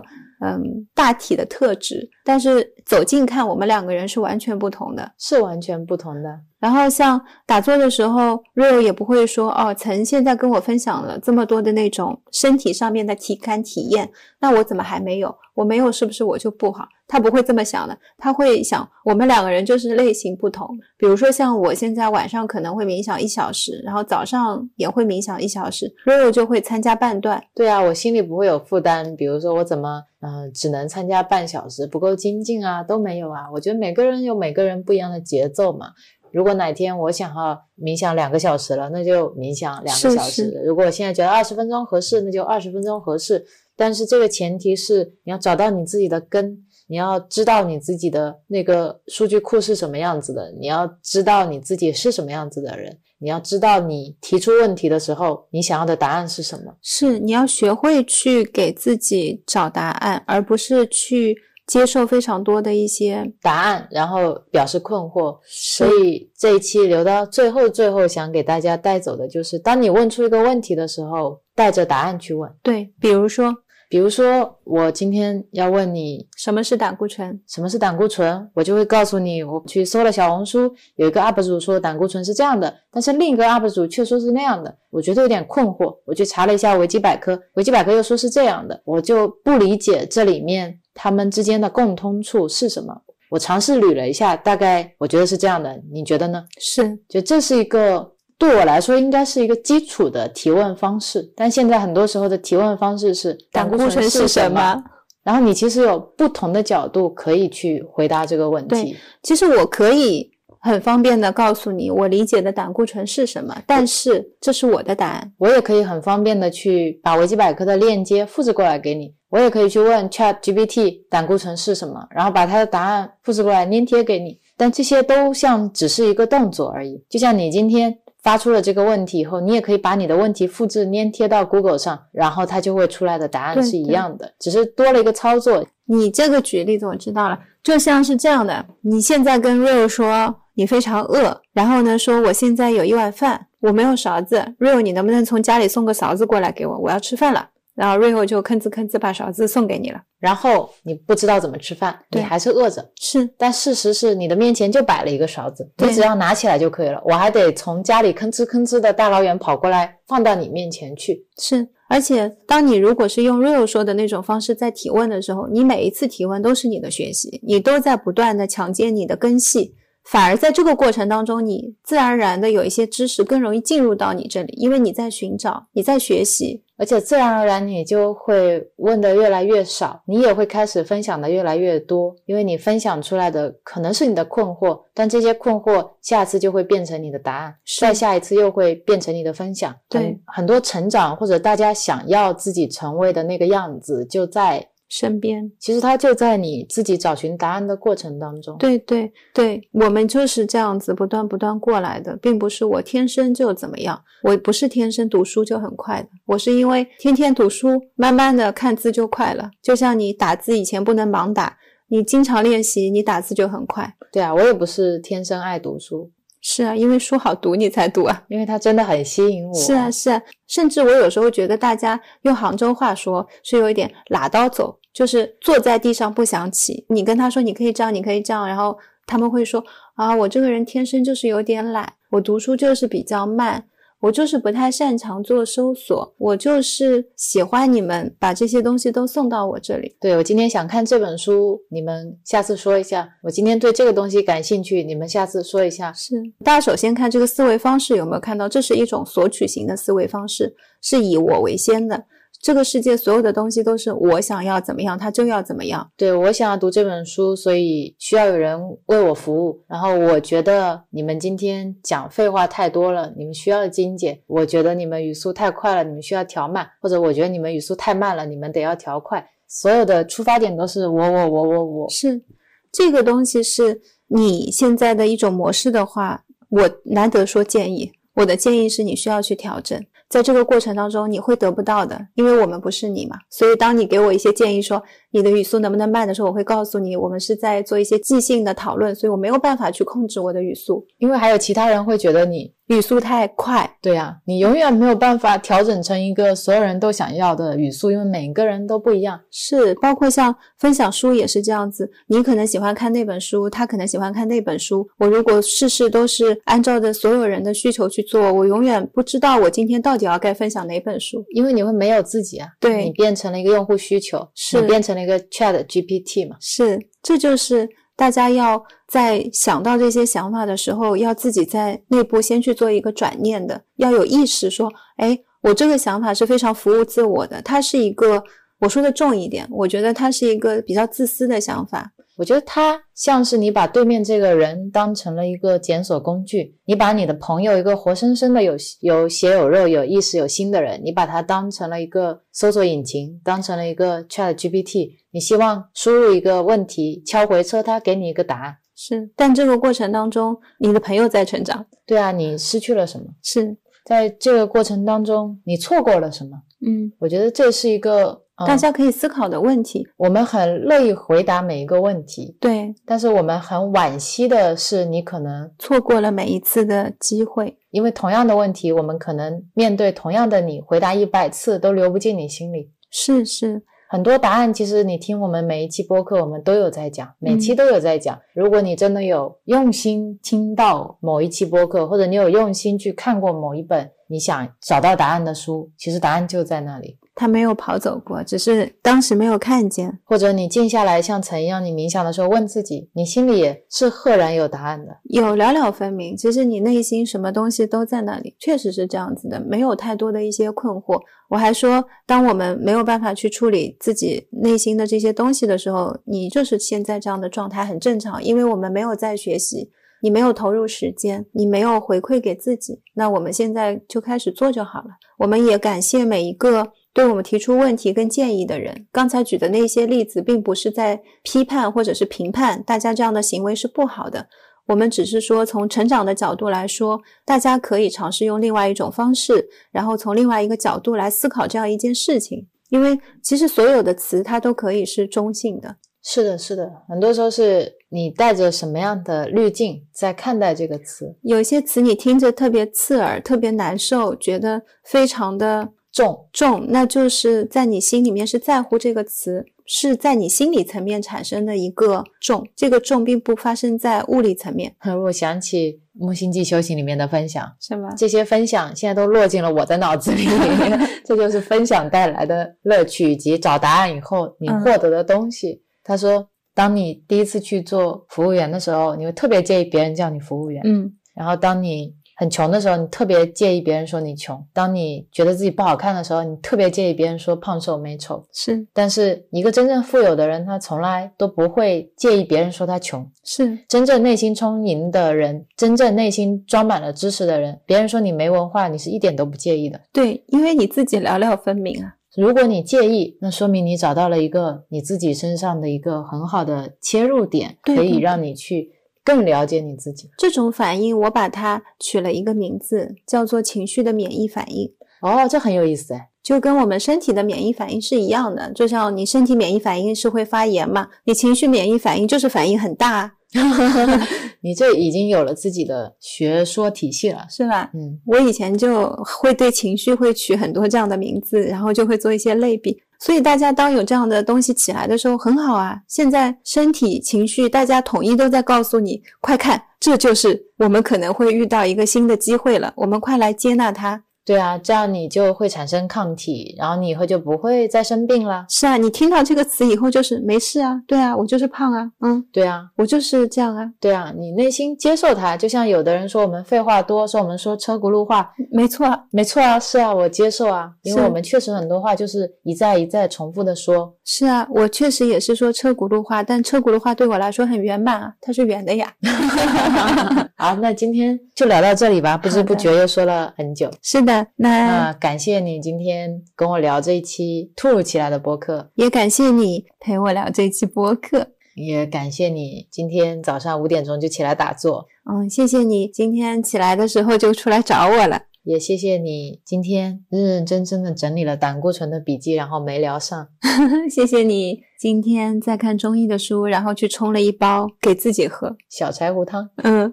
嗯大体的特质，但是走近看，我们两个人是完全不同的，是完全不同的。然后像打坐的时候，Rio 也不会说哦，曾现在跟我分享了这么多的那种身体上面的体感体验，那我怎么还没有？我没有是不是我就不好？他不会这么想的，他会想我们两个人就是类型不同。比如说像我现在晚上可能会冥想一小时，然后早上也会冥想一小时，Rio 就会参加半段。对啊，我心里不会有负担。比如说我怎么嗯只能参加半小时，不够精进啊，都没有啊。我觉得每个人有每个人不一样的节奏嘛。如果哪天我想要冥想两个小时了，那就冥想两个小时。如果我现在觉得二十分钟合适，那就二十分钟合适。但是这个前提是你要找到你自己的根，你要知道你自己的那个数据库是什么样子的，你要知道你自己是什么样子的人，你要知道你提出问题的时候，你想要的答案是什么。是你要学会去给自己找答案，而不是去。接受非常多的一些答案，然后表示困惑。所以这一期留到最后，最后想给大家带走的就是：当你问出一个问题的时候，带着答案去问。对，比如说，比如说我今天要问你什么是胆固醇？什么是胆固醇？我就会告诉你，我去搜了小红书，有一个 UP 主说胆固醇是这样的，但是另一个 UP 主却说是那样的，我觉得有点困惑。我去查了一下维基百科，维基百科又说是这样的，我就不理解这里面。他们之间的共通处是什么？我尝试捋了一下，大概我觉得是这样的，你觉得呢？是，就这是一个对我来说应该是一个基础的提问方式，但现在很多时候的提问方式是胆固醇是什么？然后你其实有不同的角度可以去回答这个问题。其实我可以。很方便的告诉你，我理解的胆固醇是什么，但是这是我的答案。我也可以很方便的去把维基百科的链接复制过来给你，我也可以去问 Chat GPT 胆固醇是什么，然后把它的答案复制过来粘贴给你。但这些都像只是一个动作而已，就像你今天发出了这个问题以后，你也可以把你的问题复制粘贴到 Google 上，然后它就会出来的答案是一样的，只是多了一个操作。你这个举例子我知道了，就像是这样的，你现在跟 Real 说。你非常饿，然后呢说我现在有一碗饭，我没有勺子。Real，你能不能从家里送个勺子过来给我？我要吃饭了。然后瑞欧就吭哧吭哧把勺子送给你了。然后你不知道怎么吃饭，你还是饿着。是但事实是你的面前就摆了一个勺子，你只要拿起来就可以了。我还得从家里吭哧吭哧的大老远跑过来放到你面前去。是，而且当你如果是用 Rio 说的那种方式在提问的时候，你每一次提问都是你的学习，你都在不断的强健你的根系。反而在这个过程当中，你自然而然的有一些知识更容易进入到你这里，因为你在寻找，你在学习。而且自然而然你就会问的越来越少，你也会开始分享的越来越多，因为你分享出来的可能是你的困惑，但这些困惑下次就会变成你的答案，再下一次又会变成你的分享。对很，很多成长或者大家想要自己成为的那个样子，就在身边，其实它就在你自己找寻答案的过程当中。对对对，我们就是这样子不断不断过来的，并不是我天生就怎么样，我不是天生读书就很快的，我是因为天天读书，慢慢的看字就快了。就像你打字以前不能盲打，你经常练习，你打字就很快。对啊，我也不是天生爱读书，是啊，因为书好读你才读啊。因为它真的很吸引我。是啊，是啊，甚至我有时候觉得大家用杭州话说是有一点拉刀走，就是坐在地上不想起。你跟他说你可以这样，你可以这样，然后他们会说啊，我这个人天生就是有点懒，我读书就是比较慢，我就是不太擅长做搜索，我就是喜欢你们把这些东西都送到我这里。对，我今天想看这本书，你们下次说一下。我今天对这个东西感兴趣，你们下次说一下。是，大家首先看这个思维方式有没有看到，这是一种索取型的思维方式，是以我为先的。这个世界所有的东西都是我想要怎么样，它就要怎么样。对我想要读这本书，所以需要有人为我服务。然后我觉得你们今天讲废话太多了，你们需要精简。我觉得你们语速太快了，你们需要调慢，或者我觉得你们语速太慢了，你们得要调快。所有的出发点都是我我我我我。是这个东西是你现在的一种模式的话，我难得说建议，我的建议是你需要去调整。在这个过程当中，你会得不到的，因为我们不是你嘛。所以，当你给我一些建议说你的语速能不能慢的时候，我会告诉你，我们是在做一些即兴的讨论，所以我没有办法去控制我的语速，因为还有其他人会觉得你语速太快。对呀、你永远没有办法调整成一个所有人都想要的语速，因为每个人都不一样。是，包括像分享书也是这样子，你可能喜欢看那本书，他可能喜欢看那本书。我如果事事都是按照着所有人的需求去做，我永远不知道我今天到底要该分享哪本书。因为你会没有自己啊，对你变成了一个用户需求，是你变成了一个 Chat GPT 嘛，是，这就是大家要在想到这些想法的时候，要自己在内部先去做一个转念的，要有意识说，哎，我这个想法是非常服务自我的，它是一个。我说的重一点，我觉得它是一个比较自私的想法，我觉得他像是你把对面这个人当成了一个检索工具，你把你的朋友一个活生生的有有血有肉、有意识有心的人，你把他当成了一个搜索引擎，当成了一个 Chat GPT，你希望输入一个问题，敲回车，它给你一个答案。是。但这个过程当中，你的朋友在成长，对啊，你失去了什么？是，在这个过程当中，你错过了什么？嗯，我觉得这是一个、嗯、大家可以思考的问题。我们很乐意回答每一个问题，对，但是我们很惋惜的是，你可能错过了每一次的机会。因为同样的问题，我们可能面对同样的你，回答一百次都流不进你心里。是是，很多答案，其实你听我们每一期播客，我们都有在讲，每期都有在讲。如果你真的有用心听到某一期播客，或者你有用心去看过某一本你想找到答案的书，其实答案就在那里。他没有跑走过，只是当时没有看见。或者你静下来，像陈一样，你冥想的时候问自己，你心里也是赫然有答案的。有了了分明，其实你内心什么东西都在那里，确实是这样子的，没有太多的一些困惑。我还说，当我们没有办法去处理自己内心的这些东西的时候，你就是现在这样的状态很正常，因为我们没有在学习，你没有投入时间，你没有回馈给自己。那我们现在就开始做就好了。我们也感谢每一个对我们提出问题跟建议的人。刚才举的那些例子，并不是在批判或者是评判大家这样的行为是不好的。我们只是说，从成长的角度来说，大家可以尝试用另外一种方式，然后从另外一个角度来思考这样一件事情。因为其实所有的词它都可以是中性的，是的，是的，很多时候是你带着什么样的滤镜在看待这个词。有一些词你听着特别刺耳、特别难受，觉得非常的重重，那就是在你心里面是在乎这个词，是在你心理层面产生的一个重。这个重并不发生在物理层面，我想起木星记修行里面的分享，是吗？这些分享现在都落进了我的脑子里，这就是分享带来的乐趣以及找答案以后你获得的东西。他说，当你第一次去做服务员的时候，你会特别介意别人叫你服务员，嗯，然后当你很穷的时候，你特别介意别人说你穷；当你觉得自己不好看的时候，你特别介意别人说胖瘦美丑。是，但是一个真正富有的人，他从来都不会介意别人说他穷。是，真正内心充盈的人，真正内心装满了知识的人，别人说你没文化，你是一点都不介意的。对，因为你自己寥寥分明啊。如果你介意，那说明你找到了一个你自己身上的一个很好的切入点，可以让你去。更了解你自己，这种反应我把它取了一个名字，叫做情绪的免疫反应。哦，这很有意思哎，就跟我们身体的免疫反应是一样的。就像你身体免疫反应是会发炎嘛，你情绪免疫反应就是反应很大。你这已经有了自己的学说体系了，是吧？嗯，我以前就会对情绪会取很多这样的名字，然后就会做一些类比。所以大家当有这样的东西起来的时候，很好啊。现在身体、情绪，大家统一都在告诉你，快看，这就是我们可能会遇到一个新的机会了，我们快来接纳它。对啊，这样你就会产生抗体，然后你以后就不会再生病了。是啊，你听到这个词以后就是没事啊。对啊，我就是胖啊。嗯，对啊，我就是这样啊。对啊，你内心接受它，就像有的人说我们废话多，说我们说车轱辘话，没错，没错啊，是啊，我接受啊，因为我们确实很多话就是一再一再重复的说。是啊，我确实也是说车轱辘话，但车轱辘话对我来说很圆满啊，它是圆的呀。好，那今天就聊到这里吧，不知不觉又说了很久。是的，那感谢你今天跟我聊这一期突如其来的播客，也感谢你陪我聊这一期播客，也感谢你今天早上五点钟就起来打坐。嗯，谢谢你今天起来的时候就出来找我了。也谢谢你今天认认真真的整理了胆固醇的笔记，然后没聊上。谢谢你今天在看中医的书，然后去冲了一包给自己喝小柴胡汤。嗯，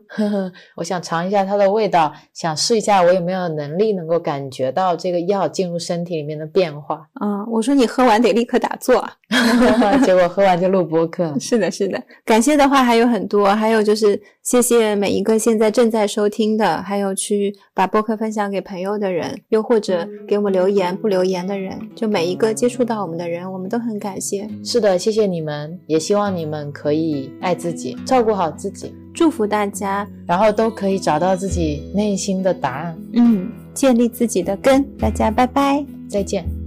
我想尝一下它的味道，想试一下我有没有能力能够感觉到这个药进入身体里面的变化。嗯，我说你喝完得立刻打坐，结果喝完就录播客。是的，是的，感谢的话还有很多，还有就是谢谢每一个现在正在收听的，还有去把播客分享给朋友的人，又或者给我们留言不留言的人，就每一个接触到我们的人，我们都很感谢。是的，谢谢你们，也希望你们可以爱自己，照顾好自己，祝福大家，然后都可以找到自己内心的答案，嗯，建立自己的根。大家拜拜，再见。